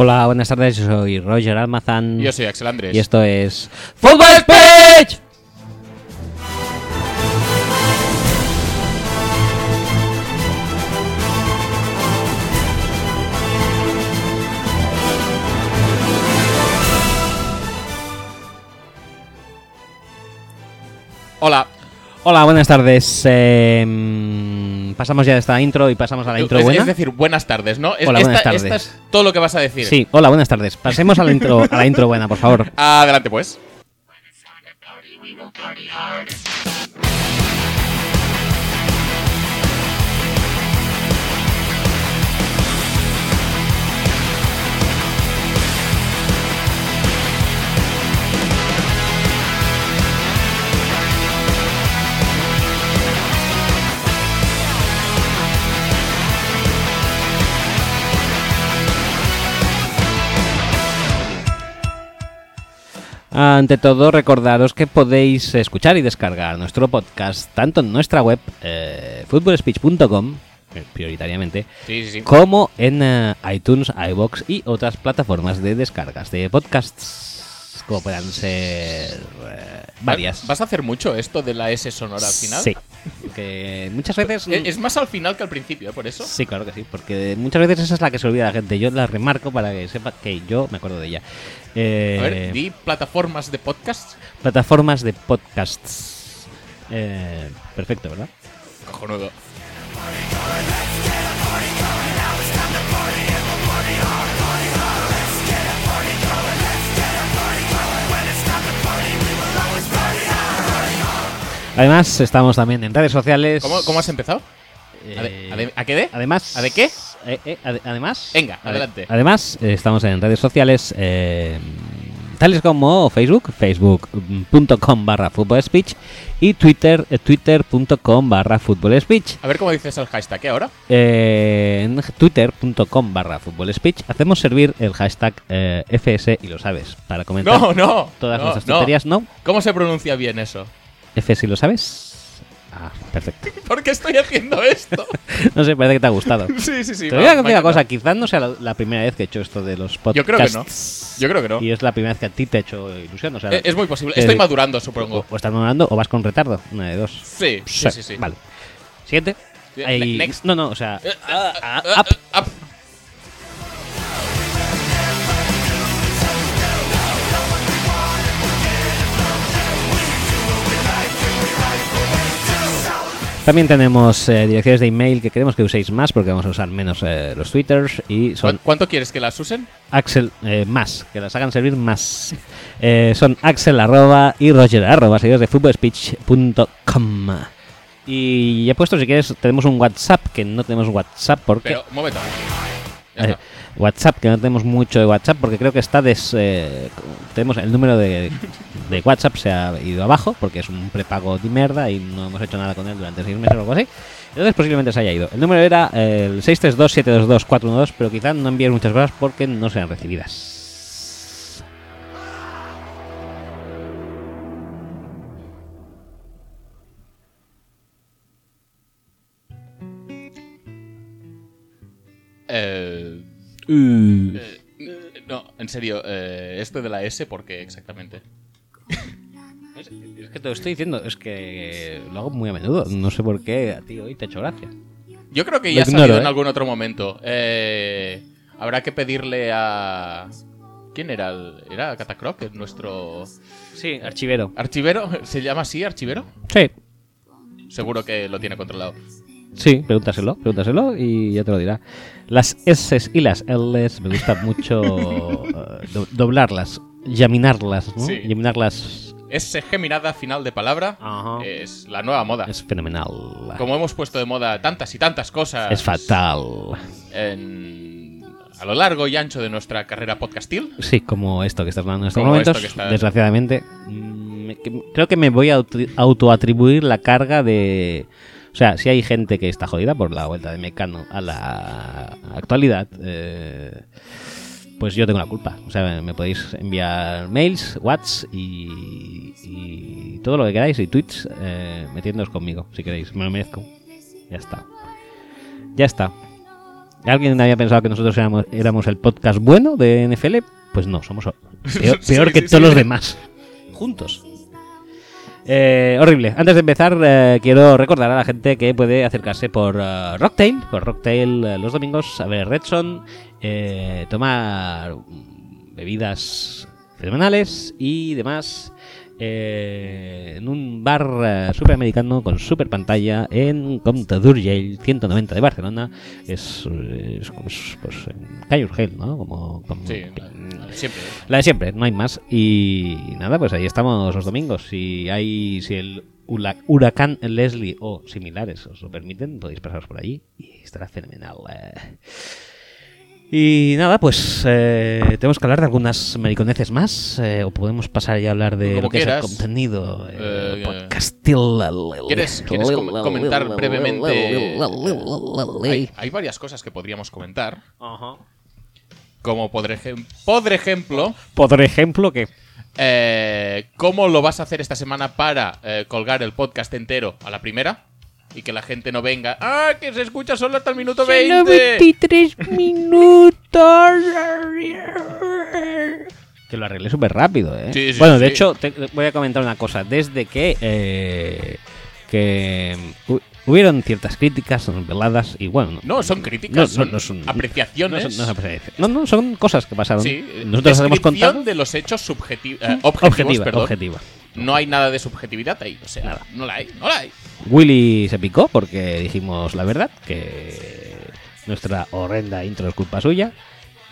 Hola, buenas tardes, yo soy Roger Almazán. Yo soy Axel Andrés. Y esto es Football Speech. Hola. Hola, buenas tardes. Eh, pasamos ya de esta intro y pasamos a la intro es, buena. es decir, buenas tardes, ¿no? Es- Hola, esta, buenas tardes. esta es todo lo que vas a decir. Sí, hola, buenas tardes. Pasemos a la intro, a la intro buena, por favor. Adelante, pues. Ante todo, recordaros que podéis escuchar y descargar nuestro podcast tanto en nuestra web, eh, footballspeech.com, eh, prioritariamente, Sí, sí, sí. como en eh, iTunes, iBox y otras plataformas de descargas de podcasts, como puedan ser eh, varias. ¿Vas a hacer mucho esto de la S sonora al final? Sí, que muchas veces... Eh, Es más al final que al principio, ¿eh? Por eso. Sí, claro que sí, porque muchas veces esa es la que se olvida la gente. Yo la remarco para que sepa que yo me acuerdo de ella. Eh, A ver, di plataformas de podcast. plataformas de podcasts. Eh, perfecto, ¿verdad? Cojonudo. Además, estamos también en redes sociales. ¿Cómo, cómo has empezado? ¿A, de- Eh, a de- a qué de? Además. ¿A de qué? eh, eh, ade- además. Venga, ade- adelante. Además, estamos en redes sociales. tales como Facebook, facebook.com barra Football speech y Twitter, twitter.com barra Football speech. A ver cómo dices el hashtag, ¿eh? Ahora. En twitter.com barra Football speech hacemos servir el hashtag FS y lo sabes para comentar No, no. todas no, nuestras no. tonterías, ¿no? ¿Cómo se pronuncia bien eso? FS y lo sabes. Ah, perfecto. ¿Por qué estoy haciendo esto? No sé, parece que te ha gustado. sí, sí, sí. Te voy a decir una cosa, quizás no sea la, la primera vez que he hecho esto de los podcasts. Yo creo que no. Yo creo que no. Y es la primera vez que a ti te ha hecho ilusión. O sea, Eh, Es muy posible. que- Estoy madurando, o, supongo. o estás madurando o vas con retardo. Una de dos. Sí, sí, sí. sí. Vale. Siguiente. Ahí- ne- next. No, no, o sea. Eh, ah, ah, ah, up. ah, up. También tenemos eh, direcciones de email que queremos que uséis más porque vamos a usar menos eh, los twitters y son ¿Cu- ¿Cuánto quieres que las usen? Axel eh, más, que las hagan servir más. Eh, son Axel arroba y Roger arroba, seguidores de footballspeech.com. Y ya he puesto, si quieres, tenemos un WhatsApp, que no tenemos WhatsApp porque... Pero, un momento. Ya está. WhatsApp, que no tenemos mucho de WhatsApp porque creo que está des... eh, tenemos el número de, de WhatsApp se ha ido abajo porque es un prepago de mierda y no hemos hecho nada con él durante seis meses o algo así. Entonces posiblemente se haya ido. El número era el 632-722-412, pero quizás no envíes muchas cosas porque no sean recibidas. Uh. eh, no, en serio, eh, esto de la S, ¿por qué exactamente? Es, es que te lo estoy diciendo, es que lo hago muy a menudo. No sé por qué a ti hoy te ha hecho gracia. Yo creo que ya ha salido en ¿eh? algún otro momento. Eh, habrá que pedirle a. ¿Quién era? El- ¿Era Catacroc, nuestro Sí, archivero. archivero? ¿Se llama así, archivero? Sí, Seguro que lo tiene controlado. sí, pregúntaselo, pregúntaselo y ya te lo dirá. Las S y las L's me gusta mucho eh, do- doblarlas, llaminarlas, ¿no? Sí. Llaminarlas S geminada final de palabra Ajá. es la nueva moda. es fenomenal. Como hemos puesto de moda tantas y tantas cosas Es fatal. en- a lo largo y ancho de nuestra carrera podcastil. Sí, como esto que estás dando en estos Como momentos, está- desgraciadamente. mm, creo que me voy a auto- autoatribuir la carga de... O sea, si hay gente que está jodida por la vuelta de Mecano a la actualidad, eh, pues yo tengo la culpa. O sea, me podéis enviar mails, whats y, y todo lo que queráis y tweets eh, metiéndoos conmigo, si queréis. Me lo merezco. Ya está. Ya está. ¿Alguien había pensado que nosotros éramos, éramos el podcast bueno de NFL? Pues no, somos peor, Sí, que sí, todos sí. los demás. Juntos. Eh, horrible. Antes de empezar, eh, quiero recordar a la gente que puede acercarse por eh, Rocktail, por Rocktail eh, los domingos, a ver Redson, eh, tomar bebidas fenomenales y demás eh, en un bar eh, superamericano con super pantalla en Comte d'Urgell 190 de Barcelona. Es, eh, es, como es, pues, en Calle Urgell, ¿no? Como, como- Sí, siempre. la de siempre, no hay más. Y nada, pues ahí estamos los domingos. Si hay, si el huracán Leslie o similares os lo permiten, podéis pasaros por allí y estará fenomenal. eh. Y nada, pues eh, tenemos que hablar de algunas mariconeces más eh, o podemos pasar ya a hablar de Como lo que quieras. es el contenido eh, podcastil. ¿Quieres- quieres com- comentar brevemente? Hay, hay varias cosas que podríamos comentar. Ajá. Como por, ejem- por ejemplo, Por ejemplo, que eh, ¿cómo lo vas a hacer esta semana para eh, colgar el podcast entero a la primera? Y que la gente no venga. ¡Ah, que se escucha solo hasta el minuto 20! 23 minutos. Que lo arreglé súper rápido, ¿eh? Sí, sí, bueno, de sí. hecho, te voy a comentar una cosa. Desde que, eh, que hu- hubieron ciertas críticas veladas y bueno... No, son críticas, No, son no son- apreciaciones. No, son- no apreciaciones. no, no, son cosas que pasaron. Sí, Nosotros hemos contado... de los hechos subjetivos, objetivos, objetiva, perdón. objetiva. No hay nada de subjetividad ahí, o sea, Nada. no la hay, no la hay. Willy se picó porque dijimos la verdad, que nuestra horrenda intro es culpa suya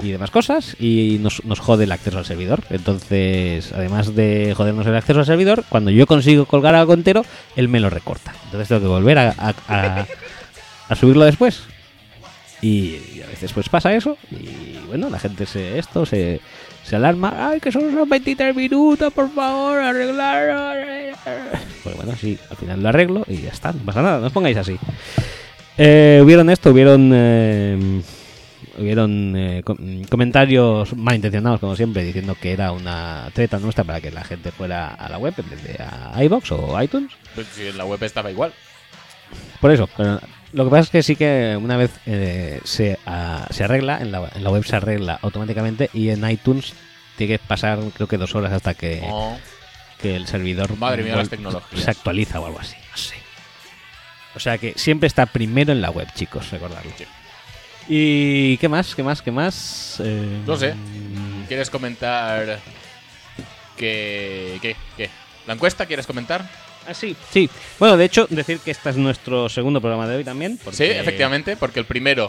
y demás cosas, y nos, nos jode el acceso al servidor. Entonces, además de jodernos el acceso al servidor, cuando yo consigo colgar algo entero, él me lo recorta. Entonces tengo que volver a, a- a- a subirlo después. Y, y a veces pues pasa eso, y bueno, la gente se esto se, se alarma, ay que son solo 23 minutos, por favor, arreglar. Pues bueno, sí, al final lo arreglo y ya está, no pasa nada, no os pongáis así. Eh, hubieron esto, hubieron eh, hubieron eh, com- comentarios malintencionados como siempre diciendo que era una treta nuestra para que la gente fuera a la web en vez de a iBox o iTunes. Pues si en la web estaba igual. Por eso, pero lo que pasa es que sí que una vez eh, se, ah, se arregla, en la, en la web se arregla automáticamente y en iTunes tiene que pasar creo que dos horas hasta que, Oh, que el servidor Madre mía, las tecnologías. se actualiza o algo así, no sé. O sea que siempre está primero en la web, chicos, recordadlo. Sí. ¿Y qué más? ¿Qué más? ¿Qué más? Eh, No sé. ¿Quieres comentar que qué qué? ¿La encuesta quieres comentar? Ah, sí, sí. Bueno, de hecho, decir que este es nuestro segundo programa de hoy también. porque- Sí, efectivamente, porque el primero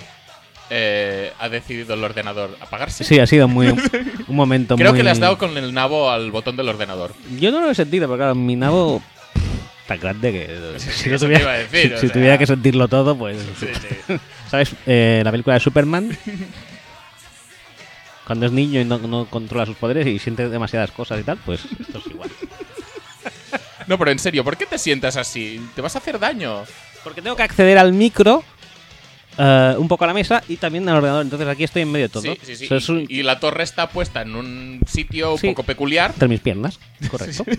eh, ha decidido el ordenador apagarse. Sí, ha sido muy un momento Creo muy... que le has dado con el nabo al botón del ordenador. Yo no lo he sentido, porque claro, mi nabo tan grande que Sí, si, te tuviera, iba a decir, si- o si sea. tuviera que sentirlo todo, pues... Sí, sí. ¿Sabes? Eh, la película de Superman. Cuando es niño y no, no controla sus poderes y siente demasiadas cosas y tal, pues esto es igual. No, pero en serio, ¿por qué te sientas así? Te vas a hacer daño. Porque tengo que acceder al micro, eh, un poco a la mesa y también al ordenador. Entonces aquí estoy en medio de todo. Sí, sí, sí. O sea, un- Y, la torre está puesta en un sitio un poco peculiar. entre mis piernas, correcto.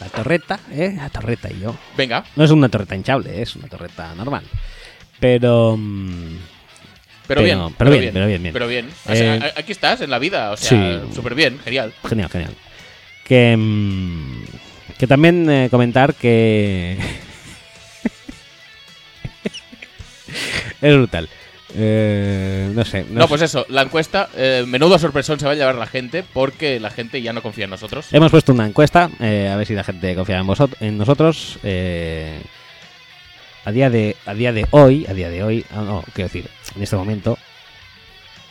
La torreta, ¿eh? La torreta y yo. Venga, No es una torreta hinchable, es una torreta normal. Pero... mm, pero, Pero- bien, pero bien, pero bien, bien. Pero bien. O sea, Eh, aquí estás, en la vida. O sea, súper bien, genial. Genial, genial. Que, mm, que también eh, comentar que... es brutal. Eh, no sé. No, sé. pues eso, la encuesta, eh, menudo sorpresón se va a llevar la gente porque la gente ya no confía en nosotros. Hemos puesto una encuesta, eh, a ver si la gente confía en, en nosotros. a, día de, a día de hoy, a día de hoy, ah, no, quiero decir, en este momento,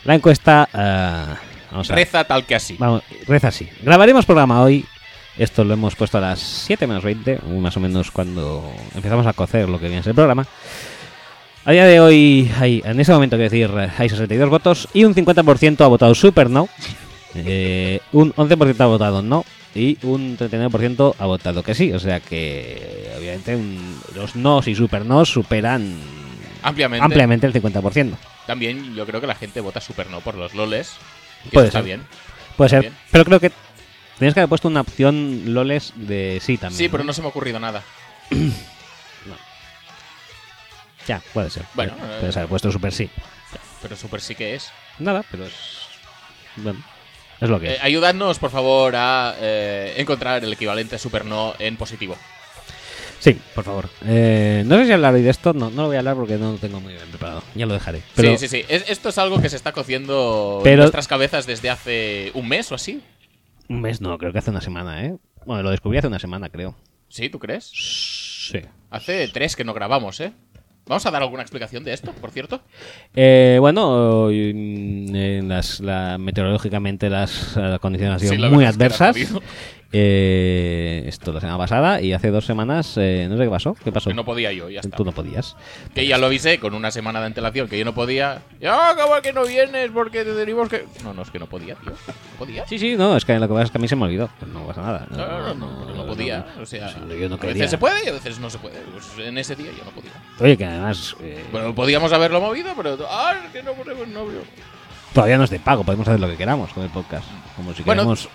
la encuesta... vamos a Reza tal que así. Vamos, reza así. Grabaremos programa hoy. Esto lo hemos puesto a las 7 menos 20, más o menos cuando empezamos a cocer lo que viene a ser el programa. A día de hoy, hay, en ese momento, quiero decir, hay 62 votos y un 50% ha votado super no, eh, un 11% ha votado no y un 39% ha votado que sí. O sea que, obviamente, un- los nos y super no superan Ampliamente. ampliamente el 50%. También yo creo que la gente vota super no por los loles. Puede está ser. bien. Puede ser, Bien. pero creo que tenías que haber puesto una opción loles de sí también. Sí, pero no se me ha ocurrido nada. Ya, puede ser. Bueno, puede, eh. ser puesto super sí. Pero Super sí que es. Nada, pero es. Bueno, es lo que Eh, es. ayudadnos, por favor, a eh, encontrar el equivalente a Super no en positivo. Sí, por favor. Eh, no sé si hablaré de esto, no, no lo voy a hablar porque no lo tengo muy bien preparado. Ya lo dejaré. Pero, sí, sí, sí. Es- esto es algo que se está cociendo en nuestras cabezas desde hace un mes o así. Un mes no, creo que hace una semana, ¿eh? Bueno, lo descubrí hace una semana, creo. ¿Sí? ¿Tú crees? Sí. Hace tres que no grabamos, ¿eh? ¿Vamos a dar alguna explicación de esto, por cierto? Eh, bueno, mm, las, la- meteorológicamente las eh, condiciones han sido Sí, muy adversas. Eh, esto la semana pasada y hace dos semanas, eh, no sé qué pasó. ¿Qué pasó? Que no podía yo, ya está. Tú no podías. Que ya lo avisé con una semana de antelación que yo no podía. ¡Ah, ¿cómo que no vienes? Porque te tenemos que. No, no, es que no podía, tío. No podía. Sí, sí, no, es que lo que pasa es que a mí se me olvidó. No pasa nada. No, no, no, no podía. O sea, sí, yo no a veces se puede y a veces no se puede. Pues en ese día yo no podía. Oye, que además eh, Bueno, podíamos haberlo movido, pero. ¡Ah, es que no podemos! No, todavía no es de pago, podemos hacer lo que queramos con el podcast. Como si Bueno, queremos.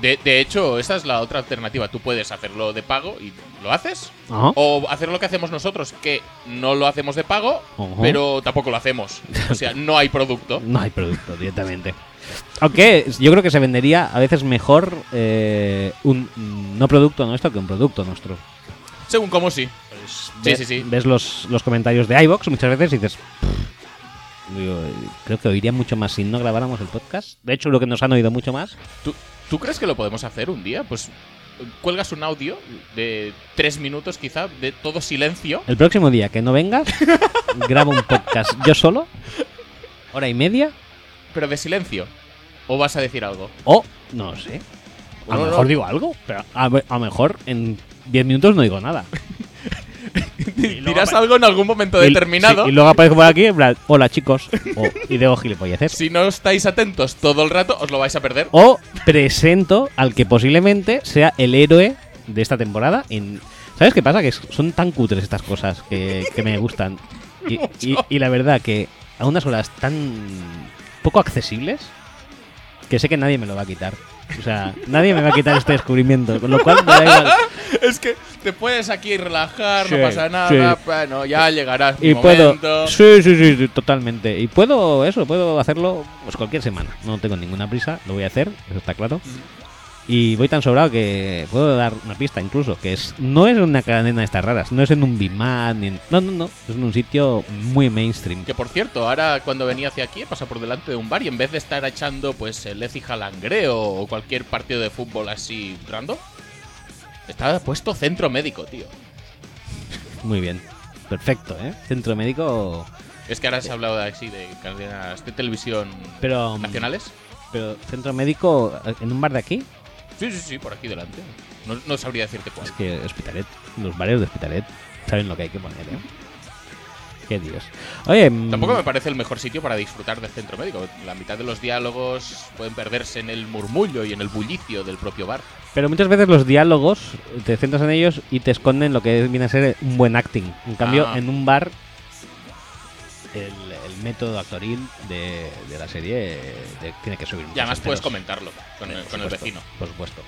De, de- hecho, esa es la otra alternativa. Tú puedes hacerlo de pago y lo haces. Ajá. O hacer lo que hacemos nosotros, que no lo hacemos de pago, Ajá. pero tampoco lo hacemos. O sea, no hay producto. No hay producto directamente. Aunque yo creo que se vendería a veces mejor eh, un no producto nuestro que un producto nuestro. Según como sí. Sí, Ve- sí, sí. Ves los, los comentarios de iBox muchas veces y dices. Creo que oiría mucho más si no grabáramos el podcast. De hecho, lo que nos han oído mucho más. ¿Tú, tú crees que lo podemos hacer un día? Pues cuelgas un audio de tres minutos quizá, de todo silencio. El próximo día que no vengas, grabo un podcast yo solo, hora y media, pero de silencio. ¿O vas a decir algo? o no sé. A lo no, mejor no. digo algo, pero a lo mejor en 10 minutos no digo nada. Dirás algo en algún momento Y- determinado. sí, y luego aparezco por aquí, en plan, hola chicos. O, y digo gilipolleces. Si no estáis atentos todo el rato, os lo vais a perder. O presento al que posiblemente sea el héroe de esta temporada. En... ¿Sabes qué pasa? Que son tan cutres estas cosas que, que me gustan. Y, y- y la verdad que a unas horas tan poco accesibles que sé que nadie me lo va a quitar. O sea, nadie me va a quitar este descubrimiento. Con lo cual me da igual. es que te puedes aquí relajar, Sí, no pasa nada. sí. Bueno, ya llegarás mi Y puedo. momento. Sí, sí, sí, sí, totalmente. Y puedo, eso, puedo hacerlo pues cualquier semana. No tengo ninguna prisa, lo voy a hacer, eso está claro. Y voy tan sobrado que puedo dar una pista incluso, que es no es una cadena de estas raras, no es en un Biman, ni en- no, no, no, es en un sitio muy mainstream. Que por cierto, ahora cuando venía hacia aquí he pasado por delante de un bar y en vez de estar echando pues el Ecija Langreo o cualquier partido de fútbol así random, estaba puesto centro médico, tío. Muy bien. Perfecto, ¿eh? Centro médico, Es que ahora se ha hablado de, así de cadenas de televisión pero nacionales. pero centro médico eh, en un bar de aquí, Sí, sí, sí, por aquí delante. No, no sabría decirte cuál. es que Hospitalet, los bares de Hospitalet saben lo que hay que poner, ¿eh? Qué dios. Oye, mm, Tampoco me parece el mejor sitio para disfrutar del centro médico. La mitad de los diálogos pueden perderse en el murmullo y en el bullicio del propio bar. Pero muchas veces los diálogos te centras en ellos y te esconden lo que viene a ser un buen acting. En cambio, Ah. en un bar, el método actoril de, de la serie eh, de- tiene que subir. Y además puedes comentarlo con el, Por con el vecino, Por supuesto.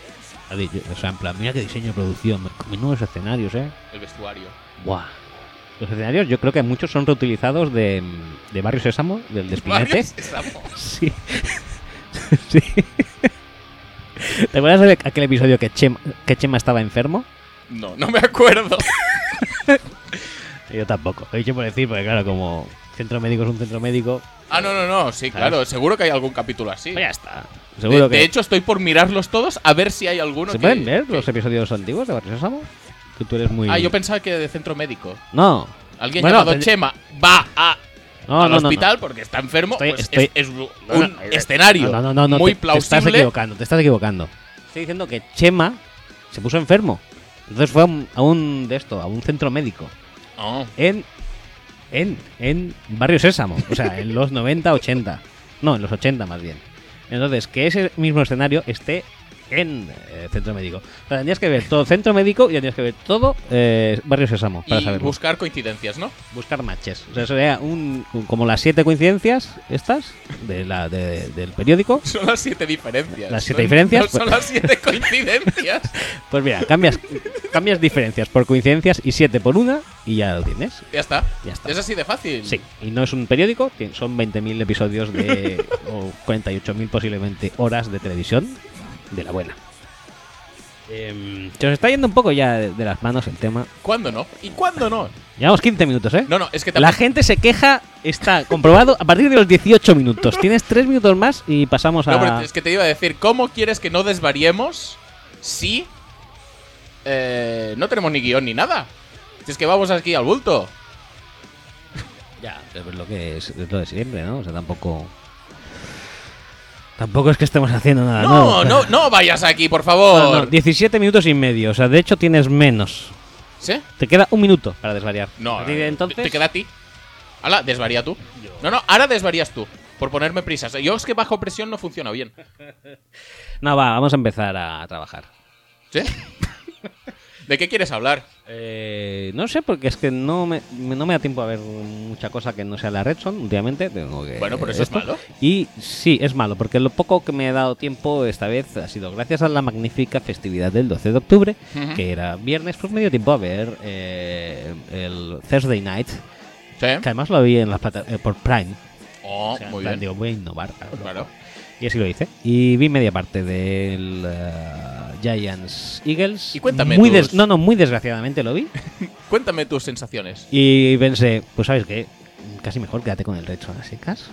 O sea, en plan, mira qué diseño de producción, menudos escenarios, ¿eh? el vestuario. Buah. Los escenarios yo creo que muchos son reutilizados de, de Barrio Sésamo, del Despinete. Sésamo. Sí. sí. ¿Te acuerdas de aquel episodio que Chema, que Chema estaba enfermo? No, no me acuerdo. Yo tampoco. Lo he dicho por decir, porque claro, como centro médico es un centro médico, Ah, no, no, no, sí, claro, seguro que hay algún capítulo así. pues ya está. De, Seguro que. de hecho, estoy por mirarlos todos a ver si hay alguno ¿Se que- pueden ver los episodios antiguos de Barrio Sésamo? Que tú eres muy. Ah, yo pensaba que de centro médico. No. Alguien Bueno, llamado Chema va a, No, al no, no, no. hospital porque está enfermo. Estoy- pues estoy- es, es un eh, escenario No, no, no, no, muy te, te estás plausible. equivocando, te estás equivocando. Estoy diciendo que Chema se puso enfermo. Entonces fue a un, a un de esto, a un centro médico. Oh, En. En. En Barrio Sésamo. O sea, en los 90, 80. No, en los 80 más bien. Entonces, que ese mismo escenario esté en eh, Centro Médico. O sea, tendrías que ver todo Centro Médico y tendrías que ver todo eh, Barrio Sésamo para y saberlo. buscar coincidencias, ¿no? Buscar matches. O sea, sería un, un- como las siete coincidencias estas de la, de- del periódico. Son las siete diferencias. Las siete No- diferencias, No son pues- las siete coincidencias. Pues mira, cambias, cambias diferencias por coincidencias y siete por una y ya lo tienes. ya está. Ya está. Es así de fácil. Sí, y no es un periódico, tien- son 20.000 episodios de. o 48.000 posiblemente horas de televisión de la buena. Em, se os está yendo un poco ya de, de las manos el tema. ¿Cuándo no? ¿Y cuándo no? Llevamos 15 minutos, ¿eh? No, no, es que La gente se queja, está comprobado, a partir de los 18 minutos. Tienes 3 minutos más y pasamos a. No, pero es que te iba a decir, ¿cómo quieres que no desvariemos si eh, no tenemos ni guion ni nada? Si es que vamos aquí al bulto. Ya, es lo que es, es lo de siempre, ¿no? O sea, tampoco. Tampoco es que estemos haciendo nada No, nuevo. no, no vayas aquí, por favor. no, 17 minutos y medio. O sea, de hecho tienes menos. ¿Sí? Te queda un minuto para desvariar. No, eh, entonces. te queda a ti. Hala, desvaría tú. No, no, ahora desvarías tú. Por ponerme prisas. Yo es que bajo presión no funciona bien. No, va, vamos a empezar a trabajar. ¿Sí? ¿De qué quieres hablar? Eh, no sé, porque es que no me, no me da tiempo a ver mucha cosa que no sea la Redson últimamente. Tengo que Bueno, pero eso es malo. Y sí, es malo, porque lo poco que me he dado tiempo esta vez ha sido gracias a la magnífica festividad del 12 de octubre, que era viernes, pues me dio tiempo a ver eh, el Thursday Night, ¿Sí? que además lo vi en la plata- eh, por Prime. Oh, O sea, en muy plan, bien. Digo, voy a innovar. claro. Claro. Y así lo hice. Y vi media parte del eh, Giants Eagles. Y cuéntame Muy tus- No, no, muy desgraciadamente lo vi. Cuéntame tus sensaciones. Y pensé, pues sabes qué, casi mejor quédate con el Red a secas.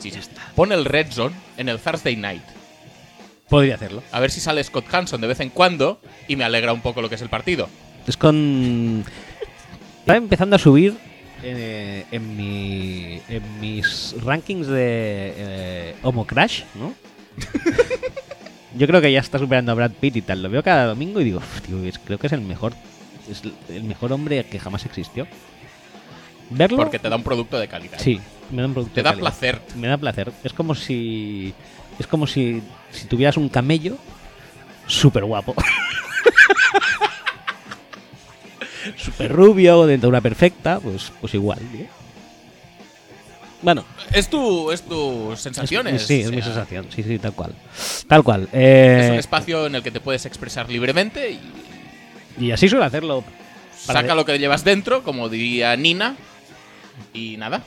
Sí, sí. Pon el Red Zone en el Thursday Night. Podría hacerlo. A ver si sale Scott Hanson de vez en cuando y me alegra un poco lo que es el partido. Es con. Está empezando a subir eh, en, mi, en mis rankings de eh, Homo Crash, ¿no? Yo creo que ya está superando a Brad Pitt y tal. Lo veo cada domingo y digo, "Uf, tío, es- creo que es el mejor. Es el mejor hombre que jamás existió. Verlo. Porque te da un producto de calidad. Sí, me da un producto Te de da calidad. placer. Me da placer. Es como si. Es como si, si tuvieras un camello súper guapo. súper rubio, dentadura perfecta, pues, pues igual, tío. Bueno, Es tu, es tus es- sensaciones. sí, es o mi sensación. Sí, sí, tal cual. Tal cual. Eh, Es un espacio en el que te puedes expresar libremente y y así suelo hacerlo. Saca lo que llevas dentro, como diría Nina. Y nada.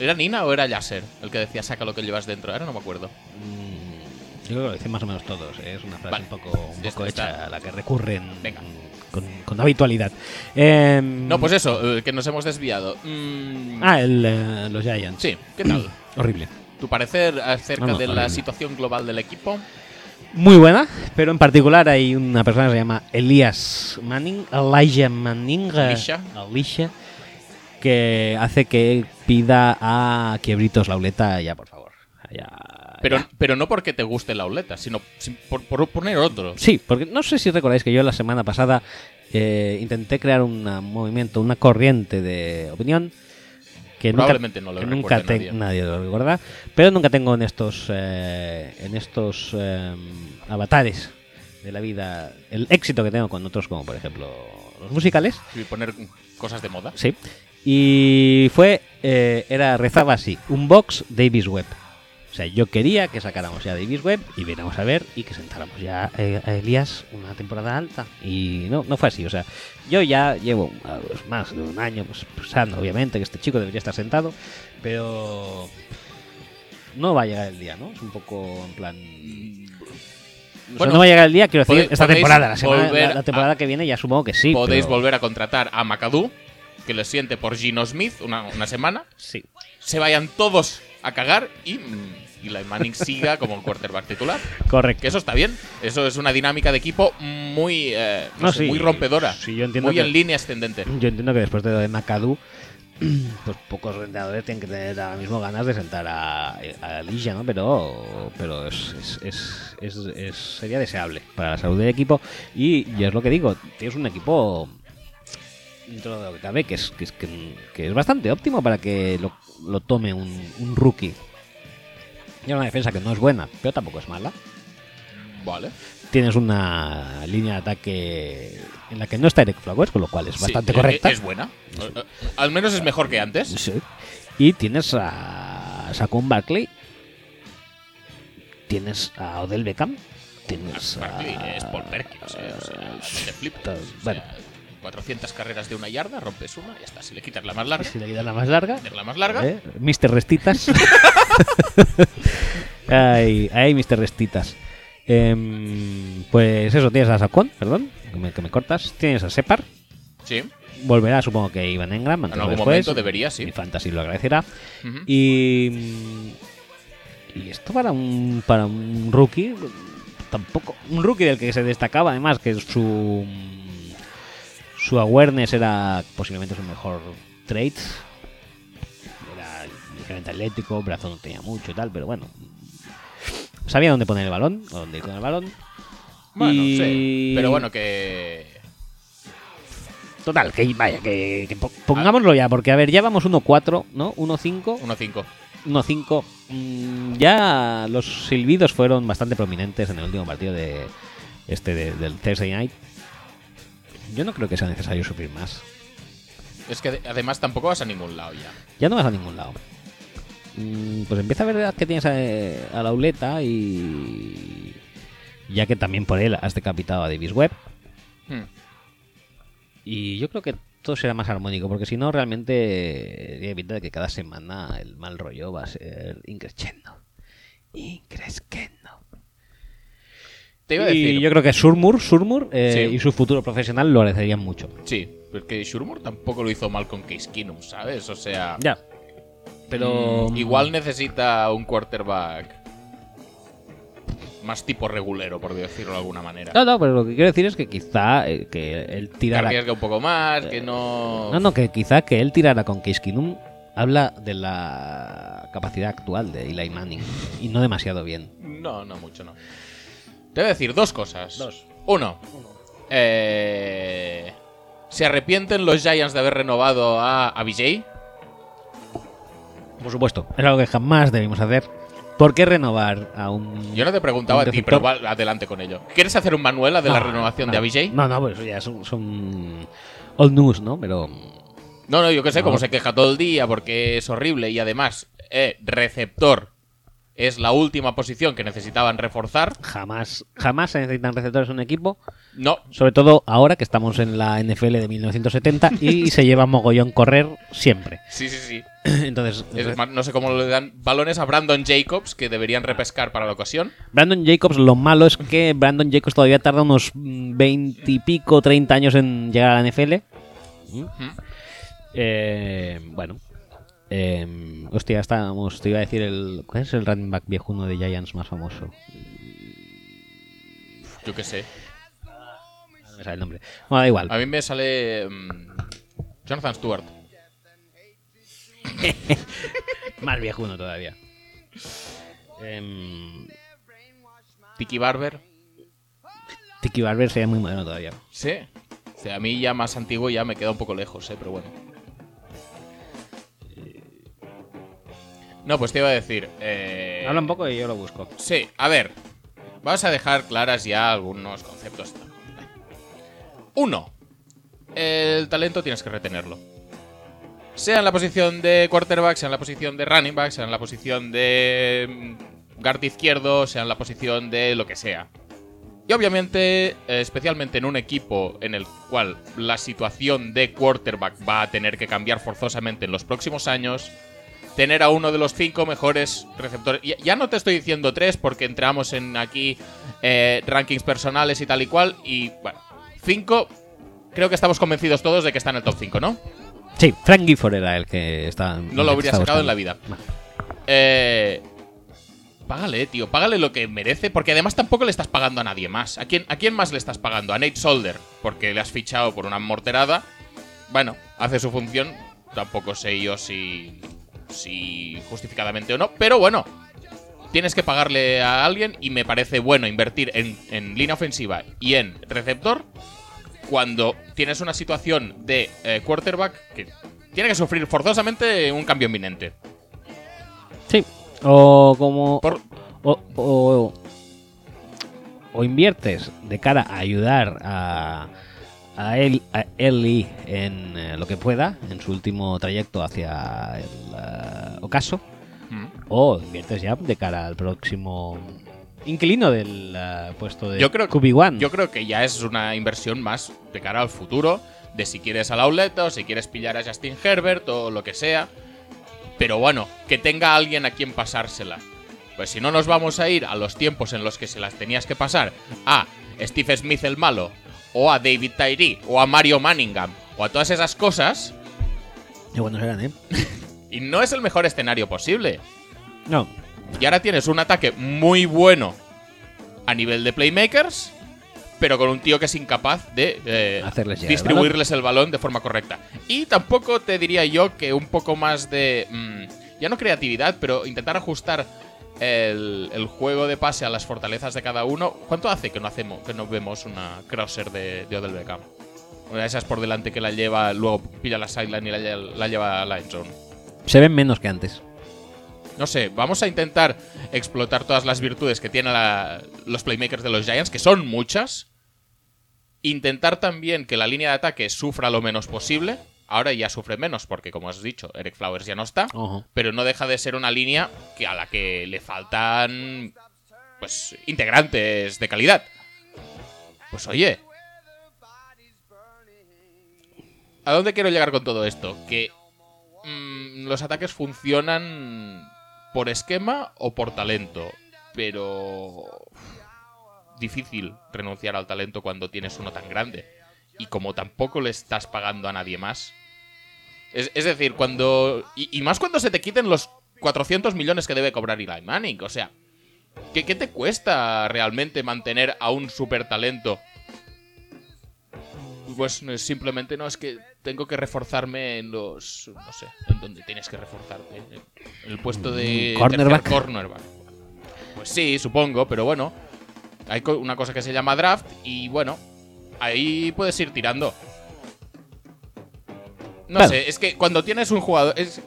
¿Era Nina o era Yasser el que decía saca lo que llevas dentro? Ahora no me acuerdo. Mm, Yo creo que lo dicen más o menos todos. ¿eh? Es una frase Vale. un poco, un poco hecha a la que recurren Venga. Con, con habitualidad. Em, No, pues eso, eh, que nos hemos desviado. Mm, Ah, el, eh, los Giants. sí, ¿qué tal? Horrible. ¿Tu parecer acerca No, no, de la horrible. situación global del equipo? Muy buena, pero en particular hay una persona que se llama Elias Manning, Elijah Manning, eh, Elisha. Elisha, que hace que pida a Quiebritos Lauleta ya, por favor. Ya, Pero, ya. pero no porque te guste la oleta, sino sin- por, por poner otro. Sí, porque no sé si recordáis que yo la semana pasada eh, intenté crear un movimiento, una corriente de opinión que nunca, Probablemente no lo que nunca te- nadie. nadie lo recuerda, pero nunca tengo en estos eh, en estos eh, avatares de la vida el éxito que tengo con otros como por ejemplo los musicales, Y poner cosas de moda. sí. Y fue eh, era rezaba así, un box Davis Webb. O sea, yo quería que sacáramos ya Davis Webb y viéramos a ver y que sentáramos ya eh, a Elías una temporada alta. Y no, no fue así. O sea, yo ya llevo pues, más de un año pues, pensando, obviamente, que este chico debería estar sentado, pero no va a llegar el día, ¿no? Es un poco en plan... O sea, Bueno, no va a llegar el día, quiero decir, esta temporada. La, semana- volver la- la temporada a- que viene ya supongo que sí. Podéis pero- volver a contratar a McAdoo, que le siente por Gino Smith una, una semana. Sí. Se vayan todos a cagar y, y la Manning siga como el quarterback titular. Correcto. Que eso está bien. Eso es una dinámica de equipo muy, eh, no No, sé, sí. muy rompedora. Sí, yo entiendo muy que- en línea ascendente. Yo entiendo que después de lo de McAdoo, pues pocos entrenadores tienen que tener ahora mismo ganas de sentar a, a Alicia, ¿no? Pero, pero es, es- es- es- es- sería deseable para la salud del equipo. Y, y es lo que digo, tienes un equipo dentro de lo que cabe que es, que es, que- que es bastante óptimo para que lo, lo tome un, un rookie. Y una defensa que no es buena, pero tampoco es mala. Vale. Tienes una línea de ataque en la que no está Eric Flowers, con lo cual es Sí, bastante eh, correcta. Es buena. Al menos es mejor que antes. Sí. Y tienes a Saquon Barkley. Tienes a Odell Beckham. Tienes a... Es Paul Perkins. eh, o sea, O sea, bueno. 400 carreras de una yarda, rompes una, ya está. Si le quitas la más larga, Si le quitas la más larga. la más larga. ¿eh? Mr. Restitas. ay, ay, Mr. Restitas. Em, pues eso, tienes a Saquon, perdón, que me, que me cortas. Tienes a Separ. Sí. Volverá, supongo que Ivan Engram. En algún después. momento debería, sí. Mi fantasy lo agradecerá. Y. Y esto para un, para un rookie. Tampoco. Un rookie del que se destacaba, además, que su. Su awareness era posiblemente su mejor trait. Era ligeramente atlético, brazo no tenía mucho y tal, pero bueno. Sabía dónde poner el balón, o dónde ir con el balón. Bueno, Y- sí. Pero bueno, que. Total, que vaya, que, que po- pongámoslo ya, porque a ver, ya vamos 1-4, ¿no? 1-5. 1-5. 1-5. Mm, ya los silbidos fueron bastante prominentes en el último partido de este de- del Thursday Night. Yo no creo que sea necesario sufrir más. Es que además tampoco vas a ningún lado ya. Ya no vas a ningún lado. Mm, Pues empieza a ver que tienes a, a la uleta y. Ya que también por él has decapitado a Davis Webb. Hmm. Y yo creo que todo será más armónico, porque si no, realmente tiene pinta de que cada semana el mal rollo va a ser increciendo. Increciendo. Te iba a Y yo creo que Surmur, Surmur eh, Sí. y su futuro profesional lo agradecerían mucho. Sí, porque Shurmur tampoco lo hizo mal con Case Keenum, ¿sabes? O sea. Ya. Pero. mm, Igual necesita un quarterback. Más tipo regulero, por decirlo de alguna manera. No, no, pero lo que quiero decir es que quizá eh, que él Que tirara. arriesgue un poco más, que no. No, no, que quizá que él tirara con Case Keenum habla de la capacidad actual de Eli Manning y no demasiado bien. No, no mucho, no. Te voy a decir dos cosas. Dos. Uno. Eh, ¿Se arrepienten los Giants de haber renovado a, a BJ? Por supuesto, es algo que jamás debimos hacer. ¿Por qué renovar a un. Yo no te preguntaba a ti, pero va- adelante con ello. ¿Quieres hacer un manuela de la No, renovación no. de ABJ? No, no, pues eso ya son, son old news, ¿no? Pero. No, no, yo que sé, No. como se queja todo el día porque es horrible y además, eh, receptor es la última posición que necesitaban reforzar. Jamás, jamás se necesitan receptores en un equipo, No, sobre todo ahora que estamos en la NFL de 1970 y se lleva mogollón correr siempre. sí, sí, sí. Entonces, Es más, no sé cómo le dan balones a Brandon Jacobs, que deberían repescar para la ocasión. Brandon Jacobs, lo malo es que Brandon Jacobs todavía tarda unos 20 y pico, 30 años en llegar a la NFL. Eh, bueno. Eh, hostia, estábamos. Te iba a decir el. ¿Cuál es el running back viejuno de Giants más famoso? Yo qué sé. No me sale el nombre. Bueno, da igual. A mí me sale mm, Jonathan Stewart. Más viejuno todavía. Em, Tiki Barber. Tiki Barber sería muy moderno todavía. Sí. O sea, a mí ya más antiguo ya me queda un poco lejos, ¿eh? Pero bueno. No, pues te iba a decir. eh, Habla un poco y yo lo busco. Sí, a ver. Vamos a dejar claras ya algunos conceptos. Uno. El talento tienes que retenerlo. Sea en la posición de quarterback, sea en la posición de running back, sea en la posición de mm, guard izquierdo, sea en la posición de lo que sea. Y obviamente, eh, especialmente en un equipo en el cual la situación de quarterback va a tener que cambiar forzosamente en los próximos años, tener a uno de los cinco mejores receptores. Ya, ya no te estoy diciendo tres porque entramos en aquí eh, rankings personales y tal y cual. Y bueno, cinco, creo que estamos convencidos todos de que está en el top 5, ¿no? Sí, Frank Gifford era el que estaba. No lo habría sacado en la vida. Eh, págale, tío, págale lo que merece, porque además tampoco le estás pagando a nadie más. ¿A quién, ¿A quién más le estás pagando? A Nate Solder, porque le has fichado por una morterada. Bueno, hace su función. Tampoco sé yo si, si justificadamente o no, pero bueno. Tienes que pagarle a alguien y me parece bueno invertir en, en línea ofensiva y en receptor cuando tienes una situación de eh, quarterback que tiene que sufrir forzosamente un cambio inminente. Sí. O como. Por, O, o- o inviertes de cara a ayudar a, a, él, a Ellie en eh, lo que pueda, en su último trayecto hacia el eh, ocaso, Mm. o inviertes ya de cara al próximo inquilino del eh, puesto de Yo creo, QB1. yo creo que ya es una inversión más de cara al futuro, de si quieres al outlet o si quieres pillar a Justin Herbert o lo que sea. Pero bueno, que tenga alguien a quien pasársela. Pues si no nos vamos a ir a los tiempos en los que se las tenías que pasar a Steve Smith el malo, o a David Tyree, o a Mario Manningham, o a todas esas cosas, Qué buenos eran, ¿eh? y no es el mejor escenario posible. No. Y ahora tienes un ataque muy bueno a nivel de playmakers, pero con un tío que es incapaz de eh, Hacerles el distribuirles el balón de forma correcta. Y tampoco te diría yo que un poco más de... mm, ya no creatividad, pero intentar ajustar el, el juego de pase a las fortalezas de cada uno. ¿Cuánto hace que no hacemos que no vemos una crosser de, de Odell Beckham? Una de esas por delante que la lleva, luego pilla la sideline y la, lle- la lleva a la end zone. Se ven menos que antes. No sé, vamos a intentar explotar todas las virtudes que tienen la- los playmakers de los Giants, que son muchas. Intentar también que la línea de ataque sufra lo menos posible. Ahora ya sufre menos, porque como has dicho, Eric Flowers ya no está. Pero no deja de ser una línea que a la que le faltan. Pues. integrantes de calidad. Pues oye. ¿A dónde quiero llegar con todo esto? Que mm, los ataques funcionan por esquema o por talento. Pero. Difícil renunciar al talento cuando tienes uno tan grande. Y como tampoco le estás pagando a nadie más. Es, es decir, cuando. Y, y más cuando se te quiten los 400 millones que debe cobrar Eli Manning. O sea, ¿qué, qué te cuesta realmente mantener a un super talento? Pues no, simplemente no, es que tengo que reforzarme en los. No sé, en donde tienes que reforzarte. En el puesto de. Mm, cornerback. cornerback. Pues sí, supongo, pero bueno. Hay una cosa que se llama draft y bueno, ahí puedes ir tirando. No Claro. sé, es que cuando tienes un jugador. Es,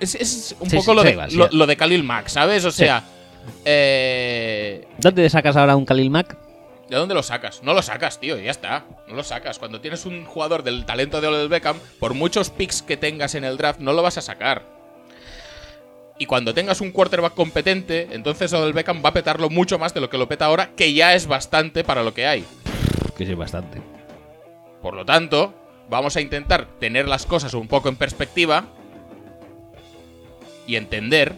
es, es un Sí, poco sí, lo, de, igual, lo, lo de Khalil Mack, ¿sabes? O sea. eh, ¿Dónde sacas ahora un Khalil Mack? ¿De dónde lo sacas? No lo sacas, tío, ya está. No lo sacas. Cuando tienes un jugador del talento de Odell Beckham, por muchos picks que tengas en el draft, no lo vas a sacar. Y cuando tengas un quarterback competente, entonces Odell Beckham va a petarlo mucho más de lo que lo peta ahora, que ya es bastante para lo que hay. Que sí, bastante. Por lo tanto, vamos a intentar tener las cosas un poco en perspectiva y entender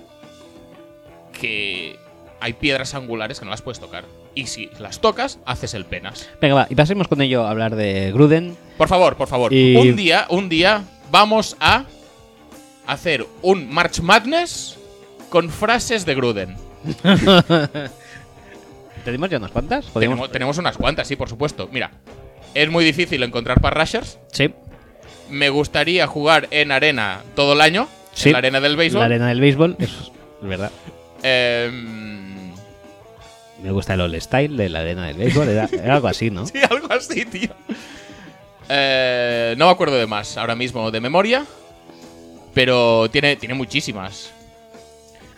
que hay piedras angulares que no las puedes tocar. Y si las tocas, haces el penas. Venga, va, y pasemos con ello a hablar de Gruden. Por favor, por favor. Y- Un día, un día vamos a hacer un March Madness con frases de Gruden. ¿Tenemos ya unas cuantas? ¿Podríamos- Tenemos, tenemos unas cuantas, sí, por supuesto. Mira, es muy difícil encontrar para rushers. Sí. Me gustaría jugar en arena todo el año. Sí. En la arena del béisbol. La arena del béisbol, eso es verdad. Em, Me gusta el old style de la arena del béisbol. Era, era algo así, ¿no? sí, algo así, tío. Eh, no me acuerdo de más ahora mismo de memoria. Pero tiene, tiene muchísimas.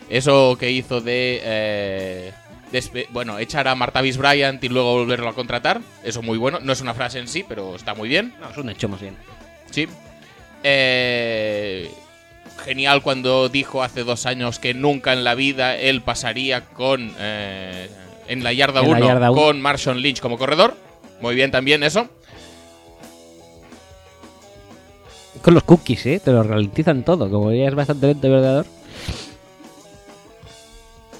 Eso que hizo de. eh, bueno, echar a Martavis Bryant y luego volverlo a contratar. Eso muy bueno. No es una frase en sí, pero está muy bien. No, es un hecho más bien. Sí. Eh, genial cuando dijo hace dos años que nunca en la vida él pasaría con. eh, en la yarda En la 1 yarda uno. con Marshawn Lynch como corredor. Muy bien también eso. Con los cookies, ¿eh? Te lo ralentizan todo. Como ya es bastante lento el ordenador.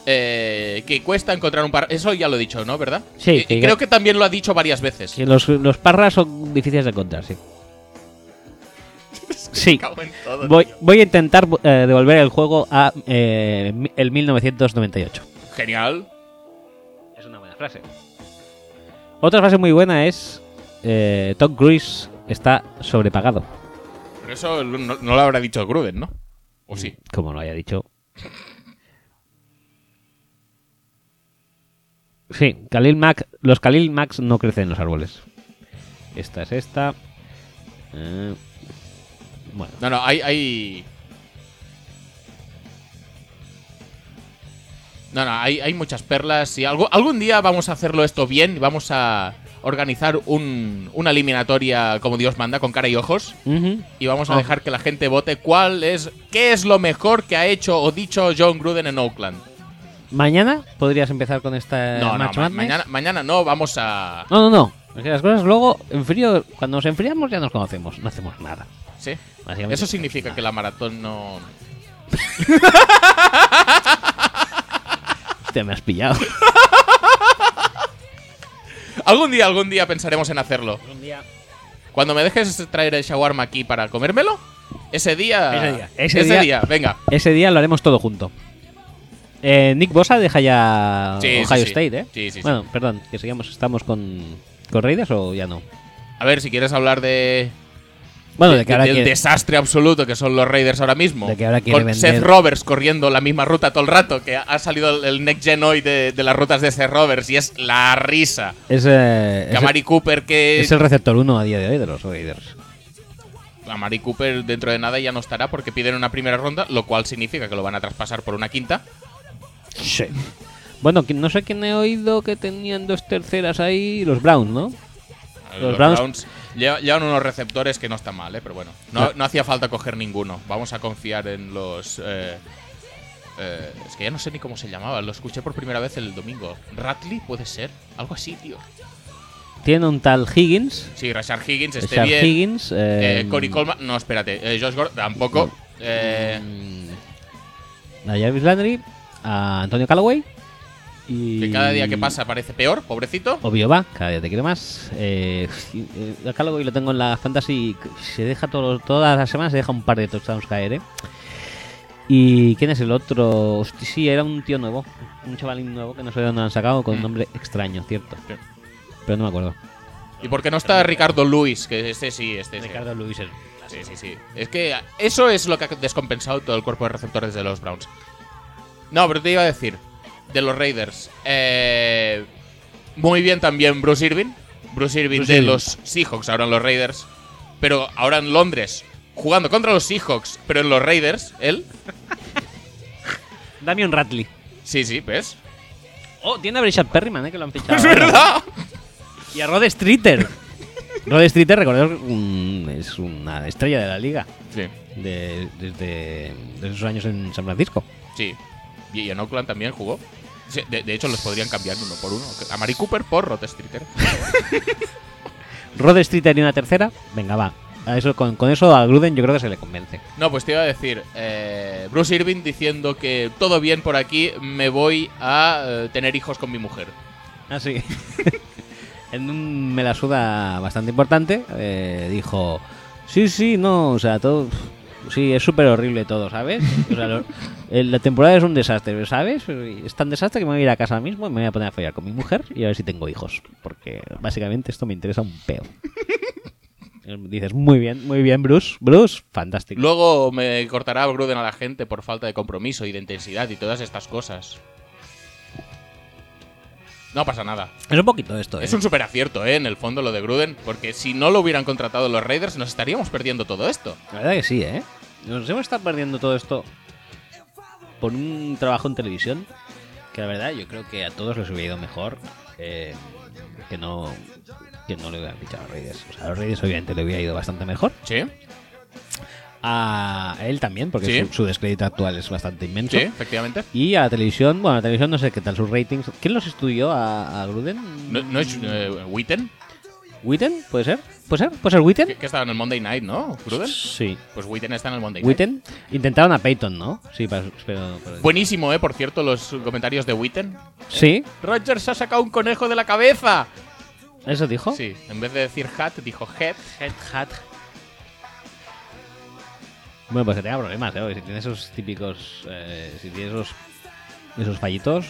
Eh, que cuesta encontrar un par. Eso ya lo he dicho, ¿no? ¿Verdad? Sí, Y- y creo que también lo ha dicho varias veces. Que los, los parras son difíciles de encontrar, sí. Sí. Todo, Voy, voy a intentar eh, devolver el juego a eh, el 1998. Genial. Es una buena frase. Otra frase muy buena es eh, Tom Cruise está sobrepagado. Pero eso no, no lo habrá dicho Gruden, ¿no? ¿O sí? Como lo haya dicho. Sí, Khalil Mack, los Khalil Max no crecen en los árboles. Esta es esta. Eh, bueno, No, no, hay. hay... No, no, hay, hay muchas perlas y algo, algún día vamos a hacerlo esto bien y vamos a organizar un- una eliminatoria como Dios manda, con cara y ojos. Y vamos a Oh. dejar que la gente vote cuál es, qué es lo mejor que ha hecho o dicho John Gruden en Oakland. Mañana podrías empezar con esta no, no, Match ma- Madness. mañana, mañana no, vamos a... No, no, no. Es que las cosas luego, en frío, cuando nos enfriamos ya nos conocemos. No hacemos nada. Sí. Eso significa que la maratón no... Hostia, me has pillado. Algún día, algún día pensaremos en hacerlo. Un día. Cuando me dejes traer el shawarma aquí para comérmelo, ese día... Ese día, ese día. venga. Ese día lo haremos todo junto. Eh, Nick Bosa deja ya Sí, Ohio sí. State, ¿eh? Sí, sí. Bueno, perdón, que sigamos, estamos con, con Raiders o ya no. A ver, si quieres hablar de... Bueno, de que ahora del quiere- desastre absoluto que son los Raiders ahora mismo. De que ahora con vender- Seth Roberts corriendo la misma ruta todo el rato, que ha salido el- el next gen hoy de, de las rutas de Seth Roberts y es la risa. es, eh, Que es, Mari Cooper que... es el receptor 1 a día de hoy de los Raiders. A Mari Cooper dentro de nada ya no estará porque piden una primera ronda, lo cual significa que lo van a traspasar por una quinta. Sí. Bueno, no sé quién he oído que tenían dos terceras ahí, los Browns, ¿no? Los, Browns- Browns, lleva- llevan unos receptores que no están mal, ¿eh? pero bueno, no, no hacía falta coger ninguno. Vamos a confiar en los... eh, eh, es que ya no sé ni cómo se llamaba, lo escuché por primera vez el domingo. ¿Ratley puede ser? Algo así, tío. Tiene un tal Higgins. Sí, Rashard Higgins Rashard bien. Higgins. Eh, eh, Corey Coleman, no, espérate. eh, Josh Gordon tampoco. Eh, mm, Landry. A Antonio Callaway. Y que cada día que pasa parece peor, pobrecito. Obvio va, cada día te quiero más. Eh, eh, a Callaway lo tengo en la fantasy. Se deja todos- todas las semanas, se deja un par de touchdowns caer, ¿eh? ¿Y quién es el otro? Hostia, sí, era un tío nuevo. Un chavalín nuevo que no sé de dónde lo han sacado con un Mm. nombre extraño, cierto. Pero no me acuerdo. ¿Y por qué no está Ricardo Luis? Que este sí, este sí. Ricardo Luis. el- Sí, sí, sí. Es que eso es lo que ha descompensado todo el cuerpo de receptores de los Browns. No, pero te iba a decir, de los Raiders. eh, muy bien también Bruce Irving. Bruce Irving Bruce de Irving. los Seahawks, ahora en los Raiders. Pero ahora en Londres, jugando contra los Seahawks, pero en los Raiders, él. Damian Ratley. Sí, sí, ¿ves? Oh, tiene a Brishad Perryman, ¿eh? Que lo han fichado. ¡Es ahora. verdad! Y a Rod Streeter. Rod Streeter, recordad, es una estrella de la liga. Sí, de- desde, desde sus años en San Francisco. sí. Y en Oakland también jugó. De, de hecho, los podrían cambiar uno por uno. A Mari Cooper por Rod Streeter. Rod Streeter y una tercera. Venga, va. A eso, con, con eso a Gruden yo creo que se le convence. No, pues te iba a decir, eh, Bruce Irving diciendo que todo bien por aquí, me voy a eh, tener hijos con mi mujer. Ah, sí. en un me la suda bastante importante, eh, dijo: Sí, sí, no, o sea, todo. Sí, es súper horrible todo, ¿sabes? Eh, la temporada es un desastre, ¿sabes? Es tan desastre que me voy a ir a casa mismo y me voy a poner a follar con mi mujer y a ver si tengo hijos. Porque básicamente esto me interesa un peo. Dices, muy bien, muy bien, Bruce. Bruce, fantástico. Luego me cortará Gruden a la gente por falta de compromiso y de intensidad y todas estas cosas. No pasa nada. Es un poquito esto, ¿eh? Es un super acierto, ¿eh? En el fondo lo de Gruden, porque si no lo hubieran contratado los Raiders, nos estaríamos perdiendo todo esto. La verdad que sí, ¿eh? Nos hemos estado perdiendo todo esto por un trabajo en televisión que la verdad yo creo que a todos les hubiera ido mejor eh, que no que no le hubieran fichado a Raiders. O sea, a los Raiders obviamente le hubiera ido bastante mejor. Sí, A él también, porque Sí. su, su descrédito actual es bastante inmenso. sí, efectivamente. Y a la televisión, bueno, a la televisión no sé qué tal sus ratings. ¿Quién los estudió a, a Gruden? ¿No, no es eh, Witten? ¿Witten? ¿Puede ser? ¿Puede ser? ¿Puede ser Witten? Que, que estaba en el Monday Night, ¿no? ¿Gruden? Sí. Pues Witten está en el Monday Night. ¿Witten? Intentaron a Peyton, ¿no? Sí, pero... pero- pero- Buenísimo, ¿eh? Por cierto, los comentarios de Witten. Sí, Rogers ha sacado un conejo de la cabeza. eso dijo. Sí, en vez de decir hat, dijo head. Head hat. Bueno, pues que tenga problemas, ¿eh? Si tiene esos típicos. eh, si tiene esos. Esos fallitos.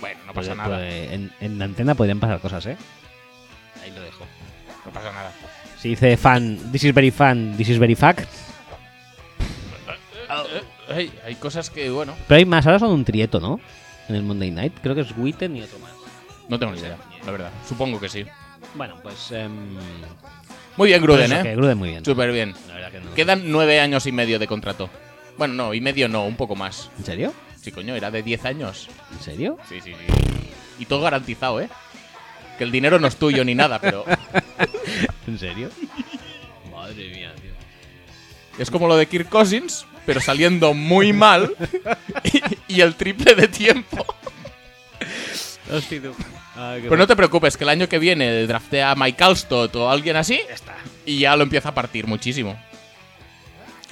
Bueno, no pasa puede- nada. puede- en, en la antena podrían pasar cosas, ¿eh? Ahí lo dejo. No pasa nada. Si dice fan, this is very fan, this is very fact. Eh, hay, hay cosas que, bueno, Pero hay más, ahora son un trieto, ¿no? En el Monday Night. Creo que es Witten y otro más. no tengo ni idea, la verdad. Supongo que sí. Bueno, pues. em, Muy bien, Gruden, ¿eh? que Gruden muy bien. Súper bien. La verdad que no. Quedan nueve años y medio de contrato. Bueno, no, y medio no, un poco más. ¿En serio? Sí, coño, era de 10 años. ¿En serio? Sí, sí, sí. Y todo garantizado, ¿eh? Que el dinero no es tuyo ni nada, pero ¿En serio? Madre mía, tío. es como lo de Kirk Cousins, pero saliendo muy mal y, y el triple de tiempo. Hostia, tú. Ay, qué Pero no te preocupes, que el año que viene draftea a Mike Alstott o alguien así está. y ya lo empieza a partir muchísimo.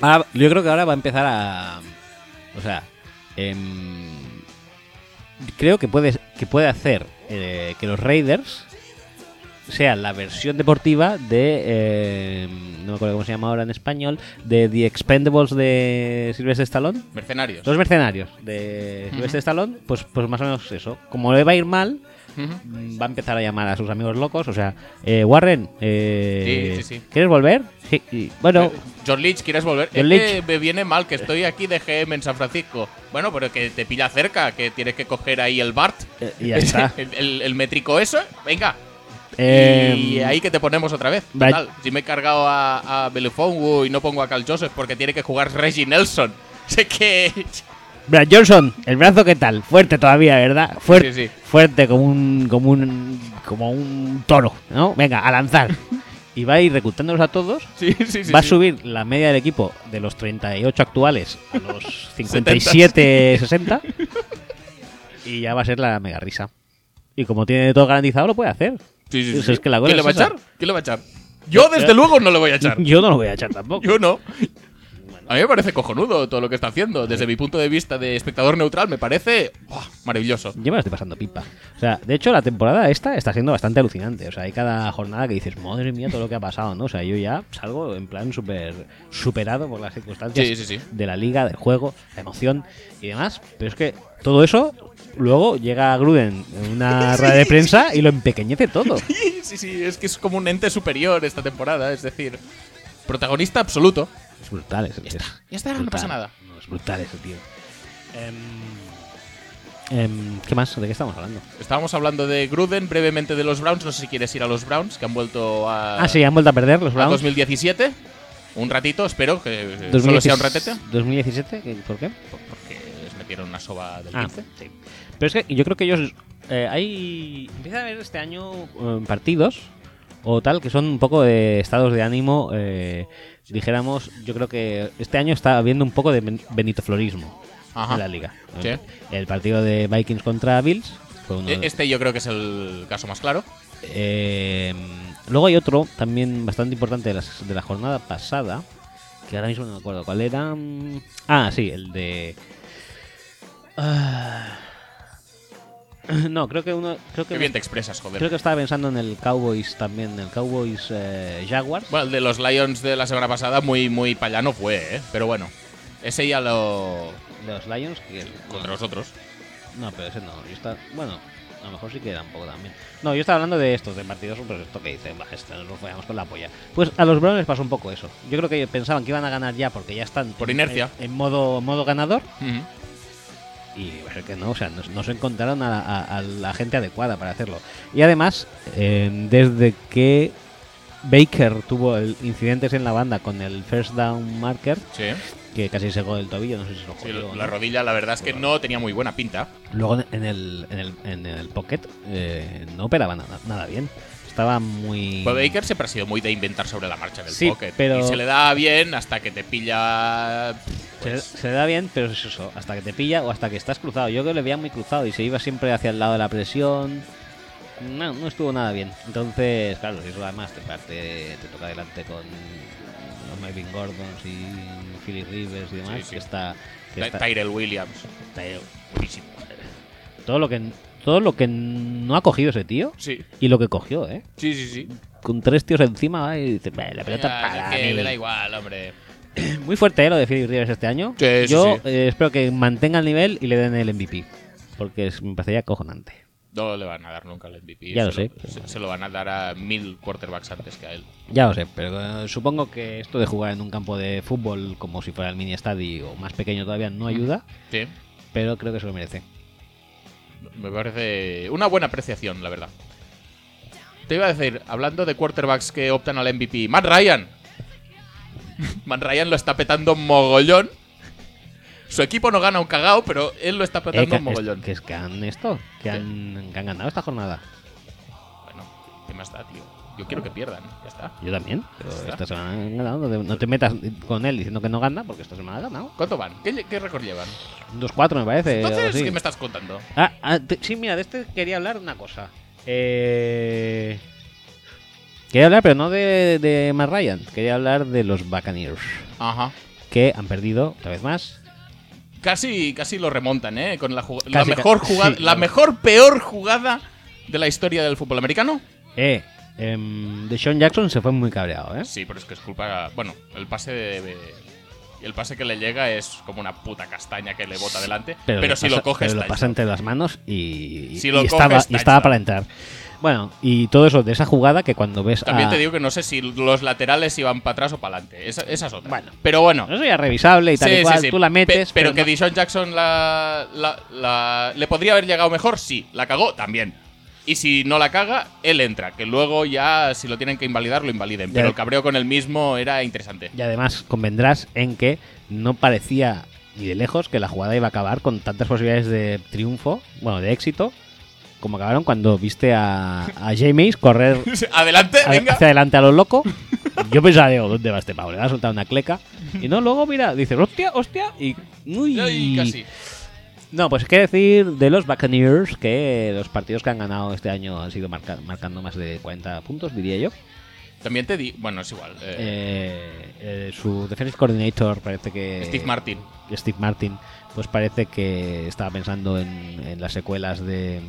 Ahora, yo creo que ahora va a empezar a. O sea, em, creo que puede, que puede hacer eh, que los Raiders sean la versión deportiva de. em, no me acuerdo cómo se llama ahora en español. De The Expendables de Sylvester Stallone. Mercenarios. Los mercenarios de Sylvester Stallone, pues, pues más o menos eso. Como le va a ir mal, va a empezar a llamar a sus amigos locos. O sea, eh, Warren, eh, Sí, sí, sí. ¿quieres volver? Sí. bueno, Eh, John Leach, ¿quieres volver? John es que Leach. me viene mal que estoy aquí de GM en San Francisco. Bueno, pero que te pilla cerca, que tienes que coger ahí el BART. eh, y ya está. el, el- el métrico eso, venga. Em, y ahí que te ponemos otra vez. Total, si me he cargado a, a y no pongo a Cal Joseph porque tiene que jugar Reggie Nelson. Sé que. Brad Johnson, el brazo qué tal, fuerte todavía, ¿verdad? Fuerte, Sí, sí. fuerte como un, como un, como un toro, ¿no? Venga, a lanzar. Y va a ir reclutándolos a todos. Sí, sí, sí. va a subir la media del equipo de los 38 actuales a los 57, 60. Y ya va a ser la mega risa. Y como tiene todo garantizado, lo puede hacer. Sí, sí, sí. es que la ¿Quién le va a echar? ¿Quién le va a echar? Yo, desde luego, no le voy a echar. Yo no lo voy a echar tampoco. Yo no. A mí me parece cojonudo todo lo que está haciendo. Desde mi punto de vista de espectador neutral, me parece maravilloso. Yo me lo estoy pasando pipa. O sea, de hecho, la temporada esta está siendo bastante alucinante. O sea, hay cada jornada que dices, madre mía, todo lo que ha pasado, ¿no? O sea, yo ya salgo en plan súper superado por las circunstancias Sí, sí, sí. de la liga, del juego, la emoción y demás. Pero es que todo eso, luego llega Gruden en una rueda de prensa y lo empequeñece todo. Sí, sí, sí, es que es como un ente superior esta temporada, es decir, protagonista absoluto. Es brutal ese Ya tío. está, ya está, no Brutal. pasa nada. No, es brutal ese tío. Em, em, ¿Qué más? ¿De qué estamos hablando? Estábamos hablando de Gruden, brevemente de los Browns, no sé si quieres ir a los Browns, que han vuelto a, Ah, sí, han vuelto a perder los a Browns. 2017. Un ratito, espero que eh, solo sea un ratete. 2017, ¿qué- ¿por qué? Les metieron una soba del Ah, 15. sí. Pero es que yo creo que ellos. eh, hay. Empieza a haber este año eh, partidos o tal que son un poco de estados de ánimo. eh, dijéramos, yo creo que este año está habiendo un poco de ben- benitoflorismo Ajá. en la liga. Sí. El partido de Vikings contra Bills fue uno E- de- Este yo creo que es el caso más claro. eh, luego hay otro también bastante importante de, las- de la jornada pasada, que ahora mismo no me acuerdo cuál era. Ah, sí, el de... Ah, no, creo que uno... Creo Qué que, bien te expresas, joder. creo que estaba pensando en el Cowboys también, el Cowboys eh, Jaguars. Bueno, el de los Lions de la semana pasada muy, muy payano fue, ¿eh? Pero bueno, ese ya lo... De los Lions, que... contra los otros. No, pero ese no. Yo está, bueno, a lo mejor sí que era un poco también. No, yo estaba hablando de estos, de partidos, pues esto que dicen, va, esto nos lo follamos con la polla. Pues a los Browns les pasó un poco eso. Yo creo que pensaban que iban a ganar ya porque ya están Por en- inercia. en, modo modo ganador Ujú. Y ser que no, o sea, no, se encontraron a, a- a la gente adecuada para hacerlo. Y además, eh, desde que Baker tuvo el incidentes en la banda con el first down marker, Sí, que casi se el tobillo, no sé si lo sí, jodió o la no. rodilla la verdad es que no tenía muy buena pinta. Luego en el, en el, en el pocket eh, no operaba nada, nada bien. Estaba muy... Pues Baker siempre ha sido muy de inventar sobre la marcha en el Sí, pocket. pero- Y se le da bien hasta que te pilla... Se, pues, se da bien, pero es eso, hasta que te pilla o hasta que estás cruzado. Yo que le veía muy cruzado y se iba siempre hacia el lado de la presión. No, no estuvo nada bien. Entonces, claro, si eso además te parte, te toca adelante con los Melvin Gordons y Philly Rivers y demás, Sí, sí. que está... que Ty- está- Tyrell Williams. Buenísimo. todo lo que todo lo que no ha cogido ese tío Sí, y lo que cogió, ¿eh? sí, sí. sí. Con tres tíos encima va y dice, "Bah, la pelota Venga, para que mí". me da igual, hombre. Muy fuerte ¿eh? lo de Philly Rivers este año. Sí, Yo sí. eh, espero que mantenga el nivel y le den el MVP. Porque es- me parecería cojonante. No le van a dar nunca el MVP. Ya lo se sé. Se, se lo van a dar a mil quarterbacks antes que a él. Ya lo sé, pero eh, supongo que esto de jugar en un campo de fútbol como si fuera el mini estadio o más pequeño todavía no ayuda, Sí. pero creo que se lo merece. Me parece una buena apreciación, la verdad. Te iba a decir, hablando de quarterbacks que optan al MVP, Matt Ryan. Matt Ryan lo está petando mogollón. Su equipo no gana un cagao, pero él lo está Eh, petando un mogollón. es- que es que han esto, que han, que han ganado esta jornada. Bueno, ¿qué más da, tío? Yo quiero que pierdan, ya está. Yo también, pero Está. esta semana han ganado. No te, metas con él diciendo que no gana, porque esta semana ha ganado. ¿Cuánto van? ¿Qué, qué récord llevan? Un 2-4 me parece. Entonces. ¿qué me estás contando? Ah, ah, sí, mira, de este quería hablar una cosa. Eh... Quería hablar, pero no de, de Matt Ryan. Quería hablar de los Buccaneers. Ajá. Que han perdido, otra vez más. Casi, casi lo remontan, ¿eh? Con la, jug- la Casi, mejor jugada, sí, la claro. mejor, peor jugada de la historia del fútbol americano. Eh, em, de Sean Jackson se fue muy cabreado, ¿eh? Sí, pero es que es culpa. Bueno, el pase de. de- el pase que le llega es como una puta castaña que le bota delante. Pero, le si pasa- lo coges, pero lo pasa entre las manos y, Si y lo estaba, coges, y estaba para entrar. Bueno, y todo eso de esa jugada que cuando ves También a- te digo que no sé si los laterales iban para atrás o para adelante. Esa, esa es otra. Bueno. pero bueno. Eso ya es revisable y tal Sí, y cual, sí. tú la Pe- metes. pero que no- Dishon Jackson la, la- la- le podría haber llegado mejor, sí. La cagó también. Y si no la caga, él entra. Que luego ya, si lo tienen que invalidar, lo invaliden. Pero el cabreo con el mismo era interesante. Y además convendrás en que no parecía ni de lejos que la jugada iba a acabar con tantas posibilidades de triunfo, bueno, de éxito, como acabaron cuando viste a, a James correr Adelante, a- venga. hacia adelante a lo loco. Yo pensaba, digo, ¿dónde va este pavo? Le va a soltar una cleca. Y no, luego mira, dice, hostia, hostia, y... Uy. Ay, casi. No, pues qué decir de los Buccaneers, que los partidos que han ganado este año han sido marca- marcando más de 40 puntos, diría yo. También te di. Bueno, es igual. eh, Eh, eh, su defensive coordinator parece que... Steve Martin. Steve Martin, pues parece que estaba pensando en, en las secuelas de...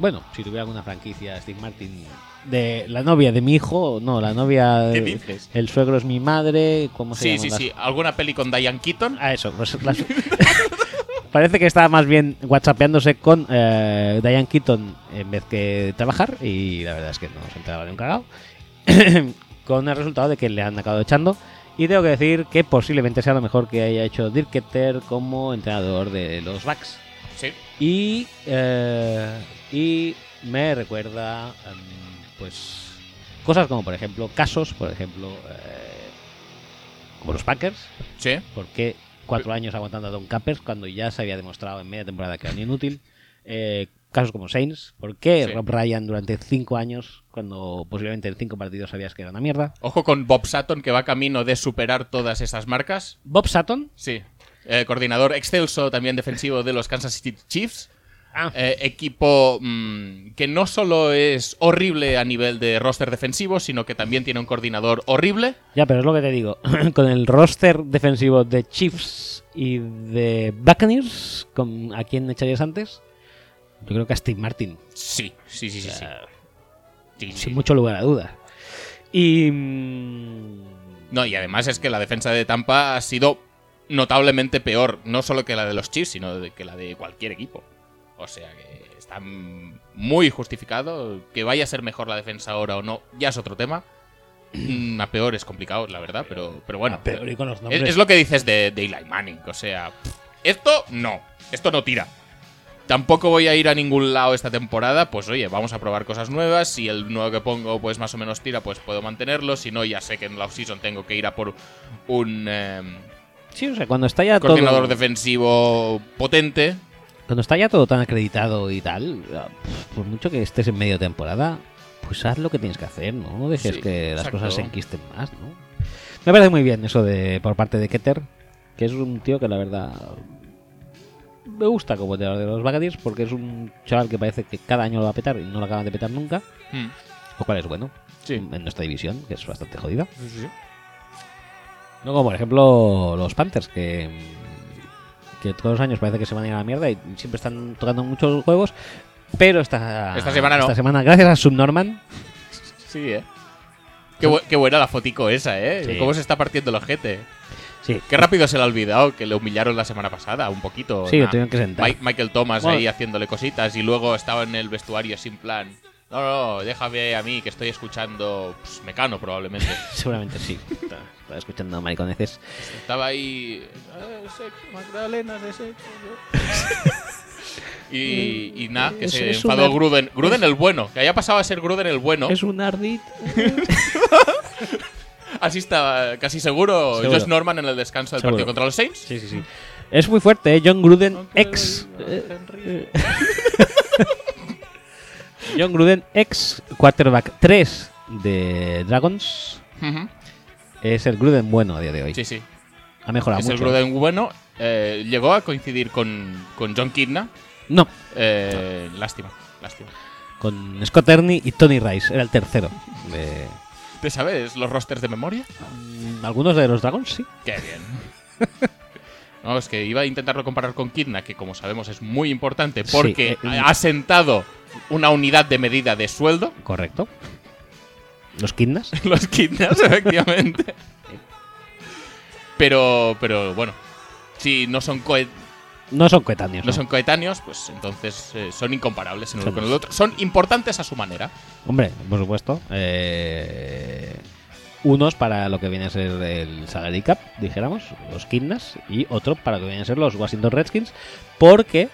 Bueno, si tuviera alguna franquicia, Steve Martin, de la novia de mi hijo, no, la novia... ¿Qué dices? El suegro es mi madre, ¿cómo se Sí, llaman sí, las- sí. ¿Alguna peli con Diane Keaton? Ah, eso, pues las- Parece que estaba más bien whatsappeándose con eh, Diane Keaton en vez que trabajar y la verdad es que no se enteraba de un cagado. con el resultado de que le han acabado echando. Y tengo que decir que posiblemente sea lo mejor que haya hecho Dirk Ketter como entrenador de los Bucks. Sí. Y, eh, y me recuerda, em, pues, cosas como, por ejemplo, casos, por ejemplo, eh, como los Packers. Sí. ¿Por qué cuatro años aguantando a Don Capers cuando ya se había demostrado en media temporada que era inútil? Eh, casos como Saints. ¿Por qué Sí. Rob Ryan durante cinco años, cuando posiblemente en cinco partidos sabías que era una mierda? Ojo con Bob Sutton, que va camino de superar todas esas marcas. Bob Sutton. Sí. Eh, coordinador excelso también defensivo de los Kansas City Chiefs. Ah, Eh, equipo mm, que no solo es horrible a nivel de roster defensivo, sino que también tiene un coordinador horrible. Ya, pero es lo que te digo. con el roster defensivo de Chiefs y de Buccaneers, ¿con ¿a quién echarías antes? Yo creo que a Steve Martin. Sí, sí, sí, sí. sí. Sí, sí. Sin mucho lugar a dudas. Y. mm, No, y además es que la defensa de Tampa ha sido notablemente peor, no solo que la de los Chiefs, sino que la de cualquier equipo. O sea que está muy justificado. Que vaya a ser mejor la defensa ahora o no, ya es otro tema. A peor es complicado, la verdad, pero, pero bueno. a peor y con los Es, nombres. es lo que dices de, de Eli Manning. O sea, esto no. Esto no tira. Tampoco voy a ir a ningún lado esta temporada. Pues oye, vamos a probar cosas nuevas. Si el nuevo que pongo, pues más o menos tira, pues puedo mantenerlo. Si no, ya sé que en la offseason tengo que ir a por un eh, Sí, o sea, cuando está ya todo. coordinador defensivo potente. Cuando está ya todo tan acreditado y tal, ah, por mucho que estés en medio temporada, pues haz lo que tienes que hacer, ¿no? No dejes Sí, que las exacto. cosas se enquisten más, ¿no? Me parece muy bien eso de por parte de Keter, que es un tío que la verdad me gusta como entrenador de los Buccaneers porque es un chaval que parece que cada año lo va a petar y no lo acaban de petar nunca, Hmm. lo cual es bueno Sí. en nuestra división, que es bastante jodida. No como por ejemplo los Panthers, que, que todos los años parece que se van a ir a la mierda y siempre están tocando muchos juegos. Pero esta, Esta semana no. Esta semana, gracias a Subnorman, Sí, eh. Qué, bu- qué buena la fotico esa, eh. Sí. Cómo se está partiendo el ojete. sí, Qué rápido se le ha olvidado que le humillaron la semana pasada, un poquito. sí, lo tuvieron que sentar. Mi- Michael Thomas Bueno. ahí haciéndole cositas y luego estaba en el vestuario sin plan. No, no, déjame a mí que estoy escuchando pues, Mecano probablemente. Seguramente sí. Estaba escuchando mariconeces. estaba ahí... "Eh, sexo, magdalenas de sexo, ¿no?". y, y nada, que Es- se es enfadó Gruden. Gruden el bueno, que haya pasado a ser Gruden el bueno. Es un ardit. Así está casi seguro, Seguro. Josh Norman en el descanso del Seguro. partido contra los Saints. Sí, sí, sí. Es muy fuerte, ¿eh? John Gruden, ex. Henry. John Gruden, ex quarterback 3 de Dragons. Ujú. Es el Gruden bueno a día de hoy. Sí, sí. Ha mejorado Es el mucho. Gruden bueno. Eh, llegó a coincidir con, con John Kidna. No, Eh, lástima, lástima. con Scott Ernie y Tony Rice. Era el tercero. de- ¿Te sabes los rosters de memoria? Mm, Algunos de los Dragons, sí. Qué bien. No, es que iba a intentarlo comparar con Kidna, que como sabemos es muy importante Sí, porque eh, ha sentado una unidad de medida de sueldo. Correcto. Los Kidnas. Los Kidnas, efectivamente. Pero, pero bueno, si no son, No son coetáneos. no no. son coetáneos, pues entonces eh, son incomparables en uno Son- con el otro. Son importantes a su manera. Hombre, por supuesto. eh, unos para lo que viene a ser el salary cap, dijéramos, los Kidnas, y otro para lo que vienen a ser los Washington Redskins, porque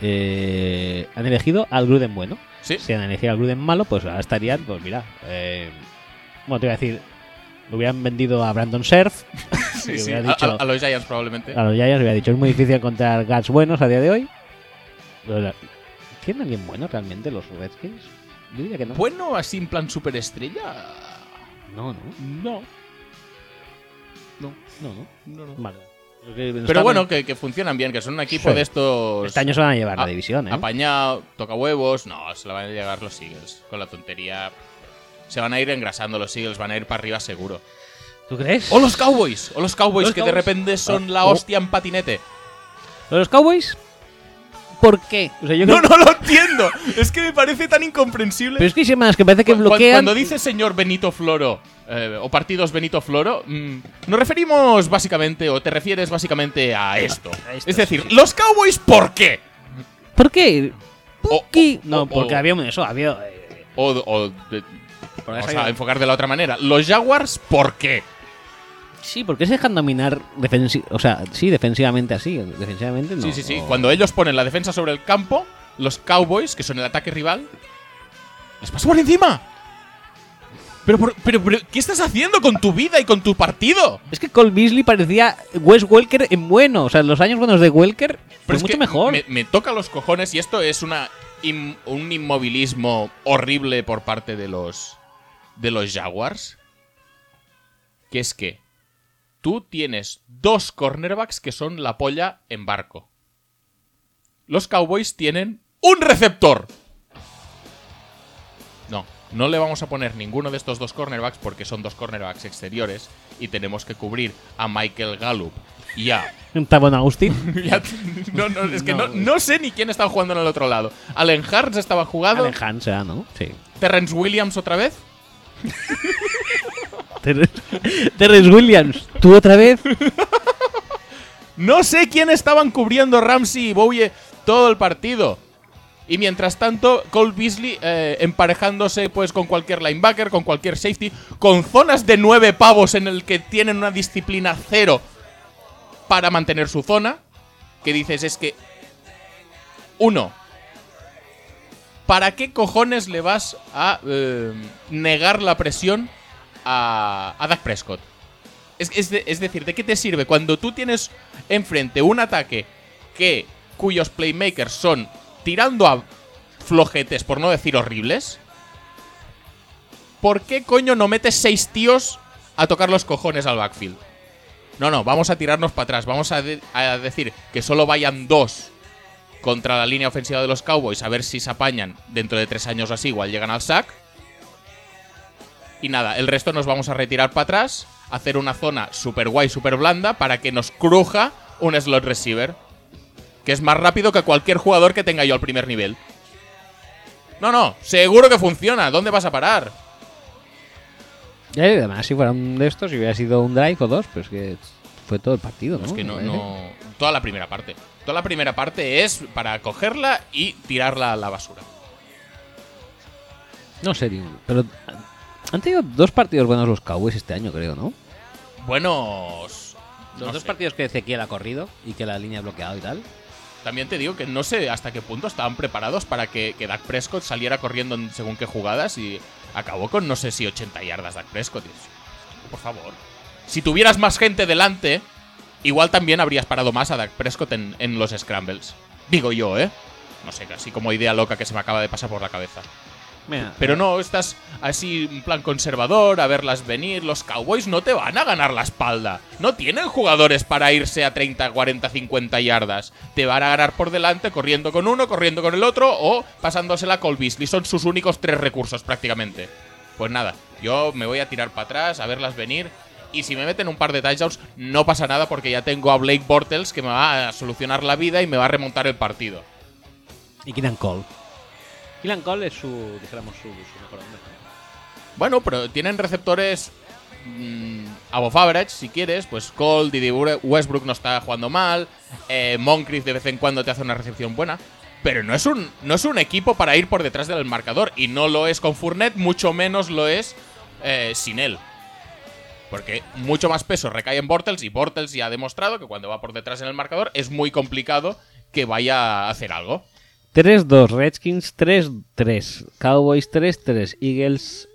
eh, han elegido al Gruden bueno. Sí. Si han elegido al Gruden malo, pues ahora estarían, pues mira, eh, bueno, te iba a decir, lo hubieran vendido a Brandon Surf, Sí, sí. A, dicho- a- a los Giants probablemente. a los Giants, hubiera dicho, es muy difícil encontrar guards buenos a día de hoy. ¿Tienen alguien bueno realmente los Redskins? Yo diría que no. Bueno, así en plan superestrella. No, no. No, No, no, no. no, no. Vale. Pero bueno, que, que funcionan bien, que son un equipo Sí. de estos. Este año se van a llevar la división, ¿eh? Apañado, toca huevos. No, se la van a llevar los Eagles. Con la tontería. Se van a ir engrasando los Eagles, van a ir para arriba seguro. ¿Tú crees? O los Cowboys, o los Cowboys Los que de repente son Ah, la oh. hostia en patinete. ¿Los Cowboys? ¿Por qué? O sea, yo No, creo- no lo entiendo. Es que me parece tan incomprensible. Pero es que hay semanas que parece que bloquean. Cuando dice señor Benito Floro eh, o partidos Benito Floro, mm, nos referimos básicamente, o te refieres básicamente a esto. A esto, es decir, los Cowboys, ¿por qué? ¿Por qué? O- ¿Por qué? o- no, o- porque o- había eso, había. eh, O, o de- porque vamos a enfocar de la otra manera. Los Jaguars, ¿por qué? Sí, porque se dejan dominar defensi o sea, sí, defensivamente así, defensivamente no. sí, sí, sí. O- Cuando ellos ponen la defensa sobre el campo, los Cowboys, que son el ataque rival, les pasa por encima. Pero, pero, pero, ¿qué estás haciendo con tu vida y con tu partido? Es que Cole Beasley parecía Wes Welker en bueno, o sea, los años buenos de Welker Pero es mucho que mejor. Me, me toca los cojones y esto es una in- un inmovilismo horrible por parte de los de los Jaguars. Que es que tú tienes dos cornerbacks que son la polla en barco. Los Cowboys tienen un receptor. No, le vamos a poner ninguno de estos dos cornerbacks porque son dos cornerbacks exteriores y tenemos que cubrir a Michael Gallup y a Tabon Austin. ya t- no, no, es que no. No. no sé ni quién estaba jugando en el otro lado. Allen Hartz estaba jugando. Allen Hans era, ¿no? Sí. Terrence Williams otra vez. Ter- Terrence Williams, ¿tú otra vez? No sé quién estaban cubriendo Ramsey y Bowie todo el partido. Y mientras tanto, Cole Beasley eh, emparejándose pues con cualquier linebacker, con cualquier safety, con zonas de nueve pavos en el que tienen una disciplina cero para mantener su zona. Que dices es que uno, ¿para qué cojones le vas a eh, negar la presión a, a Dak Prescott? Es, es de- es decir, ¿de qué te sirve cuando tú tienes enfrente un ataque que cuyos playmakers son tirando a flojetes, por no decir horribles? ¿Por qué coño no metes seis tíos a tocar los cojones al backfield? No, no, vamos a tirarnos para atrás. Vamos a, de- a decir que solo vayan dos contra la línea ofensiva de los Cowboys a ver si se apañan dentro de tres años o así, igual llegan al sack. Y nada, el resto nos vamos a retirar para atrás, hacer una zona super guay, super blanda, para que nos cruja un slot receiver. Que es más rápido que cualquier jugador que tenga yo al primer nivel. No, no, seguro que funciona. ¿Dónde vas a parar? Y además, si fuera un de estos, si hubiera sido un drive o dos, pues que fue todo el partido, ¿no? Es que no, no. Toda la primera parte. Toda la primera parte es para cogerla y tirarla a la basura. No sé, pero han tenido dos partidos buenos los Cowboys este año, creo, ¿no? Buenos. Los no dos sé. partidos que Ezequiel ha corrido y que la línea ha bloqueado y tal. También te digo que no sé hasta qué punto estaban preparados para que, que Dak Prescott saliera corriendo en según qué jugadas y acabó con no sé si 80 yardas Dak Prescott. Por favor. Si tuvieras más gente delante, igual también habrías parado más a Dak Prescott en, en los scrambles. Digo yo, ¿eh? No sé, casi como idea loca que se me acaba de pasar por la cabeza. Mira, Pero no, estás así en plan conservador, a verlas venir. Los Cowboys no te van a ganar la espalda. No tienen jugadores para irse a 30, 40, 50 yardas. Te van a ganar por delante corriendo con uno, corriendo con el otro o pasándosela a Cole Beasley. Son sus únicos tres recursos prácticamente. Pues nada, yo me voy a tirar para atrás, a verlas venir. Y si me meten un par de touchdowns, no pasa nada porque ya tengo a Blake Bortles que me va a solucionar la vida y me va a remontar el partido. Y Killian Cole. Killian Cole es su, dijéramos, su, mejor hombre. Bueno, pero tienen receptores mm, above average, si quieres. Pues Cole, Didi Westbrook no está jugando mal. Eh, Moncrief de vez en cuando te hace una recepción buena. Pero no es, un, no es un equipo para ir por detrás del marcador. Y no lo es con Fournette, mucho menos lo es eh, sin él. Porque mucho más peso recae en Bortles y Bortles ya ha demostrado que cuando va por detrás en el marcador es muy complicado que vaya a hacer algo. 3-2 Redskins, 3-3 Cowboys, 3-3 Eagles.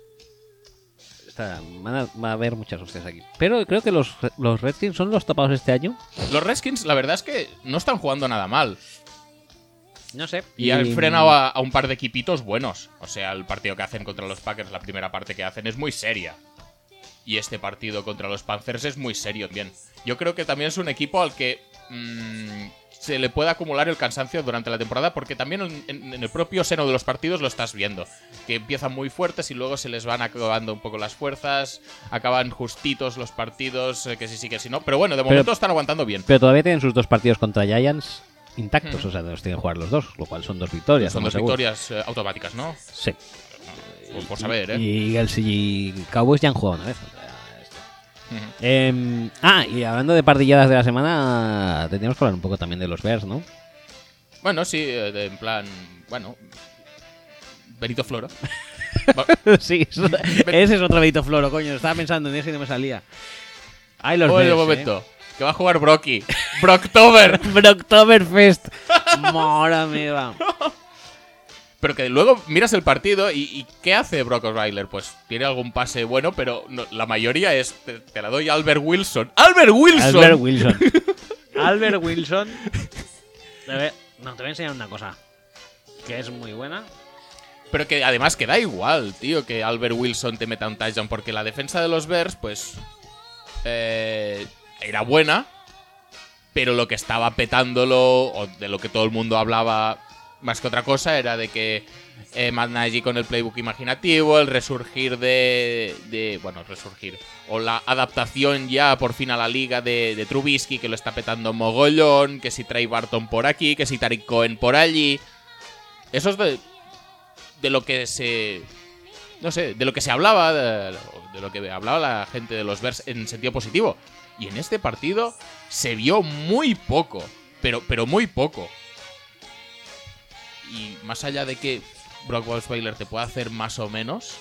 Está- van a, va a haber muchas hostias aquí. Pero creo que los, los Redskins son los tapados este año. Los Redskins, la verdad es que no están jugando nada mal. No sé. Y han frenado a, a un par de equipitos buenos. O sea, el partido que hacen contra los Packers, la primera parte que hacen es muy seria. Y este partido contra los Panthers es muy serio también. Yo creo que también es un equipo al que mm, se le puede acumular el cansancio durante la temporada, porque también en, en- en el propio seno de los partidos lo estás viendo. Que empiezan muy fuertes y luego se les van acabando un poco las fuerzas, acaban justitos los partidos, eh, que sí, sí, que sí, no. Pero bueno, de Pero- momento están aguantando bien. Pero todavía tienen sus dos partidos contra Giants intactos. O sea, los tienen que jugar los dos, lo cual son dos victorias. Son dos seguro. victorias eh, automáticas, ¿no? Sí. Por, por saber, ¿eh? Y Eagles y Cowboys ya han jugado una vez. Em, ah, y hablando de partilladas de la semana, tendríamos que hablar un poco también de los Bears, ¿no? Bueno, sí, eh, de- en plan, bueno, Benito Floro. Va- sí, ese es otro Benito Floro, coño. Estaba pensando en eso y no me salía. Ay, los Bears, ¿eh? momento, que va a jugar Brocky. Brocktober. Brocktoberfest. Mora mía. Pero que luego miras el partido y, y ¿qué hace Brock Osweiler? Pues tiene algún pase bueno, pero no- la mayoría es, te, te la doy a Albert Wilson. ¡Albert Wilson! Albert Wilson. Albert Wilson. No, te voy a enseñar una cosa. Que es muy buena. Pero que además que da igual, tío, que Albert Wilson te meta un touchdown, porque la defensa de los Bears, pues. eh, era buena, pero lo que estaba petándolo, o de lo que todo el mundo hablaba más que otra cosa, era de que eh, Matt Nagy con el playbook imaginativo, el resurgir de, de. Bueno, resurgir. O la adaptación ya por fin a la liga de, de Trubisky, que lo está petando mogollón, que si Trey Barton por aquí, que si Tariq Cohen por allí. Eso es de, de lo que se. No sé, de lo que se hablaba, de, de lo que hablaba la gente de los Bears en sentido positivo. Y en este partido se vio muy poco, pero, pero muy poco. Y más allá de que Brock Osweiler te pueda hacer más o menos,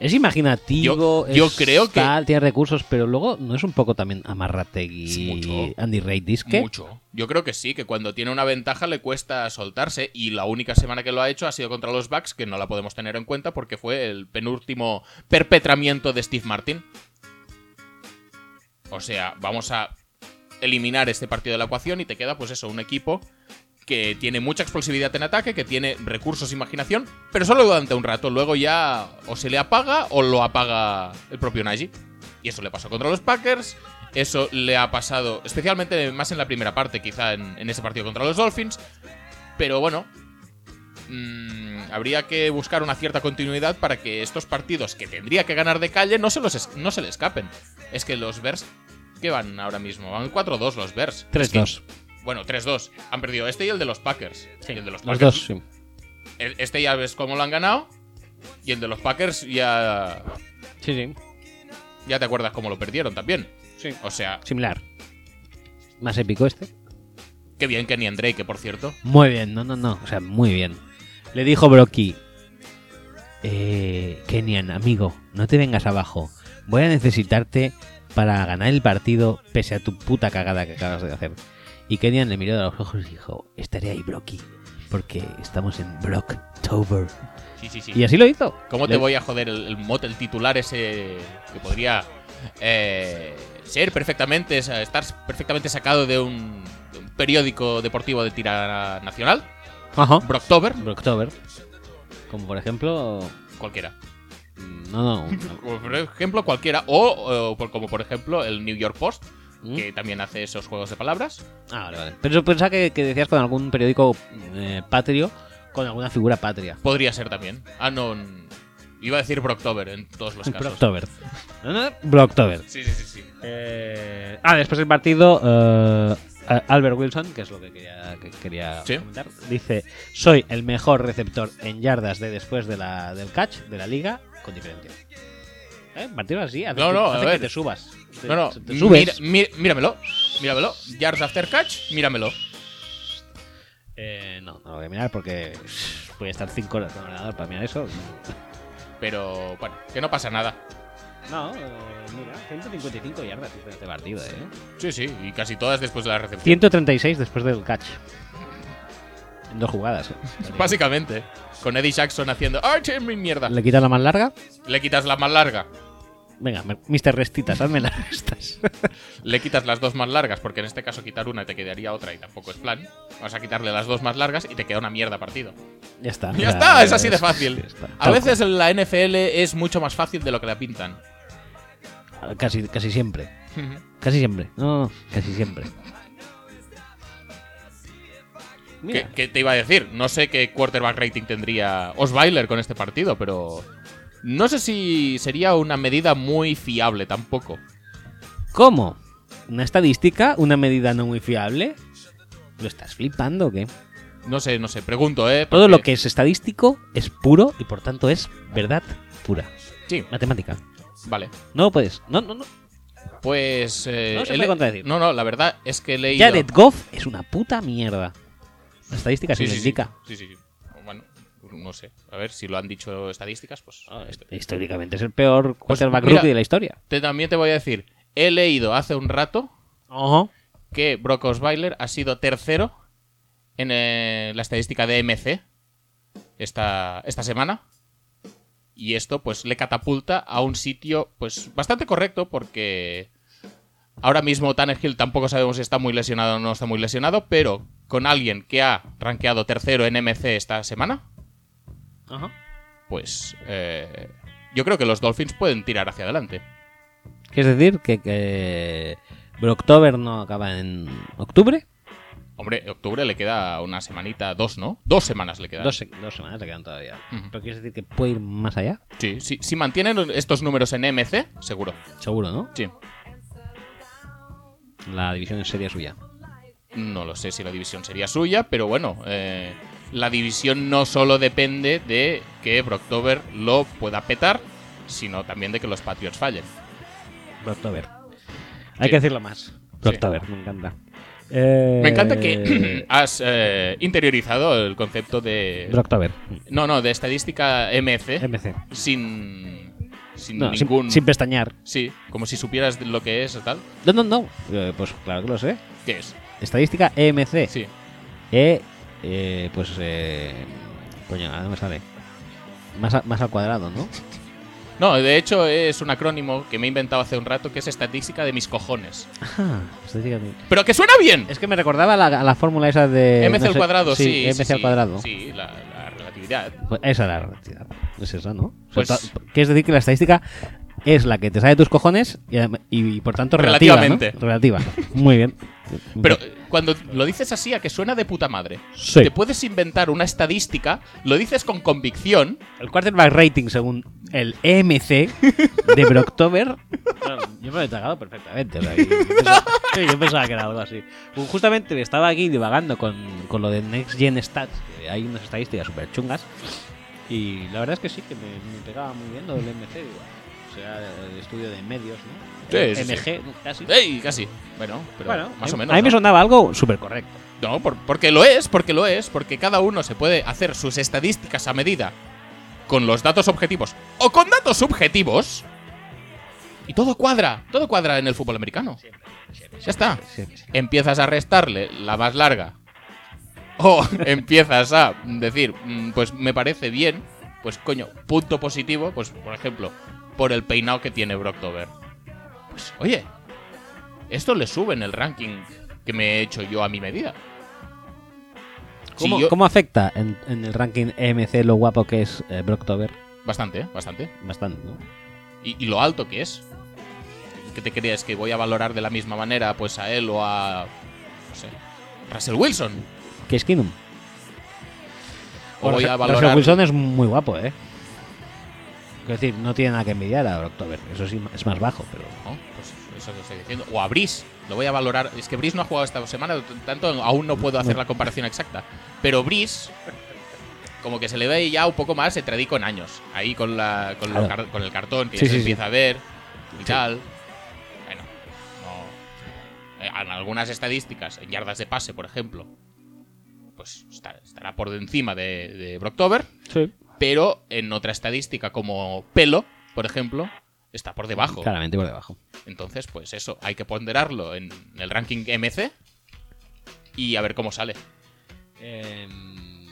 Es imaginativo. Yo- yo es creo que- tal, tiene recursos, pero luego no es un poco también Amarrategui Sí, mucho. Andy Reid Disque. mucho. Yo creo que sí, que cuando tiene una ventaja le cuesta soltarse. Y la única semana que lo ha hecho ha sido contra los Bucks, que no la podemos tener en cuenta porque fue el penúltimo perpetramiento de Steve Martin. O sea, vamos a eliminar este partido de la ecuación y te queda, pues eso, un equipo que tiene mucha explosividad en ataque, que tiene recursos e imaginación, pero solo durante un rato. Luego ya o se le apaga o lo apaga el propio Nagy. Y eso le pasó contra los Packers. Eso le ha pasado, especialmente más en la primera parte, quizá en, ese partido contra los Dolphins. Pero bueno, mm, habría que buscar una cierta continuidad para que estos partidos que tendría que ganar de calle no se, los no se le escapen. Es que los Bears, ¿qué van ahora mismo? Van 4-2 los Bears. Es que- 3-2. Bueno, 3-2. Han perdido este y el de los Packers. Sí, Y el de los los Packers. dos, sí. Este ya ves cómo lo han ganado. Y el de los Packers ya. Sí, sí. Ya te acuerdas cómo lo perdieron también. Sí. O sea, Similar. Más épico este. qué bien Kenny Drake, que por cierto. Muy bien, no, no, no. O sea, muy bien. Le dijo Brocky. Eh, Kenyan, amigo, no te vengas abajo. Voy a necesitarte para ganar el partido pese a tu puta cagada que acabas de hacer. Y Kenyan le miró a los ojos y dijo, estaré ahí, Brocky, porque estamos en Brocktober. Sí, sí, sí. Y así lo hizo. ¿Cómo te voy a joder el, el mote, el titular ese que podría eh, ser perfectamente, estar perfectamente sacado de un, de un periódico deportivo de tira nacional, Ajá. Brocktober, Brocktober. Como por ejemplo. cualquiera. No, no. Como por ejemplo, cualquiera. O, o como por ejemplo el New York Post, ¿Mm? que también hace esos juegos de palabras. Ah, vale, vale. Pero pensaba que, que decías con algún periódico eh, patrio, con alguna figura patria. Podría ser también. Ah, no. Iba a decir Brocktober en todos los casos. Brocktober. No, no, Brocktober. Sí, sí, sí, sí. Eh, ah, después del partido, eh, Albert Wilson, que es lo que quería, que quería Sí. comentar, dice: Soy el mejor receptor en yardas de después de la, del catch de la liga, con diferencia. ¿Eh? Partido así, hace, No, que- no, a hace ver. que te subas. Te- No, no. te subes. mira- mi- míramelo. Míramelo. Yards after catch, míramelo. Eh, no, no lo voy a mirar porque voy a estar 5 horas con el ordenador para mirar eso. Pero bueno, que no pasa nada. No, eh, mira, 155 yardas hizo este partido, ¿eh? Sí, sí, y casi todas después de la recepción. 136 después del catch. En dos jugadas. ¿eh? Básicamente. Con Eddie Jackson haciendo. ¡Ay, mi mierda! Le quitas la más larga. Le quitas la más larga. Venga, Mr. Restitas, hazme las restas. Le quitas las dos más largas, porque en este caso quitar una te quedaría otra y tampoco es plan. Vas a quitarle las dos más largas y te queda una mierda partido. ya está. Ya está, es así de fácil. A veces la NFL es mucho más fácil de lo que la pintan. Casi, casi siempre. Casi siempre. No, casi siempre. ¿Qué, qué te iba a decir? No sé qué quarterback rating tendría Osweiler con este partido, pero no sé si sería una medida muy fiable tampoco. ¿cómo? ¿Una estadística? ¿Una medida no muy fiable? ¿Lo estás flipando o qué? No sé, no sé, pregunto, ¿eh? Todo lo que es estadístico es puro y por tanto es verdad pura. Sí, Matemática. vale. No puedes. No, no, no. Pues... eh, No se puede le- contradecir. No, no, la verdad es que he leído... Jared Goff es una puta mierda. La estadística sí, lo sí, sí. Sí, no sé. A ver, si lo han dicho estadísticas, pues... Ah, est- Históricamente es el peor quarterback mira. rookie de la historia. Te, también te voy a decir, he leído hace un rato que Brock Osweiler ha sido tercero en eh, la estadística de MC esta, esta semana. Y esto pues le catapulta a un sitio pues bastante correcto porque ahora mismo Tannehill tampoco sabemos si está muy lesionado o no está muy lesionado, pero con alguien que ha rankeado tercero en MC esta semana, Ajá. pues eh, yo creo que los Dolphins pueden tirar hacia adelante. Es decir, que, que Brocktober no acaba en octubre. Hombre, octubre le queda una semanita, dos, ¿no? Dos semanas le quedan. Dos, se- dos semanas le quedan todavía. Pero quieres decir que puede ir más allá. Sí, sí, si mantienen estos números en MC, seguro. Seguro, ¿no? Sí. La división sería suya. No lo sé si la división sería suya, pero bueno, eh, la división no solo depende de que Brocktober lo pueda petar, sino también de que los Patriots fallen. Brocktober. Hay Sí. que decirlo más. Brocktober, me encanta. Me encanta Eh, que has eh, interiorizado el concepto de... Brocktober. No, no, de estadística MC MC. sin, sin No, sin, ningún... sin pestañear. Sí, como si supieras lo que es o tal. No, no, no. Eh, pues claro que lo sé. ¿Qué es? Estadística EMC. Sí. E, eh, pues, eh, coño, ahora me sale. Más, a- más al cuadrado, ¿no? No, de hecho es un acrónimo que me he inventado hace un rato que es estadística de mis cojones. Ajá, estadística de- ¡Pero que suena bien! Es que me recordaba la, a la fórmula esa de... MC no al sé- cuadrado, sí. MC sí, al sí. cuadrado. Sí, la, la relatividad. Pues esa es la relatividad. Es esa, ¿no? O sea, Pues- ta- decir que la estadística es la que te sale de tus cojones y, por tanto relativa, ¿no? Relativamente. Relativa. Muy bien. Pero cuando lo dices así, a que suena de puta madre. Sí. Te puedes inventar una estadística, lo dices con convicción. El quarterback rating según el EMC de Brocktober. Bueno, yo me lo he tragado perfectamente. o sea, yo, pensaba, sí, yo pensaba que era algo así. Justamente estaba aquí divagando con, con lo de Next Gen Stats, que hay unas estadísticas súper chungas. Y la verdad es que sí, que me, me pegaba muy bien lo del MC. Digo, o sea, el estudio de medios, ¿no? Sí, sí, MG, casi. ¡Ey! Casi. Bueno, pero Bueno, más a- o menos. A mí me ¿no? sonaba algo súper correcto. No, por- porque lo es, porque lo es, porque cada uno se puede hacer sus estadísticas a medida con los datos objetivos o con datos subjetivos. Y todo cuadra, todo cuadra en el fútbol americano. Ya está. Empiezas a restarle la más larga. O empiezas a decir, "Mm, pues me parece bien, pues coño, punto positivo, pues por ejemplo, por el peinado que tiene Brocktober. Pues, oye, esto le sube en el ranking que me he hecho yo a mi medida. Si ¿Cómo, yo- cómo afecta en, en el ranking EMC lo guapo que es eh, Brocktober? Bastante, ¿eh? bastante. Bastante, ¿no? Y, y lo alto que es. ¿Qué te crees? ¿Que voy a valorar de la misma manera pues a él o a... no sé, Russell Wilson? Que es Kinum. O voy a Russell valorar... Wilson es muy guapo, ¿eh? Es decir, no tiene nada que envidiar a Brocktober. Eso sí es más bajo, pero. ¿no? Pues eso que estoy diciendo. O a Brice. Lo voy a valorar. Es que Brice no ha jugado esta semana, tanto aún no puedo hacer la comparación exacta. Pero Brice, como que se le ve ya un poco más se tradico en años. Ahí con, la, con, lo Claro. car- con el cartón, que Sí, ya se sí. empieza a ver y tal. Bueno, no. eh, En algunas estadísticas, en yardas de pase, por ejemplo, pues estará por encima de, de Brocktober Sí. Pero en otra estadística como pelo, por ejemplo, está por debajo. Claramente por debajo. Entonces, pues eso, hay que ponderarlo en el ranking MC y a ver cómo sale.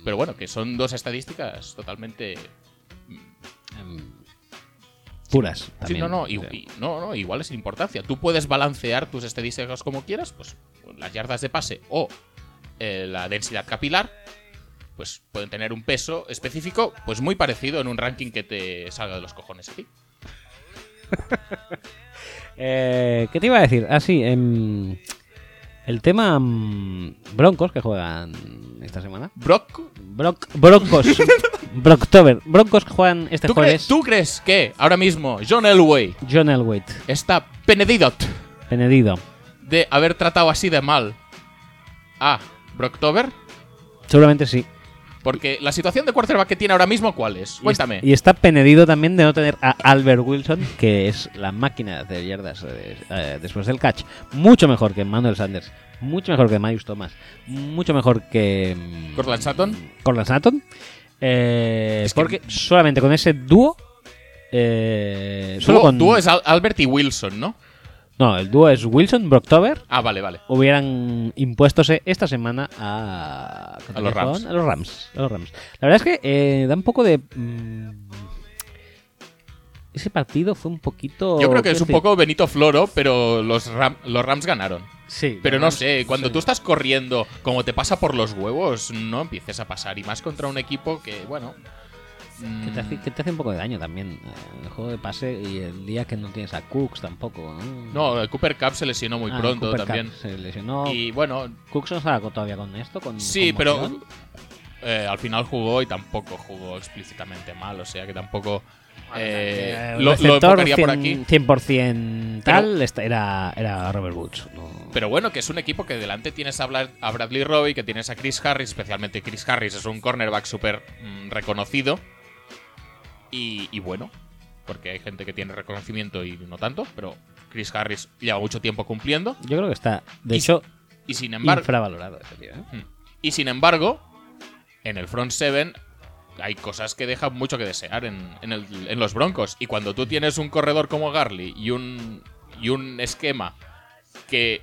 Pero bueno, que son dos estadísticas totalmente... Em, puras. Sí, también. no, no, y- y- no, no, igual es importancia. Tú puedes balancear tus estadísticas como quieras, pues las yardas de pase o eh, la densidad capilar, pues pueden tener un peso específico, pues muy parecido en un ranking que te salga de los cojones a ti. Eh, ¿Qué te iba a decir? Ah, sí. em, el tema mm, Broncos que juegan esta semana. Brock, Bronc- broncos. Brocktober. Broncos que juegan este ¿Tú, jueves. ¿Tú crees que ahora mismo John Elway John Elway. está penedido Benedido. de haber tratado así de mal a Brocktober? Seguramente sí. Porque la situación de quarterback que tiene ahora mismo, ¿cuál es? Cuéntame. Y está penedido también de no tener a Albert Wilson, que es la máquina de hacer yardas eh, eh, después del catch. Mucho mejor que Manuel Sanders. Mucho mejor que Marius Thomas. Mucho mejor que. mm, Cortland Sutton. Cortland Sutton. Eh, Es que- porque solamente con ese dúo. eh, Dúo, solo con. dúo es Al- Albert y Wilson, ¿no? No, el dúo es Wilson, Brocktober. Ah, vale, vale. Hubieran impuestose esta semana a, A los Rams. A los Rams. a los Rams. La verdad es que eh, da un poco de. mm, ese partido fue un poquito. Yo creo que es un decir, poco Benito Floro, pero los, Ram- los Rams ganaron. Sí. Pero no sé, cuando sí. tú estás corriendo como te pasa por los huevos, no empieces a pasar. Y más contra un equipo que, bueno... mm, Que te, hace, que te hace un poco de daño también. eh, El juego de pase y el día que no tienes a Cooks tampoco. ¿no? No, el Cooper Cup se lesionó muy Ah, pronto Cooper Cup también. Se lesionó. Y bueno, Cooks no estaba todavía con esto. Con sí, pero conmoción. eh, al final jugó y tampoco jugó explícitamente mal. O sea que tampoco eh, lo, lo receptor enfocaría por 100%, aquí. 100% tal era, era Robert Woods. no- Pero bueno, que es un equipo que delante tienes a, Bla- a Bradley Roby, que tienes a Chris Harris, especialmente Chris Harris es un cornerback súper mm, reconocido. Y, y bueno, porque hay gente que tiene reconocimiento y no tanto, pero Chris Harris lleva mucho tiempo cumpliendo. Yo creo que está, de Y- hecho, Y sin embargo, infravalorado ese tío. ¿eh? Mm. Y sin embargo, en el front seven hay cosas que dejan mucho que desear en, en el- en los Broncos. Y cuando tú tienes un corredor como Garley y un, y un esquema que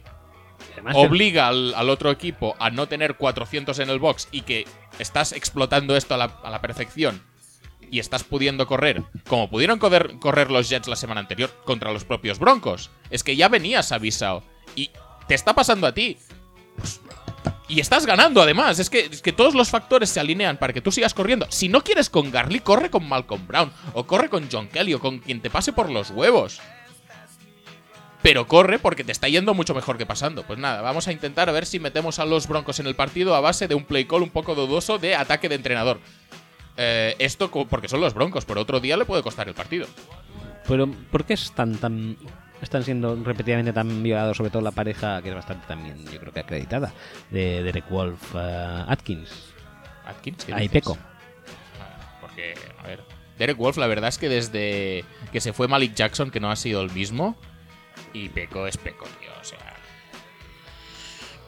Además, obliga al, al otro equipo a no tener 400 en el box y que estás explotando esto a la, a la perfección y estás pudiendo correr, como pudieron correr, los Jets la semana anterior contra los propios Broncos, es que ya venías avisado y te está pasando a ti. Y estás ganando además, es que, es que todos los factores se alinean para que tú sigas corriendo. Si no quieres con Garley, corre con Malcolm Brown o corre con John Kelly o con quien te pase por los huevos. Pero corre porque te está yendo mucho mejor que pasando. Pues nada, vamos a intentar a ver si metemos a los Broncos en el partido a base de un play call un poco dudoso de ataque de entrenador. Eh, esto porque son los Broncos, pero otro día le puede costar el partido. Pero, ¿por qué están tan están siendo repetidamente tan violados, sobre todo la pareja que es bastante también, yo creo que acreditada, de Derek Wolf eh, Atkins? Atkins, ¿qué Ahí peco. Ah, Porque, a ver, Derek Wolf, la verdad es que desde que se fue Malik Jackson, que no ha sido el mismo, y Peco es Peco, tío, o sea.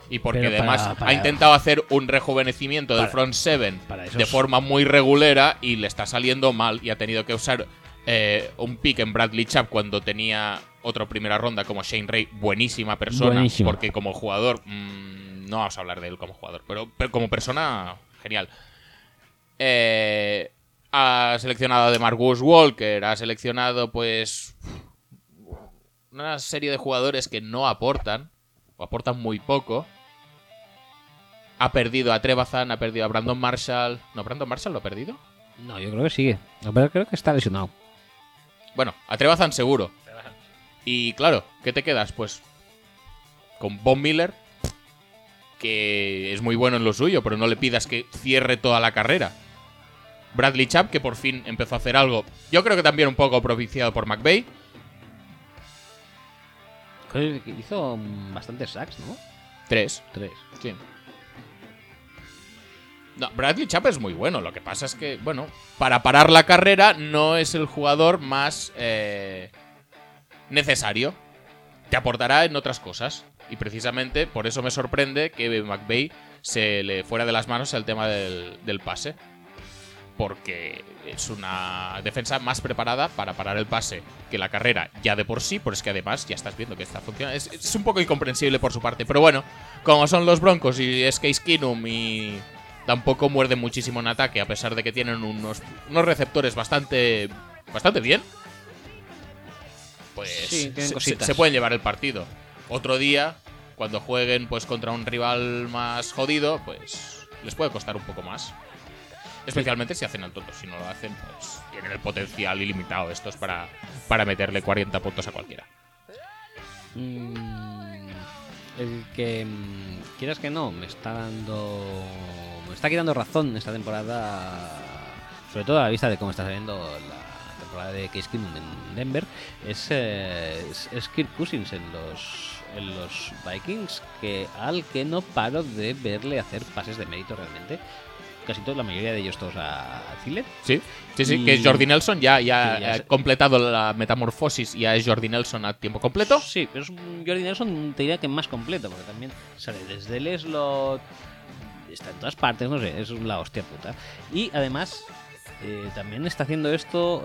Y porque para- además para- ha intentado hacer un rejuvenecimiento del front seven de forma muy regulera y le está saliendo mal y ha tenido que usar eh, un pick en Bradley Chubb cuando tenía otra primera ronda como Shane Ray, buenísima persona, Buenísimo. porque como jugador, mm, no vamos a hablar de él como jugador, pero, pero como persona, genial. Eh, ha seleccionado de Marcus Walker, ha seleccionado pues una serie de jugadores que no aportan, o aportan muy poco. Ha perdido a Trebazan, ha perdido a Brandon Marshall. ¿No, Brandon Marshall lo ha perdido? No, yo creo que sigue. No, pero creo que está lesionado. Bueno, a Trebazan seguro. Y claro, ¿qué te quedas? Pues con Von Miller, que es muy bueno en lo suyo, pero no le pidas que cierre toda la carrera. Bradley Chubb, que por fin empezó a hacer algo. Yo creo que también un poco propiciado por McVeigh. Creo que Hizo bastantes sacks, ¿no? Tres. Tres. Sí. No, Bradley Chubb es muy bueno. Lo que pasa es que, bueno, para parar la carrera no es el jugador más eh, necesario. Te aportará en otras cosas. Y precisamente por eso me sorprende que McVeigh se le fuera de las manos el tema del, pase. Porque es una defensa más preparada para parar el pase que la carrera ya de por sí, pero es que además ya estás viendo que está funcionando. Es, es un poco incomprensible por su parte, pero bueno, como son los Broncos y es Case Keenum y tampoco muerde muchísimo en ataque, a pesar de que tienen unos, unos receptores bastante, bastante bien, pues Sí, se- pueden llevar el partido. Otro día, cuando jueguen pues contra un rival más jodido, pues les puede costar un poco más. Especialmente si hacen el tonto. Si no lo hacen, pues tienen el potencial ilimitado estos para, para meterle 40 puntos a cualquiera. Mm, el que mm, quieras que no, me está dando. Está quitando razón esta temporada. Sobre todo a la vista de cómo está saliendo la temporada de Case Keenum en Denver. Es, eh, es, es Kirk Cousins en los, en los Vikings. Que al que no paro de verle hacer pases de mérito realmente. Casi toda la mayoría de ellos todos a, Thielen. Sí, sí, sí. Y- Que Jordi Nelson ya, ya, Sí, ya ha completado la metamorfosis y ya es Jordi Nelson a tiempo completo. Sí, pero es un Jordi Nelson, te diría que más completo, porque también sale desde el slot, está en todas partes, no sé, es la hostia puta. Y además, eh, también está haciendo esto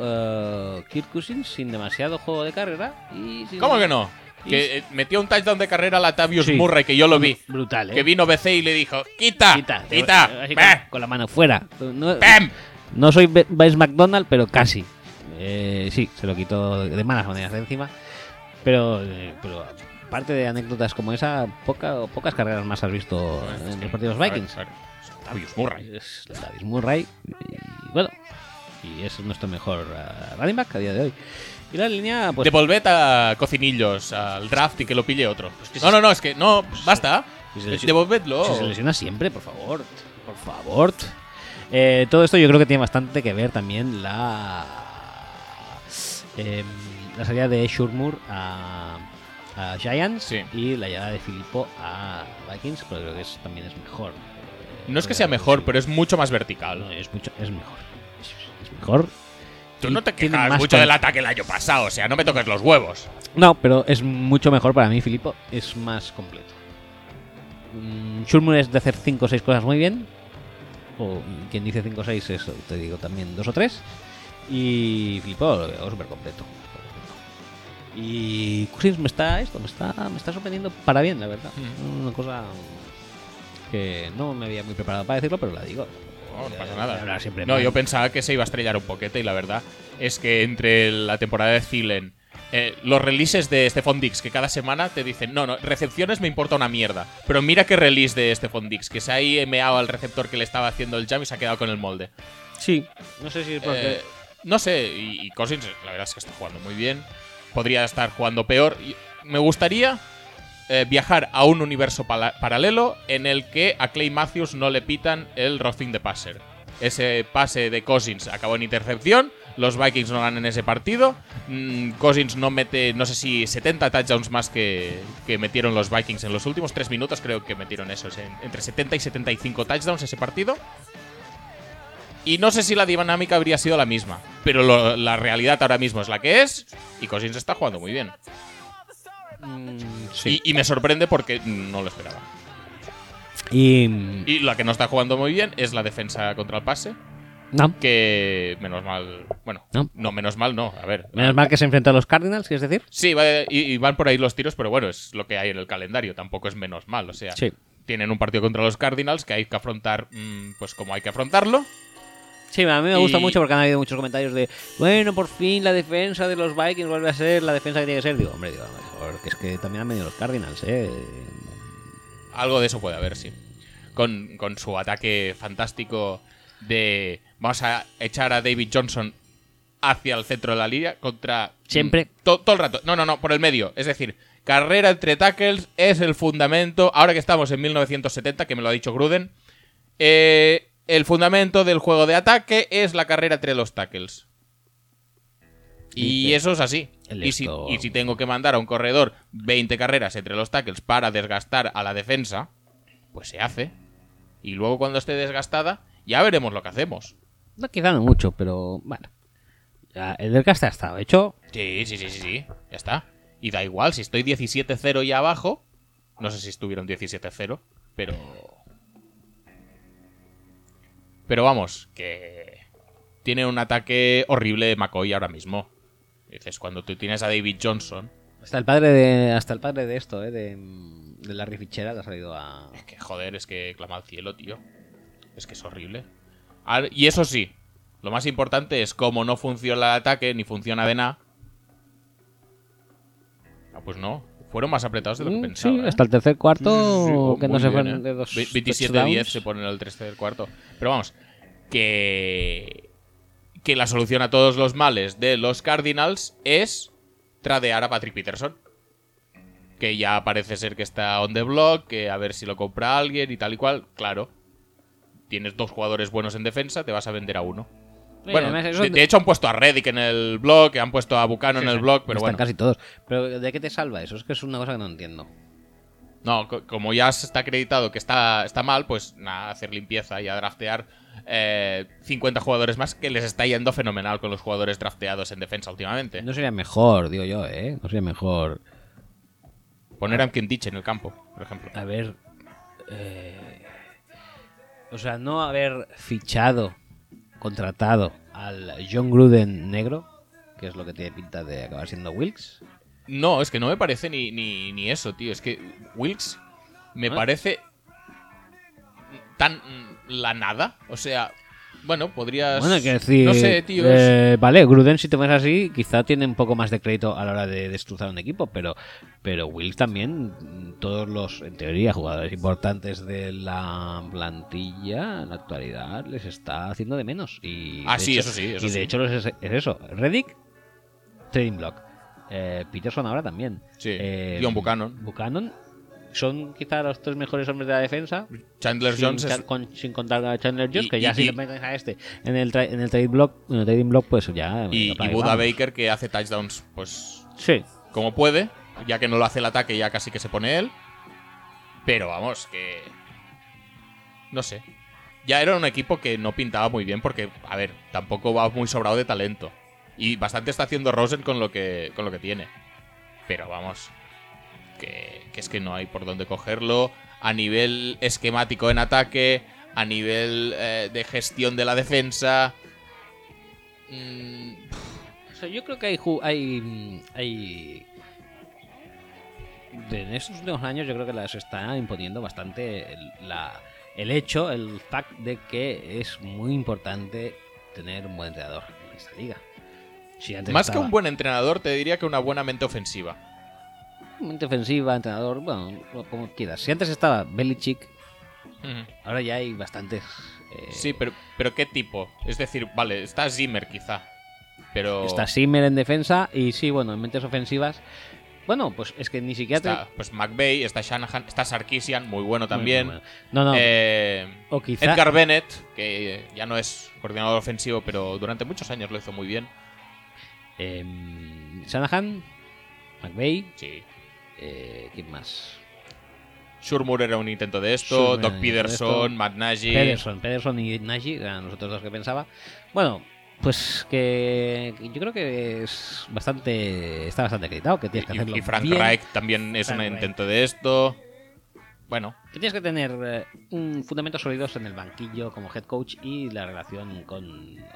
Kirk Cousins sin demasiado juego de carrera. Y sin- ¿Cómo que no? Y- Que eh, metió un touchdown de carrera a Latavius Sí. Murray, que yo lo vi. Brutal, ¿eh? Que vino BC y le dijo: ¡Quita! Quita, ¡Quita! con, con la mano fuera. No, ¡Pam! no soy Vice McDonald, pero casi. Eh, sí, se lo quitó de malas maneras de encima. Pero, eh, pero aparte de anécdotas como esa, poca, pocas carreras más has visto en los partidos Vikings. Claro, claro. Latavius Murray. Es Latavius Murray. Y bueno, y es nuestro mejor eh, running back a día de hoy. Y la línea, pues. Devolved a Cocinillos al draft y que lo pille otro. No, no, no, es que no, basta. si Devolvedlo. si se lesiona siempre, por favor. Por favor. Eh, todo esto yo creo que tiene bastante que ver también la. em, la salida de Shurmur a, a Giants Sí. y la llegada de Filippo a Vikings, pero creo que es- también es mejor. No es que sea mejor, pero es mucho más vertical. No, es mucho, es mejor. Es, es mejor. Tú no te quejas mucho del ataque el año pasado, o sea, no me toques los huevos. No, pero es mucho mejor para mí, Filippo. Es más completo. Mm, Shurmur es de hacer 5 o 6 cosas muy bien. O quien dice 5 o 6 es, te digo, también 2 o 3. Y Filippo lo veo súper completo. Y Cousins me está esto, me está, me está sorprendiendo para bien, la verdad. Mm. Una cosa que no me había muy preparado para decirlo, pero la digo. No, no pasa Voy a nada. siempre No, mal. yo pensaba que se iba a estrellar un poquete y la verdad es que entre la temporada de Thielen, eh, los releases de Stephon Dix, que cada semana te dicen, no, no, recepciones me importa una mierda. Pero mira qué release de Stephon Dix, que se ha ahí meado al receptor que le estaba haciendo el jam y se ha quedado con el molde. Sí, no sé si es porque. Eh, no sé, y, y Cousins, la verdad es que está jugando muy bien. Podría estar jugando peor. Me gustaría eh, viajar a un universo paralelo en el que a Clay Matthews no le pitan el roughing de passer. Ese pase de Cousins acabó en intercepción. Los Vikings no ganan ese partido. Mm, Cousins no mete, no sé si 70 touchdowns más que, que metieron los Vikings en los últimos tres minutos. Creo que metieron esos, en- entre 70 y 75 touchdowns ese partido. Y no sé si la dinámica habría sido la misma. Pero lo- la realidad ahora mismo es la que es. Y Cousins está jugando muy bien. mm, sí. Y, y me sorprende porque no lo esperaba. Y. Y la que no está jugando muy bien es la defensa contra el pase. no. Que menos mal. Bueno, No. no, menos mal no. A ver. Menos mal que se enfrenta a los Cardinals, ¿quieres decir? Sí, va- y, y van por ahí los tiros, pero bueno, es lo que hay en el calendario. Tampoco es menos mal. O sea, Sí. tienen un partido contra los Cardinals que hay que afrontar, mm, pues como hay que afrontarlo. Sí, a mí me gusta Y- mucho porque han habido muchos comentarios de, bueno, por fin la defensa de los Vikings vuelve a ser la defensa que tiene que ser. Digo, hombre, digo, a lo mejor que es que también han venido los Cardinals, ¿eh? Algo de eso puede haber, sí. Con, con su ataque fantástico de vamos a echar a David Johnson hacia el centro de la línea contra... Siempre. To- todo el rato. No, no, no, por el medio. Es decir, carrera entre tackles es el fundamento, ahora que estamos en 1970, que me lo ha dicho Gruden, eh, el fundamento del juego de ataque es la carrera entre los tackles. Y Dice eso es así. Y si, esto- y si tengo que mandar a un corredor 20 carreras entre los tackles para desgastar a la defensa, pues se hace. Y luego cuando esté desgastada, ya veremos lo que hacemos. No, quizá no mucho, pero bueno. Ya, el desgaste ha estado hecho. Sí, sí, sí, sí, sí. Ya está. Y da igual, si estoy 17-0 y abajo. No sé si estuvieron 17-0, pero. Pero vamos, que. Tiene un ataque horrible McCoy ahora mismo. Dices, cuando tú tienes a David Johnson. Hasta el padre de, hasta el padre de esto, ¿eh? De, de Larry Fitzgerald ha salido a... Que joder, es que clama al cielo, tío. Es que es horrible. Y eso sí, lo más importante es cómo no funciona el ataque ni funciona de nada. Ah, pues no. Fueron más apretados de lo que Mm, pensaba. sí, ¿eh? hasta el tercer cuarto, Sí, que no se fueron ¿eh? de dos Ve- 27-10 touchdowns. se pone en el tercer cuarto. Pero vamos, que. Que la solución a todos los males de los Cardinals es tradear a Patrick Peterson. Que ya parece ser que está on the block, que a ver si lo compra alguien y tal y cual. Claro, tienes dos jugadores buenos en defensa, te vas a vender a uno. Bueno, de, hecho han puesto a Reddick en el blog, han puesto a Bucano en el blog, pero Están bueno. casi todos. Pero ¿de qué te salva eso? Es que es una cosa que no entiendo. No, co- como ya está acreditado que está, está mal, pues nada, hacer limpieza y a draftear eh, 50 jugadores más, que les está yendo fenomenal con los jugadores drafteados en defensa últimamente. No sería mejor, digo yo, ¿eh? No sería mejor. Poner a Kitich en el campo, por ejemplo. A ver. eh, o sea, no haber fichado, contratado al John Gruden negro, que es lo que tiene pinta de acabar siendo Wilkes. No, es que no me parece ni, ni, ni eso, tío. Es que Wilkes me ¿Ah? parece tan la nada. O sea, bueno, podrías... Bueno, que decir. No sé, tío. es- eh, vale, Gruden, si te ves así, quizá tiene un poco más de crédito a la hora de destrozar un equipo, pero, pero Wilkes también, todos los, en teoría, jugadores importantes de la plantilla en la actualidad les está haciendo de menos. Y Ah, de sí, hecho- eso sí, eso y de sí. hecho es, es eso. Reddick, trading block. Eh, Peterson ahora también. Sí, Eh, John Buchanan. Buchanan son quizá los tres mejores hombres de la defensa. Chandler Sin, Jones es- ca- con- sin contar a Chandler Jones, Y- que ya y- si y- le metes a este en el, en el trade block, en el trading block, pues ya. y, y Buda vamos. Baker que hace touchdowns, pues Sí. como puede, ya que no lo hace el ataque, ya casi que se pone él. Pero vamos, que. No sé. Ya era un equipo que no pintaba muy bien porque, a ver, tampoco va muy sobrado de talento. Y bastante está haciendo Rosen con lo que, con lo que tiene. Pero vamos, que, que es que no hay por dónde cogerlo. A nivel esquemático en ataque, a nivel eh, de gestión de la defensa. mm, O sea, yo creo que hay. hay, hay en estos últimos años, yo creo que las está imponiendo bastante el, la- el hecho, el fact de que es muy importante tener un buen entrenador en esta liga. Si más que un buen entrenador, te diría que una buena mente ofensiva. Mente ofensiva, entrenador, bueno, como quieras. Si antes estaba Belichick, ahora ya hay bastantes. eh, Sí, pero, pero ¿qué tipo? Es decir, vale, está Zimmer quizá. Pero. Está Simmer en defensa y sí, bueno, en mentes ofensivas. Bueno, pues es que ni siquiera te- Está pues McVeigh, está Shanahan, está Sarkisian, muy bueno también. Muy bueno. No, no. Eh, o quizá. Edgar Bennett, que ya no es coordinador ofensivo, pero durante muchos años lo hizo muy bien. em, Shanahan, McVeigh, Sí. Eh, ¿quién más? Shurmur era un intento de esto, Shurmur Doc Peterson, esto. Matt Nagy. Pederson, Pederson y Nagy, eran los otros dos que pensaba. Bueno, pues que yo creo que es bastante. Está bastante acreditado que tienes que hacerlo. y, Frank bien. Reich también es Frank un Reich. intento de esto. Bueno, Que tienes que tener eh, un fundamentos sólidos en el banquillo como head coach y la relación con,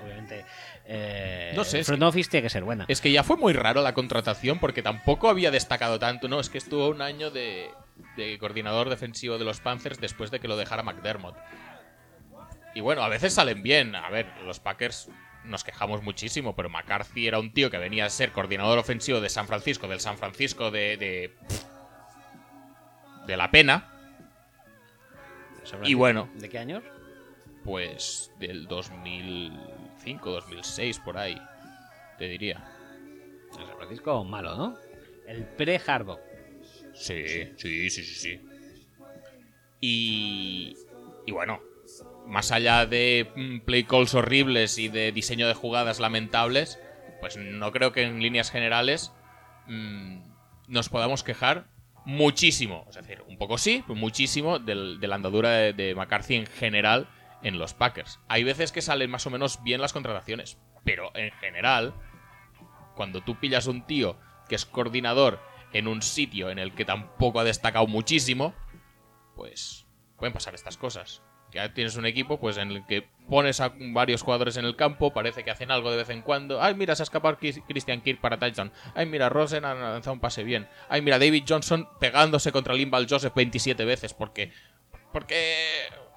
obviamente, eh, No sé, el es front office tiene que ser buena. Es que ya fue muy raro la contratación porque tampoco había destacado tanto, ¿no? Es que estuvo un año de, de coordinador defensivo de los Panthers después de que lo dejara McDermott. Y bueno, a veces salen bien. A ver, los Packers nos quejamos muchísimo, pero McCarthy era un tío que venía a ser coordinador ofensivo de San Francisco, del San Francisco de. de, de la pena. Y bueno. ¿De qué años? Pues del 2005, 2006, por ahí. Te diría. El San Francisco malo, ¿no? El pre-Harbaugh. Sí, sí, sí, sí, sí. Y. Y bueno, más allá de mm, play calls horribles y de diseño de jugadas lamentables, pues no creo que en líneas generales mm, nos podamos quejar muchísimo. Es decir, un poco sí, muchísimo de la andadura de, de McCarthy en general en los Packers. Hay veces que salen más o menos bien las contrataciones, pero en general, cuando tú pillas un tío que es coordinador en un sitio en el que tampoco ha destacado muchísimo, pues pueden pasar estas cosas. Ya tienes un equipo pues en el que pones a varios jugadores en el campo, parece que hacen algo de vez en cuando. Ay, mira, se ha escapado Chris- Christian Kirk para touchdown. Ay, mira, Rosen ha lanzado un pase bien. Ay, mira, David Johnson pegándose contra Limbal Joseph 27 veces porque porque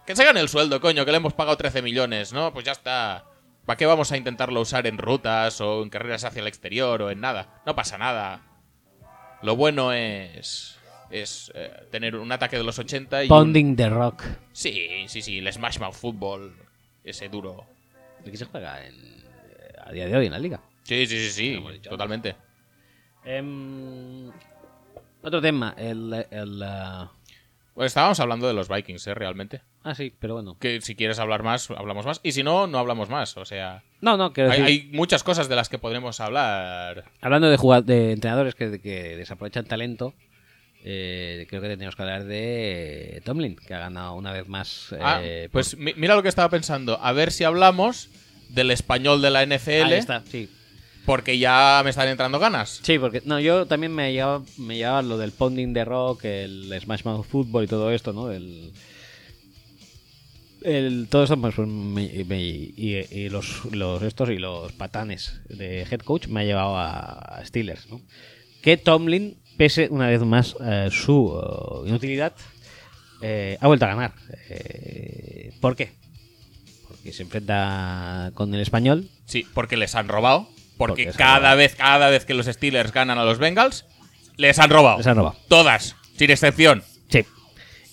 que se gane el sueldo, coño, que le hemos pagado 13 millones, ¿no? Pues ya está. ¿Para qué vamos a intentarlo usar en rutas o en carreras hacia el exterior o en nada? No pasa nada. Lo bueno es es eh, tener un ataque de los 80 y un- Pounding the Rock. Sí, sí, sí, el Smash Mouth Football, ese duro. ¿De qué se juega en- eh, a día de hoy en la liga? Sí, sí, sí, sí, dicho totalmente. Em, otro tema, el... el, ah, Pues estábamos hablando de los Vikings, ¿eh? Realmente. ah, sí, pero bueno. Que si quieres hablar más, hablamos más. Y si no, no hablamos más. O sea, No, no, hay, decir, hay muchas cosas de las que podremos hablar. hablando de, de entrenadores que, que desaprovechan talento, eh, creo que tendríamos que hablar de Tomlin, que ha ganado una vez más. Ah, eh, pues mi- mira lo que estaba pensando. A ver si hablamos del español de la NFL. Ahí está, sí. Porque ya me están entrando ganas. Sí, porque no, yo también me llevaba, me llevaba lo del Pounding the Rock, el Smash Mouth Football y todo esto, ¿no? El, el, todo esto, pues, me- me- y, y los, los estos y los patanes de head coach me ha llevado a, a Steelers, ¿no? Que Tomlin, pese una vez más eh, su eh, inutilidad, eh, ha vuelto a ganar. Eh, ¿Por qué? Porque se enfrenta con el español. Sí, porque les han robado. Porque, Porque cada robado. vez, cada vez que los Steelers ganan a los Bengals, les han robado. Les han robado. Todas, sin excepción. Sí.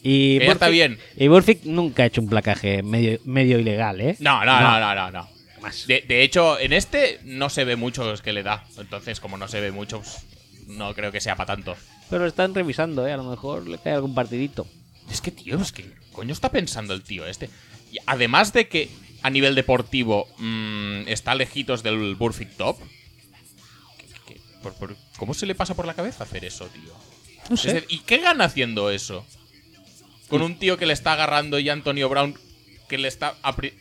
Y ya está bien. Y Burfict nunca ha hecho un placaje medio, medio ilegal, ¿eh? No, no, no, no, no. no. Más. De, de hecho, en este no se ve mucho que le da. Entonces, como no se ve mucho, pues, no creo que sea para tanto. Pero lo están revisando, ¿eh? A lo mejor le cae algún partidito. Es que, tío, es que coño está pensando el tío este. Y además de que a nivel deportivo mm, está lejitos del Burfict Top. ¿qué- qué- por- por- ¿Cómo se le pasa por la cabeza hacer eso, tío? No decir, ¿Y qué gana haciendo eso? Con un tío que le está agarrando y Antonio Brown que le está apri-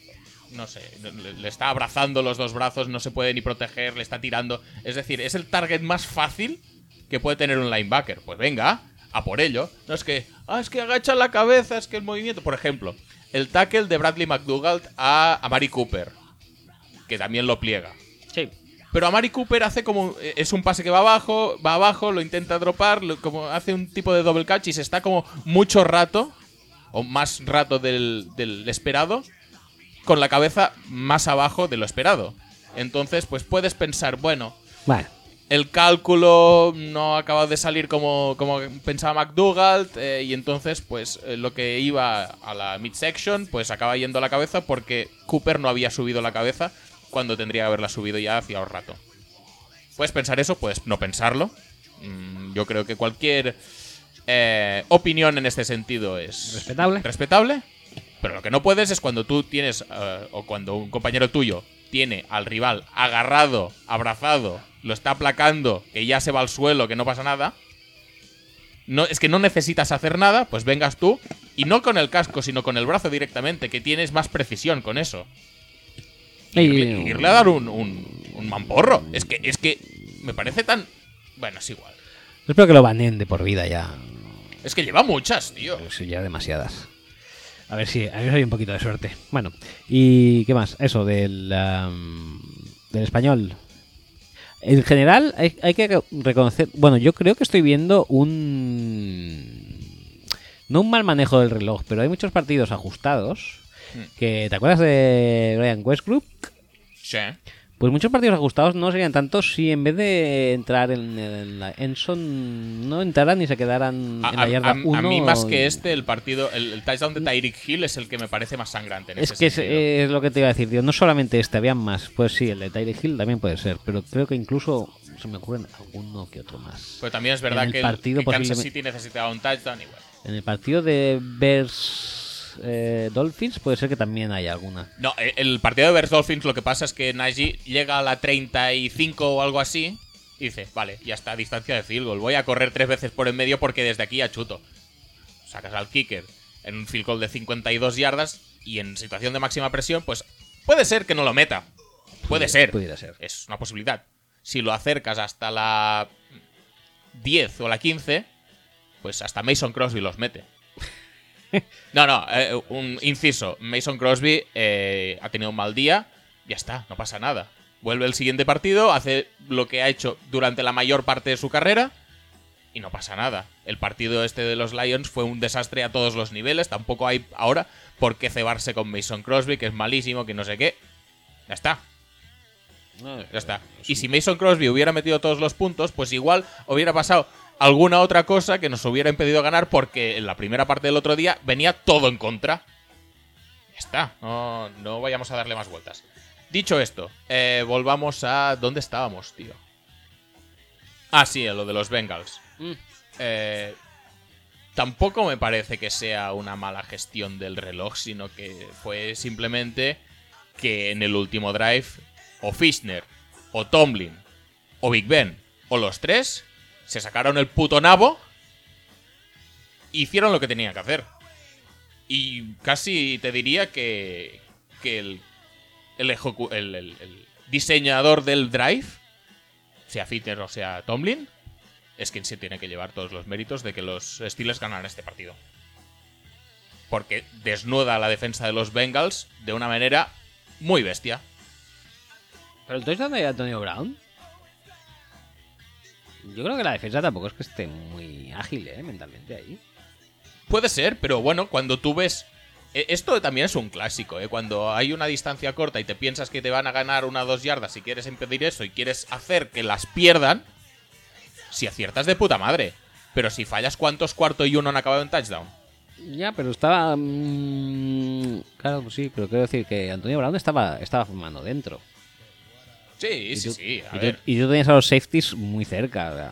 no sé, le, le está abrazando los dos brazos, no se puede ni proteger, le está tirando. Es decir, es el target más fácil que puede tener un linebacker. Pues venga, a por ello. No es que, ah, es que agacha la cabeza, es que el movimiento. Por ejemplo, el tackle de Bradley McDougall a, a Mari Cooper, que también lo pliega. Sí. Pero a Mari Cooper hace como. Es un pase que va abajo, va abajo, lo intenta dropar, lo- como hace un tipo de double catch y se está como mucho rato, o más rato del, del esperado, con la cabeza más abajo de lo esperado. Entonces, pues puedes pensar, bueno, Bueno, el cálculo no acaba de salir como, como pensaba McDougall eh, y entonces pues eh, lo que iba a la midsection pues acaba yendo a la cabeza porque Cooper no había subido la cabeza cuando tendría que haberla subido ya hacía un rato. Puedes pensar eso, puedes no pensarlo. Mm, yo creo que cualquier eh, opinión en este sentido es Respetable. respetable. Pero lo que no puedes es cuando tú tienes, o cuando un compañero tuyo tiene al rival agarrado, abrazado, lo está aplacando, que ya se va al suelo, que no pasa nada. No, es que no necesitas hacer nada, pues vengas tú, y no con el casco, sino con el brazo directamente, que tienes más precisión con eso. Y- Irle, irle a dar un, un, un mamporro. Es que, es que me parece tan. Bueno, es igual. espero que lo baneen de por vida ya. Es que lleva muchas, tío. Sí, ya demasiadas. A ver si, a ver si hay un poquito de suerte. Bueno, ¿y qué más? Eso, del, del español. En general, hay, hay que reconocer. Bueno, yo creo que estoy viendo un. No un mal manejo del reloj, pero hay muchos partidos ajustados Que, ¿Te acuerdas de Brian Westbrook? Sí. Pues muchos partidos ajustados no serían tantos si en vez de entrar en, en la Enson no entraran y se quedaran A, en a- la yarda a- a 1. mí más que este, el partido, el, el touchdown de Tyreek Hill es el que me parece más sangrante. En Es ese que es, lo que te iba a decir, tío. No solamente este, habían más. Pues sí, el de Tyreek Hill también puede ser. Pero creo que incluso se me ocurren alguno que otro más. Pero también es verdad el que, el- partido que Kansas City necesitaba un touchdown bueno. En el partido de Bears eh, Dolphins puede ser que también haya alguna. No, eh, el partido de Bears Dolphins lo que pasa es que Najee llega a la 35 o algo así y dice, vale, ya está a distancia de field goal. Voy a correr tres veces por en medio porque desde aquí ya chuto. Sacas al kicker en un field goal de 52 yardas y en situación de máxima presión, pues puede ser que no lo meta. Puede ser. Pudiera ser. Es una posibilidad. Si lo acercas hasta la 10 o la 15, pues hasta Mason Crosby los mete. No, no, eh, un inciso. Mason Crosby eh, ha tenido un mal día, ya está, no pasa nada. Vuelve el siguiente partido, hace lo que ha hecho durante la mayor parte de su carrera y no pasa nada. El partido este de los Lions fue un desastre a todos los niveles, tampoco hay ahora por qué cebarse con Mason Crosby, que es malísimo, que no sé qué. Ya está, ya está. Y si Mason Crosby hubiera metido todos los puntos, pues igual hubiera pasado alguna otra cosa que nos hubiera impedido ganar porque en la primera parte del otro día venía todo en contra. Ya está, no, no vayamos a darle más vueltas. Dicho esto, eh, volvamos a... ¿Dónde estábamos, tío? Ah, sí, a lo de los Bengals. Eh, tampoco me parece que sea una mala gestión del reloj, sino que fue simplemente que en el último drive o Fishner, o Tomlin, o Big Ben, o los tres, se sacaron el puto nabo, hicieron lo que tenían que hacer. Y casi te diría que, que el, el, diseñador del drive, sea Fishner o sea Tomlin, es quien se tiene que llevar todos los méritos de que los Steelers ganaran este partido. Porque desnuda la defensa de los Bengals de una manera muy bestia. Pero el touchdown de Antonio Brown. Yo creo que la defensa tampoco es que esté muy ágil, ¿eh? Mentalmente ahí. Puede ser, pero bueno, cuando tú ves. e- Esto también es un clásico, ¿eh? Cuando hay una distancia corta y te piensas que te van a ganar una o dos yardas y quieres impedir eso y quieres hacer que las pierdan, si aciertas de puta madre. Pero si fallas, ¿cuántos cuarto y uno han acabado en touchdown? Ya, pero estaba. mm, claro, pues sí, pero quiero decir que Antonio Brown estaba, estaba fumando dentro. Sí, Y sí, tú- sí. A y, ver. tú, y tú tenías a los safeties muy cerca. O sea,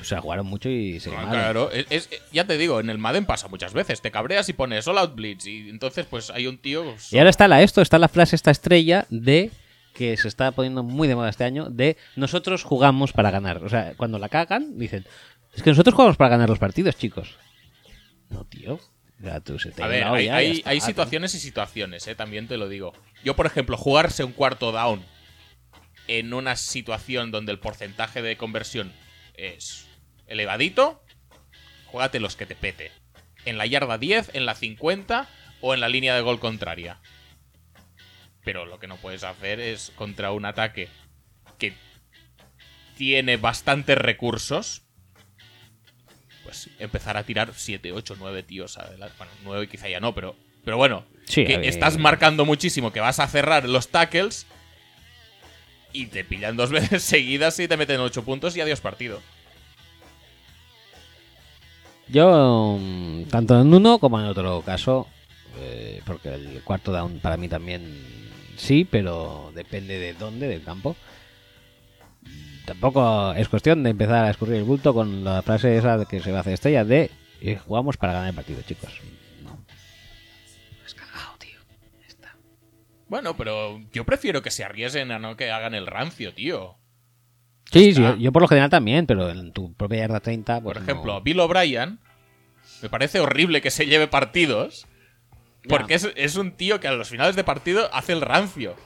o sea, jugaron mucho y se Ah, quemaron. Claro, es, es- ya te digo, en el Madden pasa muchas veces. Te cabreas y pones all out blitz y entonces pues hay un tío... pues, Y ahora está la esto, está la frase, esta estrella de que se está poniendo muy de moda este año, de nosotros jugamos para ganar. O sea, cuando la cagan, dicen, es que nosotros jugamos para ganar los partidos, chicos. No, tío. Se te A ver, hay, está, situaciones y situaciones, eh, también te lo digo. Yo, por ejemplo, jugarse un cuarto down en una situación donde el porcentaje de conversión es elevadito, juégate los que te pete. En la yarda 10, en la 50 o en la línea de gol contraria. Pero lo que no puedes hacer es contra un ataque que tiene bastantes recursos, pues empezar a tirar 7, 8, 9 tíos adelante. Bueno, 9 quizá ya no, pero, pero bueno, Sí, que estás marcando muchísimo, que vas a cerrar los tackles y te pillan dos veces seguidas y te meten 8 puntos y adiós partido. Yo, mm, tanto en uno como en otro caso, eh, porque el cuarto down para mí también sí, pero depende de dónde, del campo. Tampoco es cuestión de empezar a escurrir el bulto con la frase esa de que se va a hacer estrella de eh, jugamos para ganar el partido, chicos. No. Es cagado, tío. Está. Bueno, pero yo prefiero que se arriesguen a no que hagan el rancio, tío. Sí, sí, yo, yo por lo general también, pero en tu propia yarda 30, Por pues ejemplo, no. Bill O'Brien, me parece horrible que se lleve partidos. Porque es, es un tío que a los finales de partido hace el rancio.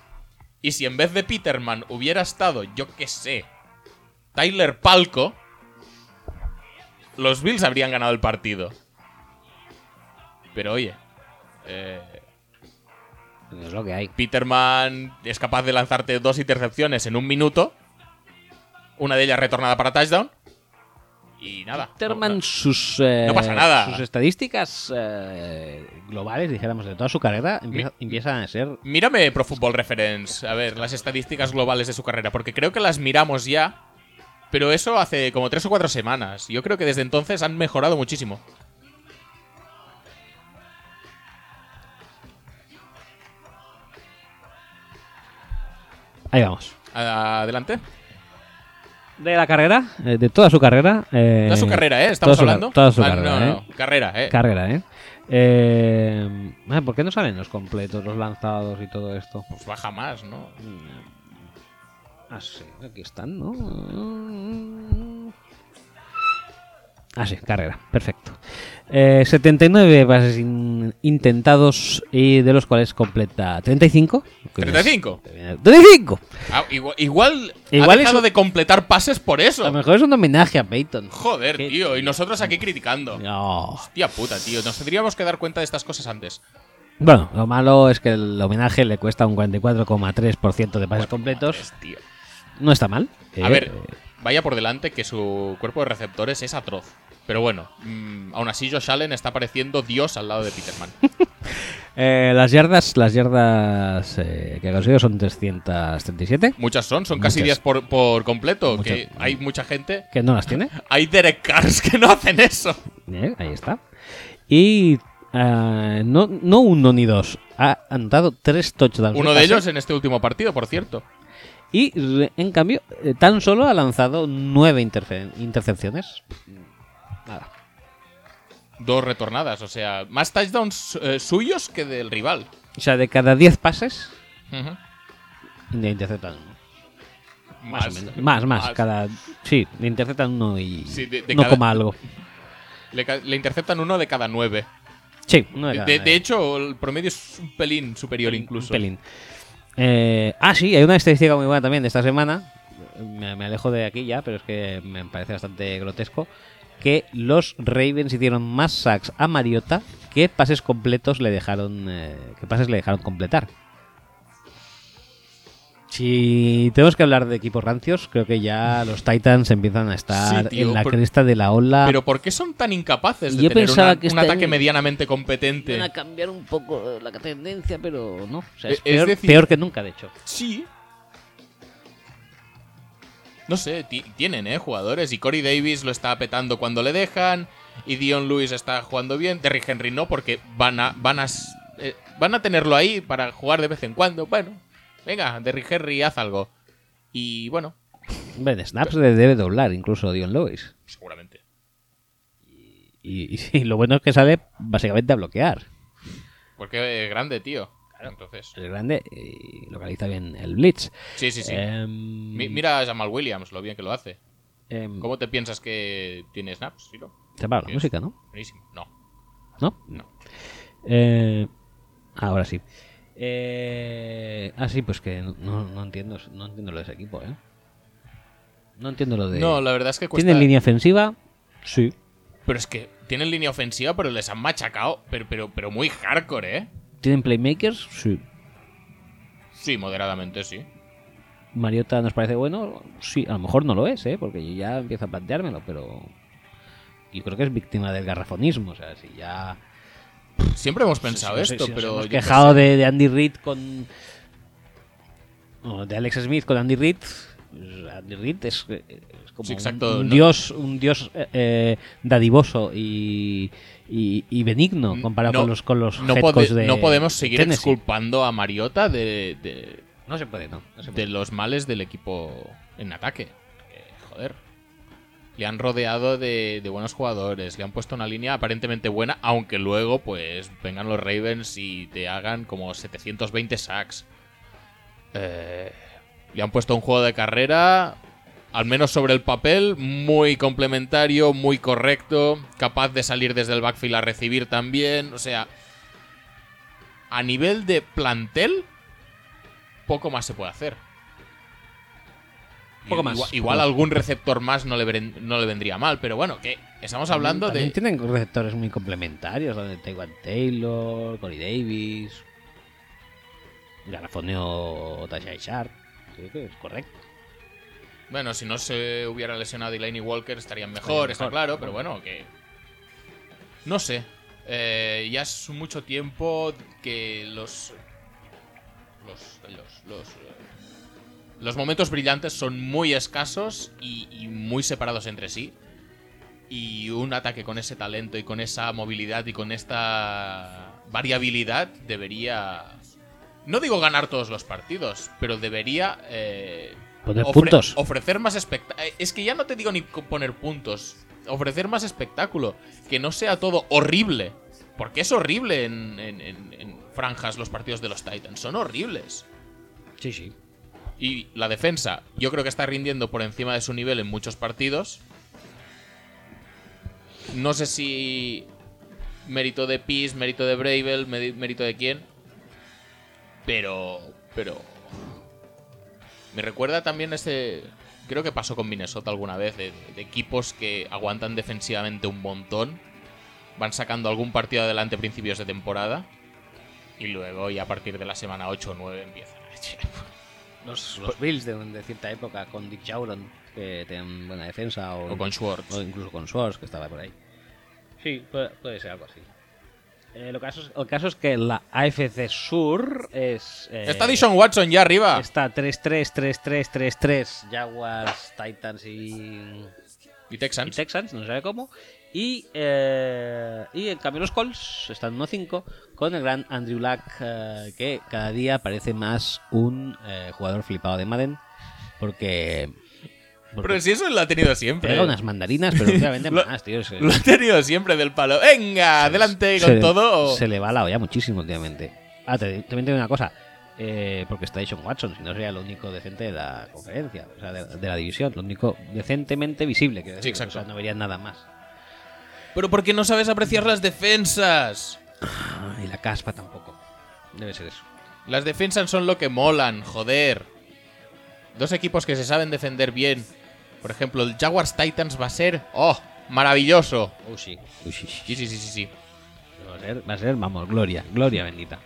Y si en vez de Peterman hubiera estado, yo qué sé, Tyler Palco, los Bills habrían ganado el partido. Pero oye, eh, es lo que hay. Peterman es capaz de lanzarte dos intercepciones en un minuto. Una de ellas retornada para touchdown. Y nada. Peterman, no- sus, eh, No pasa nada. sus estadísticas eh, globales, dijéramos, de toda su carrera, empieza- empiezan a ser Mírame Pro Football Reference, a ver, las estadísticas globales de su carrera, porque creo que las miramos ya, pero eso hace como tres o cuatro semanas. Yo creo que desde entonces han mejorado muchísimo. Ahí vamos. Adelante. De la carrera, eh, de toda su carrera. eh, Toda su carrera, ¿eh? Estamos toda su- hablando. Toda su Ah, carrera, no, ¿eh? no, carrera, ¿eh? Carrera, ¿eh? Eh, ah, ¿Por qué no salen los completos, los lanzados y todo esto? pues baja más, ¿no? Ah, sí, aquí están, ¿no? Ah, sí, carrera, perfecto. Eh, 79 pases in- intentados y de los cuales completa 35. que es- 35. 35. Ah, igual, igual, Igual ha dejado de completar pases por A eso. lo mejor es un homenaje a Peyton. Joder, tío. Y nosotros aquí criticando. No. Tía puta, tío. Nos tendríamos que dar cuenta de estas cosas antes. Bueno, lo malo es que el homenaje le cuesta un 44,3% de pases completos. Tío. No está mal. A eh, ver, vaya por delante que su cuerpo de receptores es atroz. Pero bueno, mm, aún así Josh Allen está pareciendo Dios al lado de Peterman. eh, las yardas, las yardas eh, que ha conseguido son 337. Muchas son, son casi Muchas. 10 por, por completo. Muchas. Que hay mucha gente. Que no las tiene. Hay Derek Cars que no hacen eso. Eh, ahí está. Y no, no uno ni dos. Ha anotado tres touchdowns. Uno de pase. ellos en este último partido, por cierto. Y en cambio, eh, tan solo ha lanzado nueve interfe- intercepciones. Nada. Dos retornadas, o sea, más touchdowns eh, suyos que del rival. O sea, de cada 10 pases, Ujú. le interceptan uno. Más, o menos. Más, más. Cada, sí, le interceptan uno y Sí, de- de no cada- coma algo. Le, le interceptan uno de cada nueve. Sí, uno de De, cada de- nueve. de hecho, el promedio es un pelín superior incluso. Un pelín. Eh, ah, sí, hay una estadística muy buena también de esta semana. Me, alejo de aquí ya, pero es que me parece bastante grotesco. Que los Ravens hicieron más sacks a Mariota que pases completos le dejaron. eh, que pases le dejaron completar. Si tenemos que hablar de equipos rancios, creo que ya los Titans empiezan a estar Sí, tío, en la pero- cresta de la ola. Pero ¿por qué son tan incapaces de Yo tener pensaba una- que un este ataque medianamente competente? Van a cambiar un poco la tendencia, pero no. O sea, es, Es peor, decir- peor que nunca, de hecho. Sí. No sé, ti- tienen, ¿eh? Jugadores. Y Corey Davis lo está petando cuando le dejan. Y Dion Lewis está jugando bien. Derrick Henry no, porque van a, van a, eh, van a tenerlo ahí para jugar de vez en cuando. Bueno, venga, Derrick Henry, haz algo. Y bueno, Hombre, en snaps le debe doblar incluso Dion Lewis. seguramente. Y, lo bueno es que sale básicamente a bloquear. Porque es grande, tío. Entonces. Es grande y localiza bien el blitz. Sí, sí, sí. Em, Mi- mira a Jamal Williams, lo bien que lo hace. em, ¿Cómo te piensas que tiene snaps? Se apaga la música, ¿no? Buenísimo. No, ¿No? no. Eh, ahora sí. Eh, ah, sí, pues que no, no entiendo no entiendo lo de ese equipo, ¿eh? No entiendo lo de... No, la verdad es que cuesta. ¿Tienen línea ofensiva? Sí. Pero es que tienen línea ofensiva, pero les han machacado. Pero, pero, pero muy hardcore, ¿eh? ¿Tienen playmakers? Sí. Sí, moderadamente, sí. Mariota nos parece bueno, sí, a lo mejor no lo es, ¿eh? porque yo ya empiezo a planteármelo, pero yo creo que es víctima del garrafonismo, o sea, si ya... Siempre hemos pensado esto, nos pero. hemos quejado de, de Andy Reid con... de Alex Smith con Andy Reid, Andy Reid es, es como Sí, un- exacto, un, no- dios, un dios eh, eh, dadivoso y, y, y benigno comparado No- con los, con los no, head pode- coach de no podemos seguir Tennessee. exculpando a Mariota de, de, No se puede, no. no se puede. de los males del equipo en ataque. Eh, joder. Le han rodeado de, buenos jugadores, le han puesto una línea aparentemente buena, aunque luego pues vengan los Ravens y te hagan como 720 sacks. Eh, le han puesto un juego de carrera, al menos sobre el papel, muy complementario, muy correcto, capaz de salir desde el backfield a recibir también. O sea, a nivel de plantel, poco más se puede hacer. Poco más, Igual, algún receptor más no le, no le vendría mal, pero bueno, que estamos hablando También de... Tienen receptores muy complementarios, donde Taiwan Taylor, Corey Davis, Garafoneo Tajay Sharp. Creo que es correcto. Bueno, si no se hubiera lesionado Delaney Walker estarían mejor, está mejor. claro, pero bueno, que. No sé. Eh, ya es mucho tiempo que los. Los. Los. Los, los momentos brillantes son muy escasos y, y muy separados entre sí. Y un ataque con ese talento y con esa movilidad y con esta variabilidad debería. No digo ganar todos los partidos, pero debería. eh, Poner ofre- puntos. Ofrecer más espectáculo. Es que ya no te digo ni poner puntos. Ofrecer más espectáculo. Que no sea todo horrible. Porque es horrible en, en- en- en franjas los partidos de los Titans. Son horribles. Sí, sí. Y la defensa, yo creo que está rindiendo por encima de su nivel en muchos partidos. No sé si mérito de Peace, mérito de Bravel, mérito de quién. Pero. Pero. Me recuerda también ese. Creo que pasó con Minnesota alguna vez. De, equipos que aguantan defensivamente un montón. Van sacando algún partido adelante a principios de temporada. Y luego, y a partir de la semana 8 o 9 empiezan a. Los, los Bills de, de cierta época con Dick Jauron, que tenían buena defensa, o, O con Schwartz. o incluso con Schwartz, que estaba por ahí. Sí, puede, puede ser algo así. Eh, lo caso es- el caso es que la AFC Sur es. eh, Está Dishon Watson ya arriba. Está 3-3, 3-3, 3-3. Jaguars, Titans y, Y y Texans. Texans, no sabe cómo. Y, eh, y en cambio los Colts están 1-5 con el gran Andrew Luck, eh, que cada día parece más un eh, jugador flipado de Madden. Porque, porque Pero si eso lo ha tenido siempre. pega unas mandarinas, pero obviamente Lo- más, tío. Se, Lo ha tenido siempre del palo. Venga, adelante con se- todo. Se le va la olla muchísimo últimamente. Ah, te- también te digo una cosa. eh, porque está Dishon Watson, si no sería el único decente de la conferencia, o sea, de, de la división, lo único decentemente visible, decir. Sí, exacto. O sea, no verían nada más. Pero ¿por qué no sabes apreciar las defensas? Ah, y la caspa tampoco. Debe ser eso. Las defensas son lo que molan, joder. Dos equipos que se saben defender bien. Por ejemplo, el Jaguars Titans va a ser. ¡Oh! Maravilloso. Oh, sí. Uy, sí, sí. Sí, sí, sí, sí. sí. Va a ser, va a ser, vamos, gloria, gloria bendita.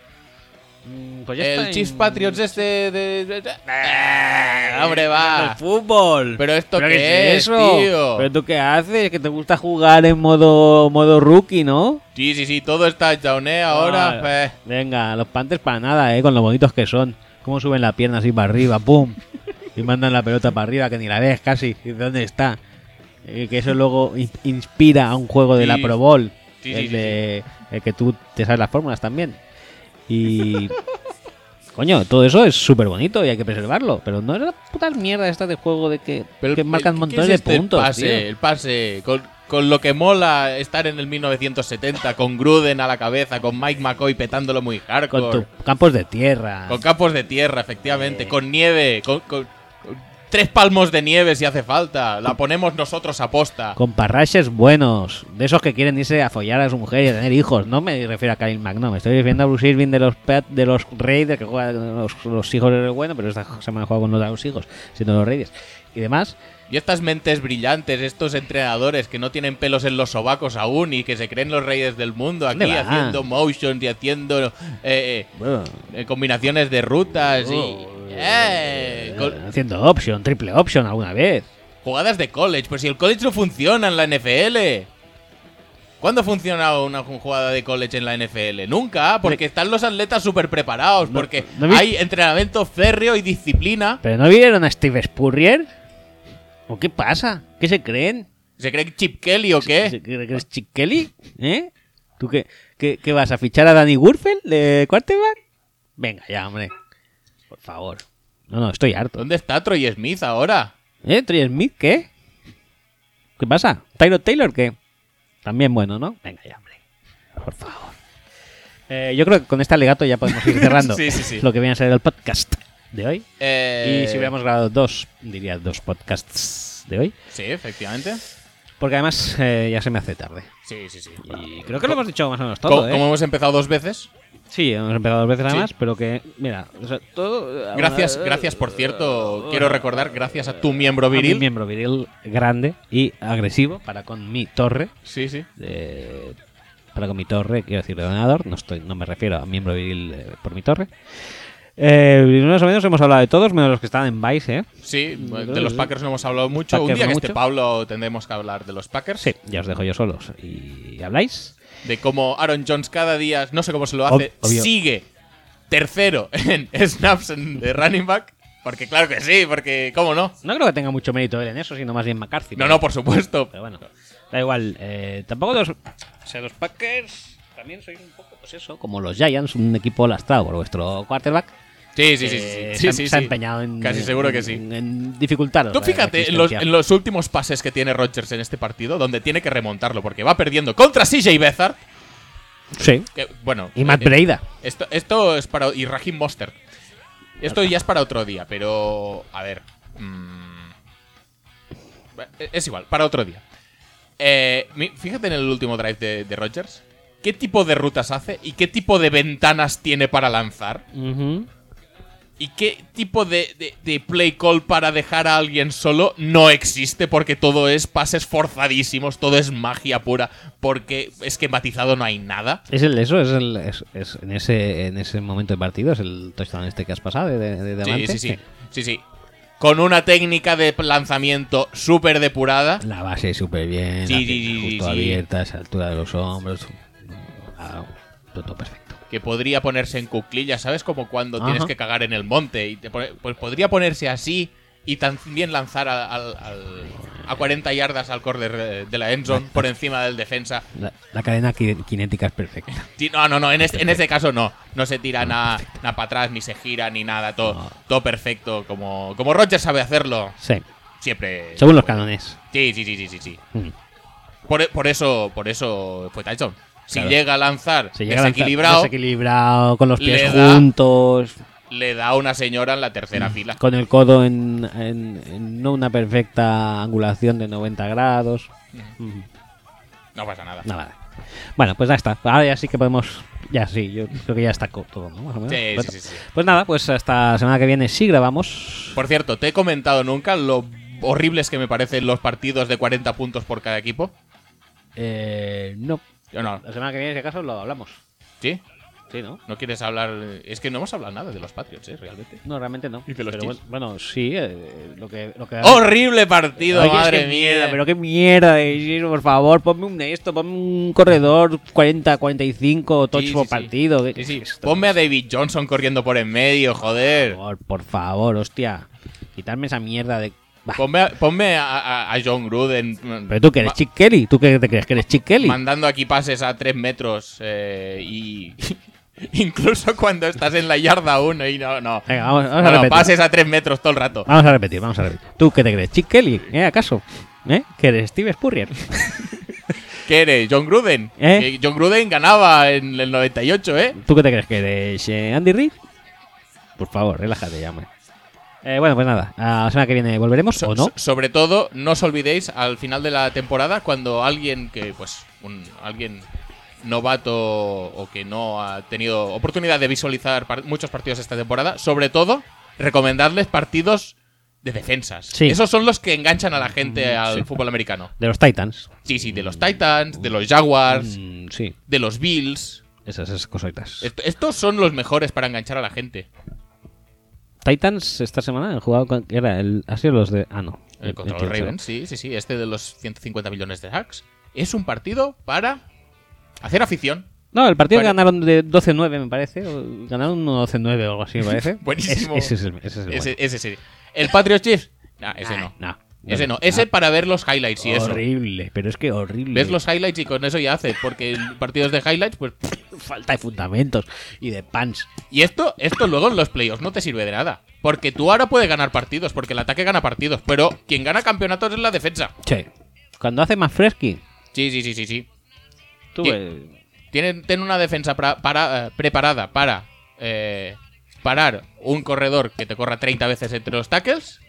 Mm, Pues ya está El en- Chiefs Patriots este de. de- de- ¡Ah! ¡Hombre, va! El fútbol. ¿Pero esto qué qué es, tío? ¿Pero tú qué haces? Que te gusta jugar en modo, modo rookie, ¿no? Sí, sí, sí, todo está touchdown, ¿eh? Ahora. Ah, eh. Venga, los Panthers para nada, ¿eh? Con lo bonitos que son. Cómo suben la pierna así para arriba, ¡pum! Y mandan la pelota para arriba que ni la ves casi. ¿Y dónde está? Eh, que eso luego in- inspira a un juego de la Sí. Pro Bowl. Sí, sí, el sí, de el que tú te sabes las fórmulas también. Y... Coño, todo eso es súper bonito y hay que preservarlo. Pero no es la putas mierda esta de juego de que, Pero que marcan ¿qué montones es este? de puntos. El pase, tío. el pase. Con, con lo que mola estar en el 1970, con Gruden a la cabeza, con Mike McCoy petándolo muy hardcore. Con tus campos de tierra. Con campos de tierra, efectivamente. Eh. Con nieve. Con tres palmos de nieve si hace falta. La ponemos nosotros a posta. Con parraches buenos, de esos que quieren irse a follar a su mujer y a tener hijos. No me refiero a Kyle Mack, no, me estoy refiriendo a Bruce Irving de los Pat- de los Raiders, que juega los, los hijos del bueno, pero esta semana juega con los hijos, siendo los Raiders. Y demás, Y estas mentes brillantes, estos entrenadores que no tienen pelos en los sobacos aún y que se creen los reyes del mundo aquí haciendo motions y haciendo eh, eh, bueno, eh, combinaciones de rutas y Oh, eh, con- haciendo option, triple option alguna vez. jugadas de college. Pues si el college no funciona en la NFL. ¿Cuándo ha funcionado una jugada de college en la NFL? Nunca, porque están los atletas súper preparados, No- porque no hay entrenamiento férreo y disciplina. ¿Pero no vieron a Steve Spurrier? ¿O qué pasa? ¿Qué se creen? ¿Se cree Chip Kelly o qué? ¿Se cree que eres Chick Kelly? ¿Eh? ¿Tú qué, qué, qué vas a fichar a Danny Gurfel de quarterback? Venga ya, hombre. Por favor. No, no, estoy harto. ¿Dónde está Troy Smith ahora? ¿Eh? ¿Trey Smith qué? ¿Qué pasa? ¿Tyro Taylor qué? También bueno, ¿no? Venga ya, hombre. Por favor. Eh, yo creo que con este alegato ya podemos ir cerrando Sí, sí, sí. lo que viene a ser el podcast de hoy. Eh, Y si hubiéramos grabado dos, diría dos podcasts de hoy. Sí, efectivamente. Porque además eh, ya se me hace tarde. Sí, sí, sí. Y creo que lo hemos dicho más o menos Como, todo, ¿eh? como hemos empezado dos veces. Sí, hemos empezado dos veces Sí. además, pero que, mira, o sea, todo... Gracias, eh, gracias por cierto. eh, Quiero recordar, gracias a tu miembro a mi viril. miembro viril grande y agresivo para con mi torre. Sí, sí. para con mi torre, quiero decir, de ordenador. No, estoy, no me refiero a miembro viril eh, por mi torre. Eh, más o menos hemos hablado de todos, menos los que están en Vice, ¿eh? Sí, de los Packers no hemos hablado mucho. Un Packers día no que esté. Pablo tendremos que hablar de los Packers. Sí, ya os dejo yo solos. ¿Y habláis? De cómo Aaron Jones cada día, no sé cómo se lo hace, obvio. sigue tercero en snaps en- de running back. Porque claro que sí, porque ¿cómo no? No creo que tenga mucho mérito él en eso, sino más bien McCarthy. No, pero- no, por supuesto. Pero bueno, da igual. eh, tampoco los. O sea, los Packers también sois un poco, pues eso, como los Giants, un equipo lastrado por vuestro quarterback. Sí, sí, sí, sí, se, ha- sí, se ha sí. empeñado en. Casi seguro que sí. En, en dificultaros Tú fíjate en los, existencia. en los últimos pases que tiene Rodgers en este partido, donde tiene que remontarlo, porque va perdiendo contra CJ Beathard. Sí. Que, bueno, Y Matt eh, Breida. Esto, esto es para. Y Raheem Monster. Esto ya es para otro día, pero. A ver. mm, es igual, para otro día. Eh, fíjate en el último drive de, de Rodgers. ¿Qué tipo de rutas hace y qué tipo de ventanas tiene para lanzar? Ujú. ¿Y qué tipo de, de- de play call para dejar a alguien solo no existe? Porque todo es pases forzadísimos, todo es magia pura, porque es que matizado no hay nada. Es el eso, es el es, es en ese en ese momento de partido, es el touchdown este que has pasado de, de, de Sí, sí, sí, sí, sí. Con una técnica de lanzamiento súper depurada. La base súper bien, Sí, la sí, justo abierta, esa altura de los hombros. Ah, todo perfecto. Que podría ponerse en cuclillas, ¿sabes? Como cuando Ajá. tienes que cagar en el monte. Y te pone- pues podría ponerse así y también lanzar al- a 40 yardas al corner eh, de la endzone por encima del defensa. La, la cadena cinética es perfecta. No, no, no, en este, en este caso no. No se tira nada para atrás, ni se gira, ni nada. Todo, No. todo perfecto. Como, como Roger sabe hacerlo. Sí, Siempre. según los cánones. Sí, sí, sí, sí, sí. sí. Mm. Por, por eso, por eso fue touchdown. Si Claro. llega a lanzar Se llega a lanzar desequilibrado, desequilibrado, con los pies le da- juntos, le da una señora en la tercera Mm. fila. con el codo en, en- en no una perfecta angulación de 90 grados. Mm. No pasa nada. Nada. Bueno, pues ya está. Ahora ya sí que podemos. Ya sí, yo creo que ya está todo, ¿no? Más o menos. Sí, Bueno, sí, sí. Pues nada, pues hasta la semana que viene sí grabamos. Por cierto, te he comentado nunca lo horribles que me parecen los partidos de 40 puntos por cada equipo. Eh, no. Yo no. La semana que viene, si acaso, lo hablamos. ¿Sí? Sí, ¿no? ¿No quieres hablar? Es que no hemos hablado nada de los Patriots, ¿eh? Realmente. No, realmente no. Y de los Pero Chiefs. bueno, bueno, sí, eh, lo que. Lo que ¡Horrible partido, es madre que mía! mierda, pero qué mierda de Giro, por favor, ponme un esto, ponme un corredor 40, 45 touch Sí, por sí, sí. partido. Sí, ¿Qué sí. esto? Ponme a David Johnson corriendo por en medio, joder. Por favor, por favor, hostia. Quitarme esa mierda de. Bah, Ponme a, ponme a, a- a John Gruden. Pero tú que eres Chick Kelly, ¿tú qué te crees que eres Chick Kelly? Mandando aquí pases a 3 metros eh, y. Incluso cuando estás en la yarda 1 y no, no. Venga, vamos, vamos a no, repetir. pases a 3 metros todo el rato. Vamos a repetir, vamos a repetir. ¿Tú qué te crees? ¿Chick Kelly? ¿Eh? ¿Acaso? ¿Eh? ¿Que eres Steve Spurrier? ¿Qué eres? ¿John Gruden? ¿Eh? Que John Gruden ganaba en el 98, ¿eh? ¿Tú qué te crees que eres eh, Andy Reid? Por favor, relájate hombre. Eh, bueno, pues nada, a la semana que viene volveremos So- o no. so- sobre todo, no os olvidéis al final de la temporada cuando alguien que, pues, un, alguien novato o que no ha tenido oportunidad de visualizar par- muchos partidos esta temporada, sobre todo, recomendarles partidos de defensas. Sí. Esos son los que enganchan a la gente Mm, al sí. fútbol americano. De los Titans. Sí, sí, de los Titans, de los Jaguars, Mm, sí, de los Bills. esas, esas cositas. Est- estos son los mejores para enganchar a la gente. Titans esta semana han jugado con. Era el, ha sido los de. Ah, no. Eh, contra los 28. Ravens, sí, sí, sí. Este de los 150 millones de hacks. Es un partido para hacer afición. No, el partido que Bueno. ganaron de 12-9, me parece. Ganaron 12-9 o algo así, me parece. Buenísimo. Es- ese es el, ese es el Ese, bueno. ese sí. ¿El Patriot Chiefs? Nah, ese no. No. Ese no. Ese para ver los highlights y eso. Horrible, pero es que horrible. Ves los highlights y con eso ya haces. Porque partidos de highlights, pues. Falta de fundamentos y de pants. Y esto, esto luego en los playoffs no te sirve de nada. Porque tú ahora puedes ganar partidos, porque el ataque gana partidos. Pero quien gana campeonatos es la defensa. Che, cuando hace más fresky, Sí, sí, sí, sí, sí. tú. Eh, Tienen, una defensa pra- para, eh, preparada para eh, parar un corredor que te corra 30 veces entre los tackles.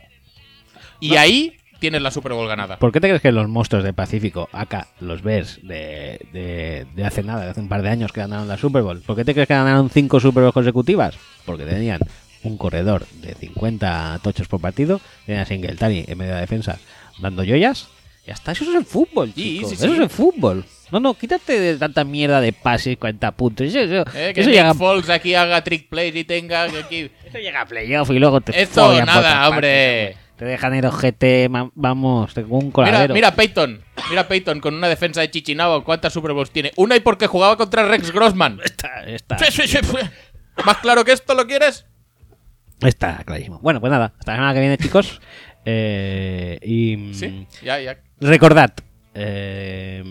Y ahí tienes la Super Bowl ganada. ¿Por qué te crees que los monstruos del Pacífico, acá, los Bears de, de, de hace nada, de hace un par de años que ganaron la Super Bowl, ¿por qué te crees que ganaron cinco Super Bowls consecutivas? Porque tenían un corredor de 50 tochos por partido, tenían a Singletary en medio de defensa dando joyas. Ya está, eso es el fútbol, Sí, chicos, sí, eso sí. es el fútbol. No, no, quítate de tanta mierda de pases, 40 puntos. Eso, eso, Eh, que eso llega, Foles aquí haga trick plays y tenga que aquí... eso llega a playoff y luego te Esto nada, hombre. partes, Te dejan ir ojete, vamos, tengo un Mira, coladero. mira Peyton. Mira Peyton con una defensa de Chichinabo. ¿Cuántas Super Bowls tiene? Una y porque jugaba contra Rex Grossman. Está, está, Sí, sí, sí. ¿Más claro que esto lo quieres? está clarísimo. Bueno, pues nada, hasta la semana que viene, chicos. Eh, y mm, Sí, ya, ya. recordad, eh,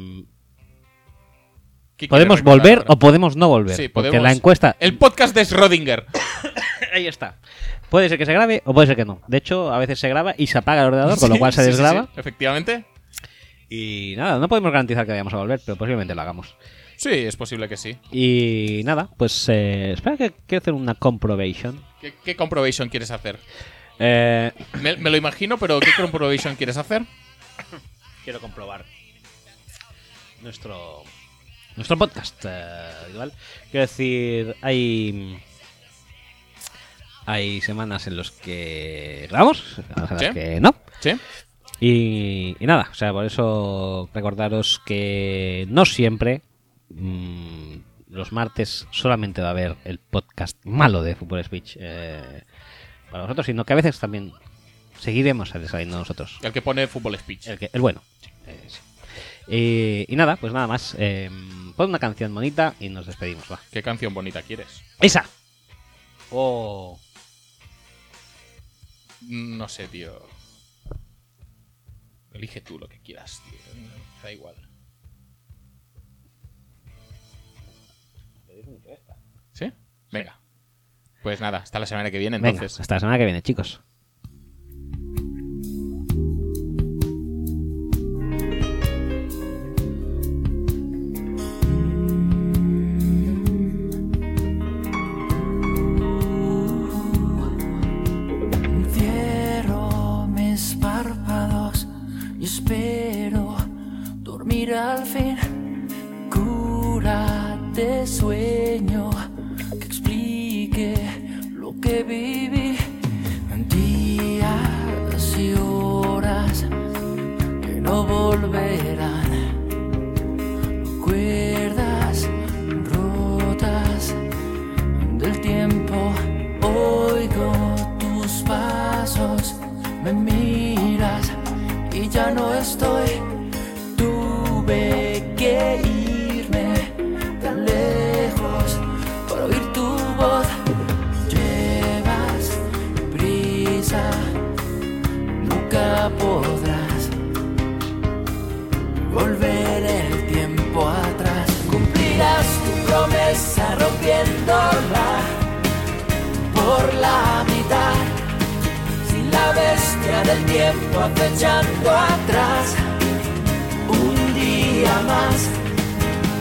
¿Qué podemos recordar volver ahora? o podemos no volver. Sí, porque podemos. la encuesta. El podcast de Schrödinger. Ahí está. Puede ser que se grabe o puede ser que no. De hecho, a veces se graba y se apaga el ordenador, con lo cual se desgraba. Efectivamente. Y nada, no podemos garantizar que vayamos a volver, pero posiblemente lo hagamos. Sí, es posible que sí. Y nada, pues eh, espera que quiero hacer una comprobation. ¿Qué, qué comprobation quieres hacer? Eh, Me, me lo imagino, pero ¿qué comprobation quieres hacer? quiero comprobar nuestro nuestro podcast eh. Quiero decir, hay hay semanas en los que grabamos, semanas en las Sí. que no. ¿Sí? Y, y nada, o sea, por eso recordaros que no siempre mm, los martes solamente va a haber el podcast malo de Fútbol Speech eh, para vosotros, sino que a veces también seguiremos saliendo nosotros. El que pone fútbol speech. El, que, el bueno. Eh, sí. Y, y nada, pues nada más. Eh, pon una canción bonita y nos despedimos, va. ¿Qué canción bonita quieres? ¡Esa! Oh. No sé, tío. Elige tú lo que quieras, tío. Da igual. ¿Sí? Venga. Pues nada, hasta la semana que viene Venga, entonces. hasta la semana que viene, chicos. Y espero dormir al fin. Cura de sueño que explique lo que viví. Días y horas que no volverán. Cuerdas rotas del tiempo oigo tus pasos, me miras y ya no estoy. Tuve que irme tan lejos para oír tu voz. Llevas prisa, nunca podrás volver el tiempo atrás. Cumplirás tu promesa rompiéndola por la la bestia del tiempo acechando atrás. Un día más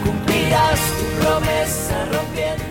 cumplirás tu promesa rompiéndola.